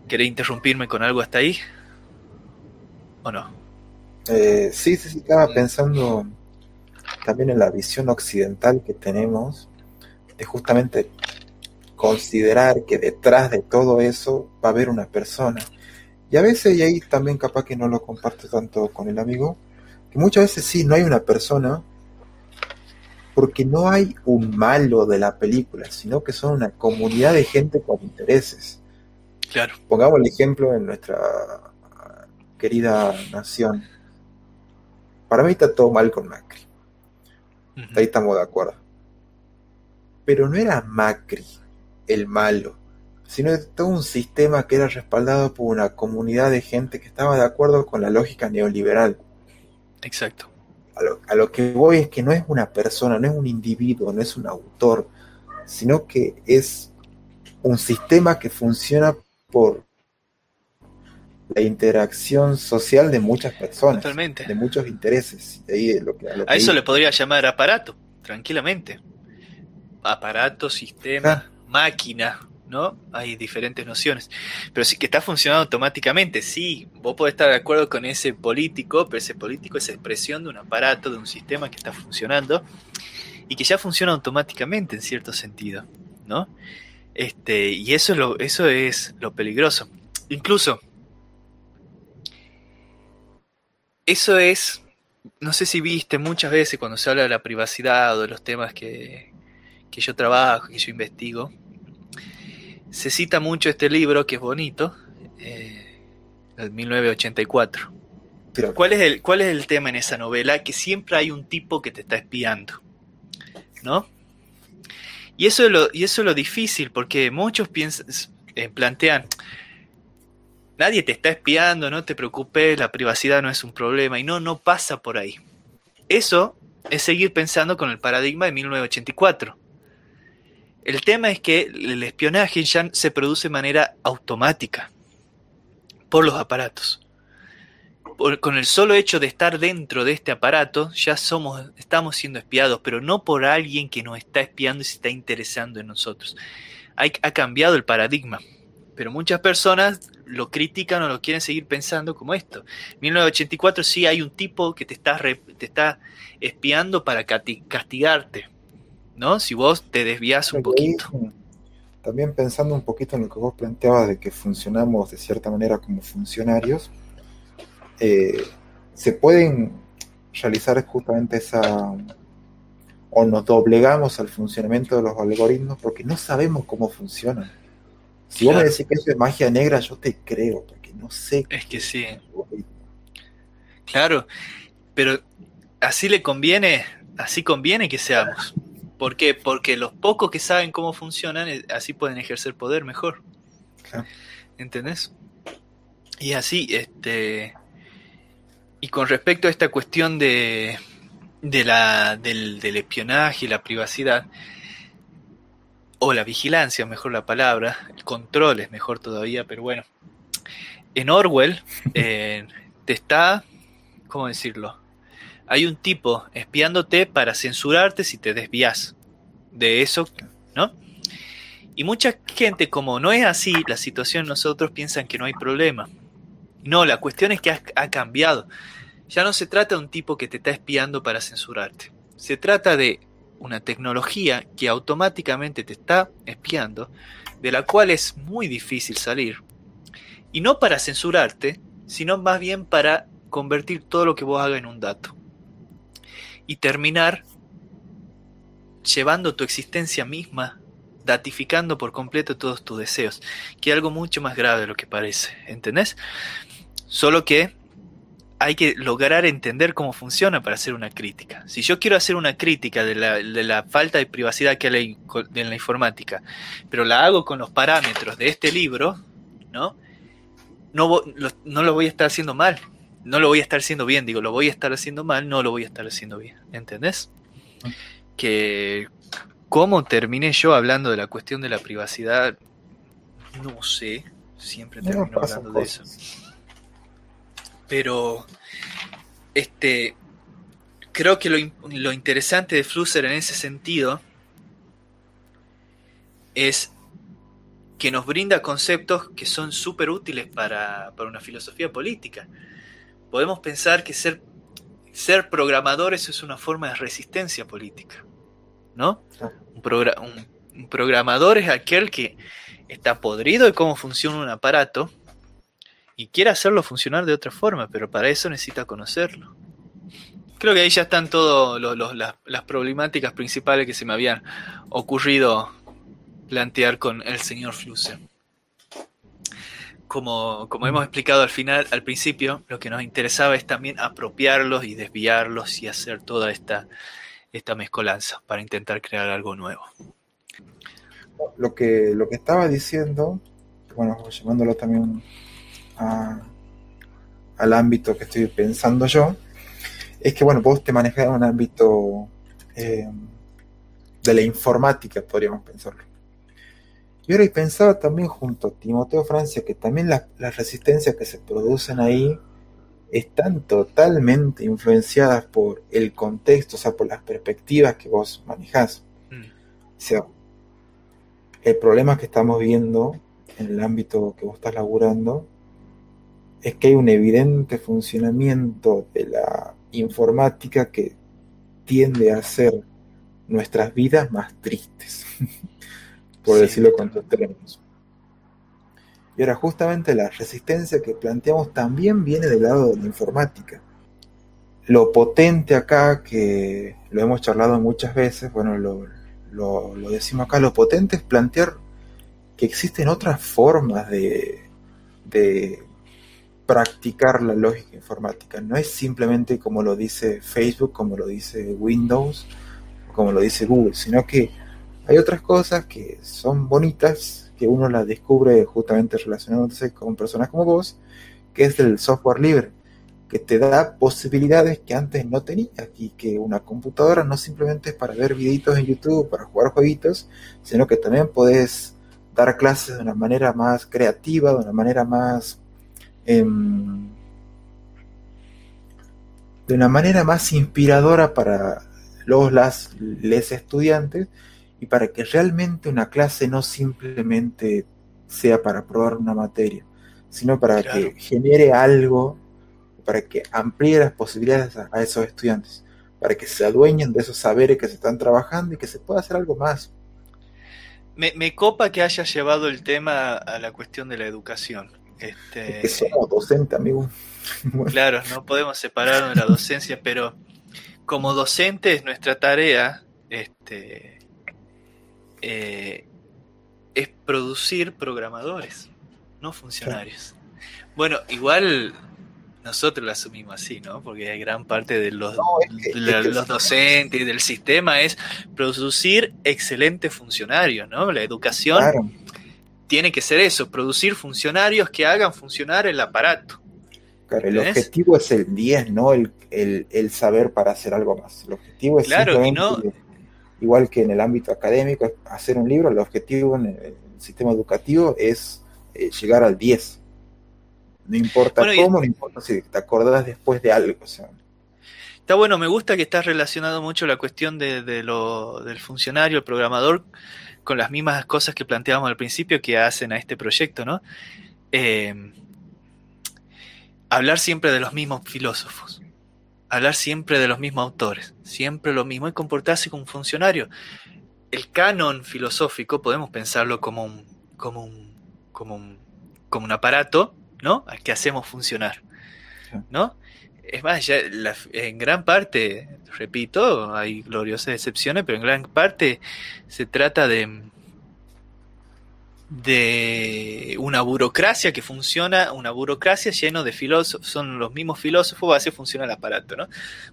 ¿Querés interrumpirme con algo hasta ahí? ¿O no? Eh, sí, sí, sí, estaba pensando también en la visión occidental que tenemos de justamente considerar que detrás de todo eso va a haber una persona. Y a veces, y ahí también capaz que no lo comparto tanto con el amigo, que muchas veces sí, no hay una persona, porque no hay un malo de la película, sino que son una comunidad de gente con intereses. Claro. Pongamos el ejemplo en nuestra querida nación. Para mí está todo mal con Macri. Ahí estamos de acuerdo. Pero no era Macri el malo, sino todo un sistema que era respaldado por una comunidad de gente que estaba de acuerdo con la lógica neoliberal. Exacto a lo, que voy es que no es una persona, no es un individuo, no es un autor, sino que es un sistema que funciona por la interacción social de muchas personas, de muchos intereses. a, eso le podría llamar aparato, tranquilamente. Aparato, sistema, máquina, ¿no? Hay diferentes nociones. Pero sí que está funcionando automáticamente, sí, vos podés estar de acuerdo con ese político, pero ese político es expresión de un aparato, de un sistema que está funcionando y que ya funciona automáticamente en cierto sentido, ¿no? Este, y eso es lo, eso es lo peligroso. Incluso, eso es, no sé si viste muchas veces cuando se habla de la privacidad o de los temas que, que yo trabajo, que yo investigo, se cita mucho este libro que es bonito, eh, el 1984. Pero, ¿Cuál, es el, ¿Cuál es el tema en esa novela? Que siempre hay un tipo que te está espiando, ¿no? Y eso es lo, y eso es lo difícil, porque muchos piensan, eh, plantean, nadie te está espiando, no te preocupes, la privacidad no es un problema, y no, no pasa por ahí. Eso es seguir pensando con el paradigma de 1984. El tema es que el espionaje ya se produce de manera automática por los aparatos. con el solo hecho de estar dentro de este aparato, ya somos, estamos siendo espiados, pero no por alguien que nos está espiando y se está interesando en nosotros. ha cambiado el paradigma, pero muchas personas lo critican o lo quieren seguir pensando como esto. En 1984 sí hay un tipo que te está, te está espiando para castigarte, ¿no? Si vos te desvías un poquito. También pensando un poquito en lo que vos planteabas de que funcionamos de cierta manera como funcionarios, eh, se pueden realizar justamente esa o nos doblegamos al funcionamiento de los algoritmos porque no sabemos cómo funcionan. Si vos me decís que eso es magia negra, yo te creo, porque no sé. Es que sí. Claro, pero así le conviene, así conviene que seamos. ¿Por qué? Porque los pocos que saben cómo funcionan, eh, así pueden ejercer poder mejor. ¿Entendés? Y así, este. Y con respecto a esta cuestión de, de la, del, del espionaje y la privacidad, o la vigilancia, mejor la palabra, el control es mejor todavía, pero bueno. En Orwell [LAUGHS] eh, te está, ¿cómo decirlo? Hay un tipo espiándote para censurarte si te desvías de eso, ¿no? Y mucha gente, como no es así la situación, nosotros piensan que no hay problema. No, la cuestión es que ha, ha cambiado. Ya no se trata de un tipo que te está espiando para censurarte. Se trata de una tecnología que automáticamente te está espiando, de la cual es muy difícil salir. Y no para censurarte, sino más bien para convertir todo lo que vos hagas en un dato. Y terminar llevando tu existencia misma, datificando por completo todos tus deseos, que es algo mucho más grave de lo que parece, ¿entendés? Solo que hay que lograr entender cómo funciona para hacer una crítica. Si yo quiero hacer una crítica de la, falta de privacidad que hay en la informática, pero la hago con los parámetros de este libro, ¿no? No, no lo voy a estar haciendo mal, no lo voy a estar haciendo bien, digo, lo voy a estar haciendo mal, no lo voy a estar haciendo bien, ¿entendés? Que cómo terminé yo hablando de la cuestión de la privacidad, no sé, siempre termino hablando de eso. Pero este creo que lo, interesante de Flusser en ese sentido es que nos brinda conceptos que son súper útiles para, para, una filosofía política. Podemos pensar que ser, ser programadores es una forma de resistencia política, ¿no? Un, un programador es aquel que está podrido de cómo funciona un aparato y quiere hacerlo funcionar de otra forma, pero para eso necesita conocerlo. Creo que ahí ya están todas las, problemáticas principales que se me habían ocurrido plantear con el señor Flusser. Como, como hemos explicado al final, al principio, lo que nos interesaba es también apropiarlos y desviarlos y hacer toda esta, esta mezcolanza para intentar crear algo nuevo. Lo que, lo que estaba diciendo, bueno, llamándolo también al ámbito que estoy pensando yo, es que, bueno, vos te manejas en un ámbito eh, de la informática, podríamos pensarlo. Y ahora pensaba también junto a Timoteo Francia que también las, resistencias que se producen ahí están totalmente influenciadas por el contexto, o sea, por las perspectivas que vos manejás. Mm. O sea, el problema que estamos viendo en el ámbito que vos estás laburando es que hay un evidente funcionamiento de la informática que tiende a hacer nuestras vidas más tristes, [LAUGHS] por decirlo con otros términos. Y ahora justamente la resistencia que planteamos también viene del lado de la informática. Lo potente acá, que lo hemos charlado muchas veces, bueno, lo, lo, lo decimos acá, lo potente es plantear que existen otras formas de, de practicar la lógica informática. No es simplemente como lo dice Facebook, como lo dice Windows, como lo dice Google, sino que hay otras cosas que son bonitas, que uno las descubre justamente relacionándose con personas como vos, que es el software libre, que te da posibilidades que antes no tenías y que una computadora no simplemente es para ver videitos en YouTube, para jugar jueguitos, sino que también podés dar clases de una manera más creativa, de una manera más Em, de una manera más inspiradora para los las, les estudiantes y para que realmente una clase no simplemente sea para probar una materia, sino para que genere algo, para que amplíe las posibilidades a, esos estudiantes, para que se adueñen de esos saberes que se están trabajando y que se pueda hacer algo más. Me, me copa que haya llevado el tema a la cuestión de la educación este, que somos docentes, amigo. [LAUGHS] Claro, no podemos separarnos de la docencia, pero como docentes nuestra tarea este, eh, es producir programadores, no funcionarios. Bueno, igual nosotros lo asumimos así, ¿no? Porque gran parte de los, los docentes y del sistema es producir excelentes funcionarios, ¿no? La educación tiene que ser eso, producir funcionarios que hagan funcionar el aparato. Claro, el objetivo es el 10, no el, el, saber para hacer algo más. El objetivo es claro, simplemente, igual que en el ámbito académico, hacer un libro, el objetivo en el sistema educativo es eh, llegar al 10. No importa cómo, no importa si te acordás después de algo. Está bueno, me gusta que estás relacionado mucho la cuestión de, lo, del funcionario, el programador, con las mismas cosas que planteábamos al principio que hacen a este proyecto, ¿no? Eh, hablar siempre de los mismos filósofos, hablar siempre de los mismos autores, siempre lo mismo y comportarse como un funcionario. El canon filosófico podemos pensarlo como un, como un, como un, como un aparato, ¿no? Al que hacemos funcionar, ¿no? Es más, ya en gran parte, repito, hay gloriosas excepciones, pero en gran parte se trata de, de una burocracia que funciona, una burocracia lleno de filósofos, son los mismos filósofos, así funciona el aparato, ¿no?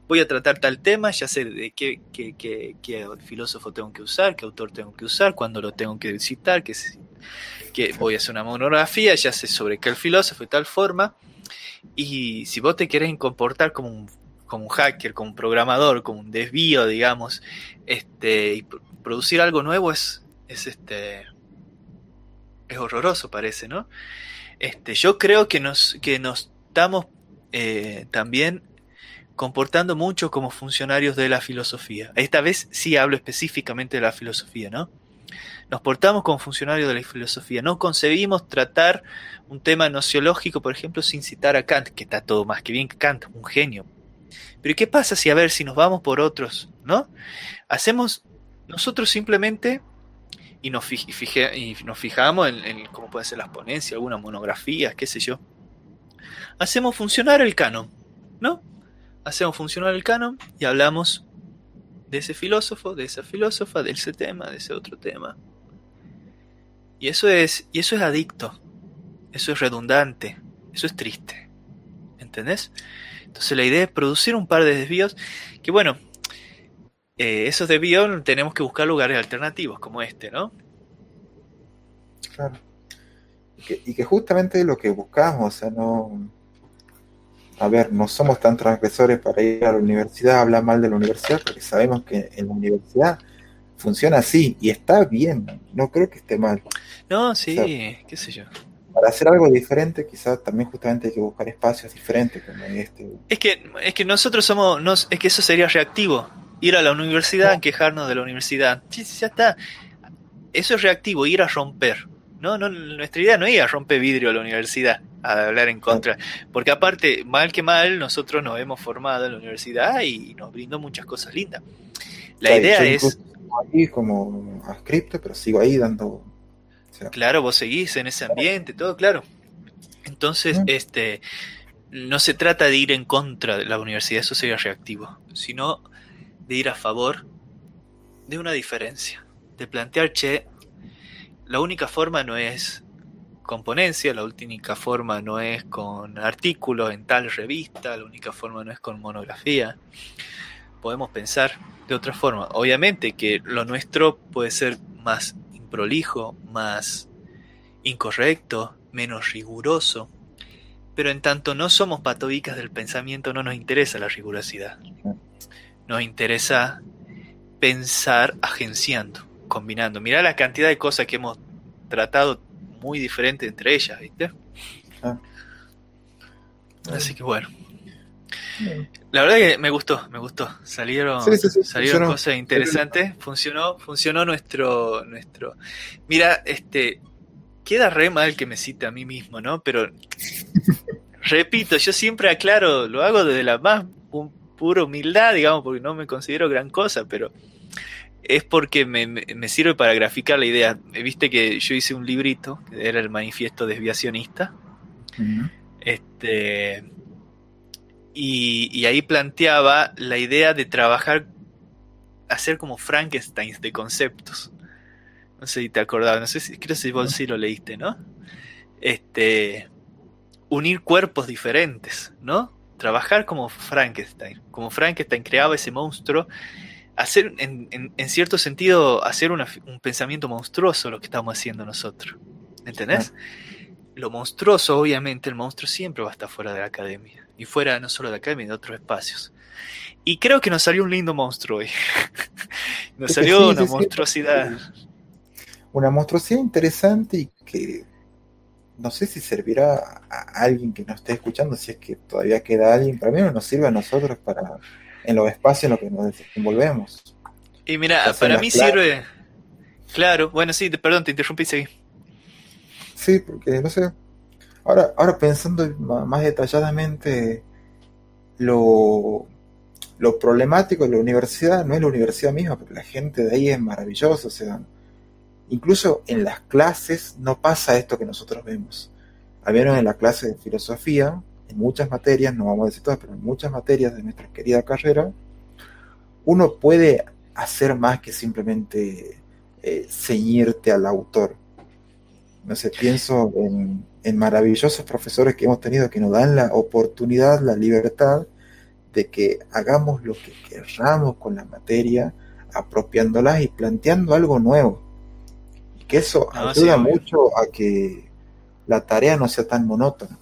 Voy a tratar tal tema, ya sé de qué, qué, qué, filósofo tengo que usar, qué autor tengo que usar, cuándo lo tengo que citar, que, que voy a hacer una monografía, ya sé sobre qué filósofo y tal forma, y si vos te querés comportar como un, como un hacker, como un programador, como un desvío, digamos, este, y producir algo nuevo es, es este es horroroso, parece, ¿no? Este, yo creo que nos, que nos estamos eh, también comportando mucho como funcionarios de la filosofía. Esta vez sí hablo específicamente de la filosofía, ¿no? Nos portamos como funcionarios de la filosofía. No concebimos tratar un tema nociológico, por ejemplo, sin citar a Kant, que está todo más que bien Kant, un genio. Pero ¿qué pasa si, a ver, si nos vamos por otros, ¿no? Hacemos, nosotros simplemente y nos, y nos fijamos en, cómo pueden ser las ponencias, algunas monografías, qué sé yo. Hacemos funcionar el canon, ¿no? Hacemos funcionar el canon y hablamos de ese filósofo, de esa filósofa, de ese tema, de ese otro tema. Y eso es, y eso es adicto, eso es redundante, eso es triste. ¿Entendés? Entonces la idea es producir un par de desvíos que bueno, eh, esos desvíos tenemos que buscar lugares alternativos como este, ¿no? Claro. Y que, justamente es lo que buscamos, o sea, no... A ver, no somos tan transgresores para ir a la universidad, hablar mal de la universidad, porque sabemos que en la universidad funciona así y está bien, no creo que esté mal. No, sí, qué sé yo. Para hacer algo diferente, quizás también justamente hay que buscar espacios diferentes como este. Es que, es que nosotros somos, es que eso sería reactivo ir a la universidad, quejarnos de la universidad. Sí, ya está. Eso es reactivo, ir a romper. No, no, nuestra idea no es ir a romper vidrio a la universidad, a hablar en contra. Porque aparte, mal que mal, nosotros nos hemos formado en la universidad y nos brindó muchas cosas lindas. La idea es... Ahí como adscripto, pero sigo ahí dando... claro, vos seguís en ese ambiente, todo claro. Entonces, este, no se trata de ir en contra de la universidad, eso sería reactivo, sino de ir a favor de una diferencia, de plantear, che, la única forma no es con ponencia, la única forma no es con artículos en tal revista, la única forma no es con monografía. Podemos pensar de otra forma. Obviamente que lo nuestro puede ser más improlijo, más incorrecto, menos riguroso, pero en tanto no somos patobicas del pensamiento, no nos interesa la rigurosidad nos interesa pensar agenciando, combinando. Mirá la cantidad de cosas que hemos tratado muy diferentes entre ellas, ¿viste? Ah. Así que bueno. La verdad que me gustó, me gustó. Salieron, salieron cosas interesantes. Funcionó, funcionó nuestro, nuestro. Mira, este, queda re mal que me cite a mí mismo, ¿no? Pero [LAUGHS] repito, yo siempre aclaro, lo hago desde la más pura humildad, digamos, porque no me considero gran cosa, pero es porque me, sirve para graficar la idea. Viste que yo hice un librito, que era el manifiesto desviacionista. Este. Y, ahí planteaba la idea de trabajar, hacer como Frankenstein de conceptos. No sé si te acordabas, no sé si, creo que vos sí lo leíste, ¿no? Este. Unir cuerpos diferentes, ¿no? Trabajar como Frankenstein, como Frankenstein creaba ese monstruo, hacer, en, cierto sentido, hacer un pensamiento monstruoso lo que estamos haciendo nosotros. ¿Entendés? Lo monstruoso, obviamente, el monstruo siempre va a estar fuera de la academia. Y fuera no solo de la academia, de otros espacios. Y creo que nos salió un lindo monstruo hoy. [LAUGHS] nos salió una monstruosidad. Una monstruosidad interesante y que no sé si servirá a alguien que nos esté escuchando, si es que todavía queda alguien. Para mí no nos sirve a nosotros para en los espacios en los que nos desenvolvemos. Y mira, para mí sirve. Claro, bueno, sí, perdón, te interrumpí, seguí. Sí, porque no sé. Ahora, ahora pensando más detalladamente, lo, lo problemático de la universidad no es la universidad misma, porque la gente de ahí es maravillosa, o sea, incluso en las clases no pasa esto que nosotros vemos. Al menos en la clase de filosofía, en muchas materias, no vamos a decir todas, pero en muchas materias de nuestra querida carrera, uno puede hacer más que simplemente eh, ceñirte al autor. No sé, pienso en, maravillosos profesores que hemos tenido que nos dan la oportunidad, la libertad de que hagamos lo que querramos con la materia, apropiándolas y planteando algo nuevo. Que eso ayuda mucho a que la tarea no sea tan monótona.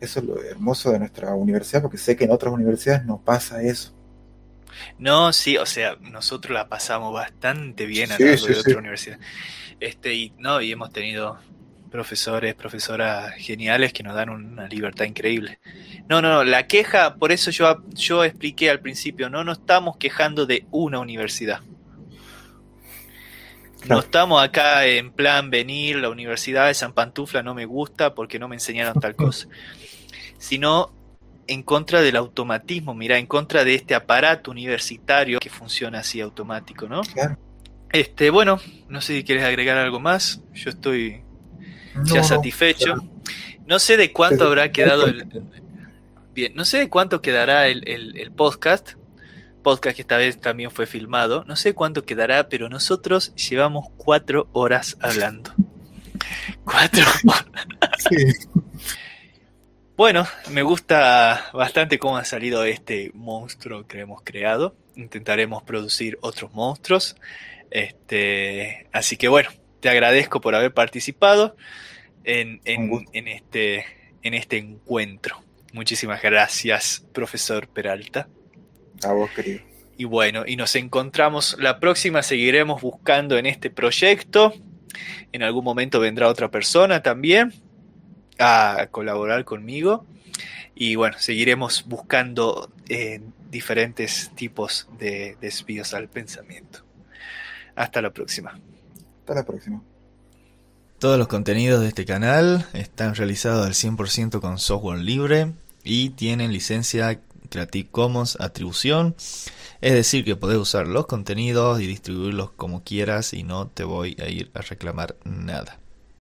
Eso es lo hermoso de nuestra universidad, porque sé que en otras universidades no pasa eso. No, sí, o sea, nosotros la pasamos bastante bien a de otra universidad. Este, y no, y hemos tenido profesores, profesoras geniales que nos dan una libertad increíble. No, no, no, la queja, por eso yo, yo expliqué al principio, no nos estamos quejando de una universidad. No estamos acá en plan venir, la Universidad de San Pantufla no me gusta porque no me enseñaron tal cosa [LAUGHS] sino en contra del automatismo, mira, en contra de este aparato universitario que funciona así automático, ¿no? Este, bueno, no sé si quieres agregar algo más. Yo estoy ya satisfecho. No sé de cuánto habrá quedado el. Bien, no sé de cuánto quedará el, el, podcast. Podcast que esta vez también fue filmado. No sé cuánto quedará, pero nosotros llevamos cuatro horas hablando. Cuatro [LAUGHS] horas. Sí. Bueno, me gusta bastante cómo ha salido este monstruo que hemos creado. Intentaremos producir otros monstruos. Este, así que bueno, te agradezco por haber participado en, este, en este encuentro. Muchísimas gracias, profesor Peralta. A vos, querido. Y bueno, y nos encontramos la próxima, seguiremos buscando en este proyecto. En algún momento vendrá otra persona también a colaborar conmigo. Y bueno, seguiremos buscando eh, diferentes tipos de desvíos al pensamiento. Hasta la próxima. Hasta la próxima. Todos los contenidos de este canal están realizados al 100% con software libre y tienen licencia Creative Commons atribución. Es decir, que podés usar los contenidos y distribuirlos como quieras y no te voy a ir a reclamar nada.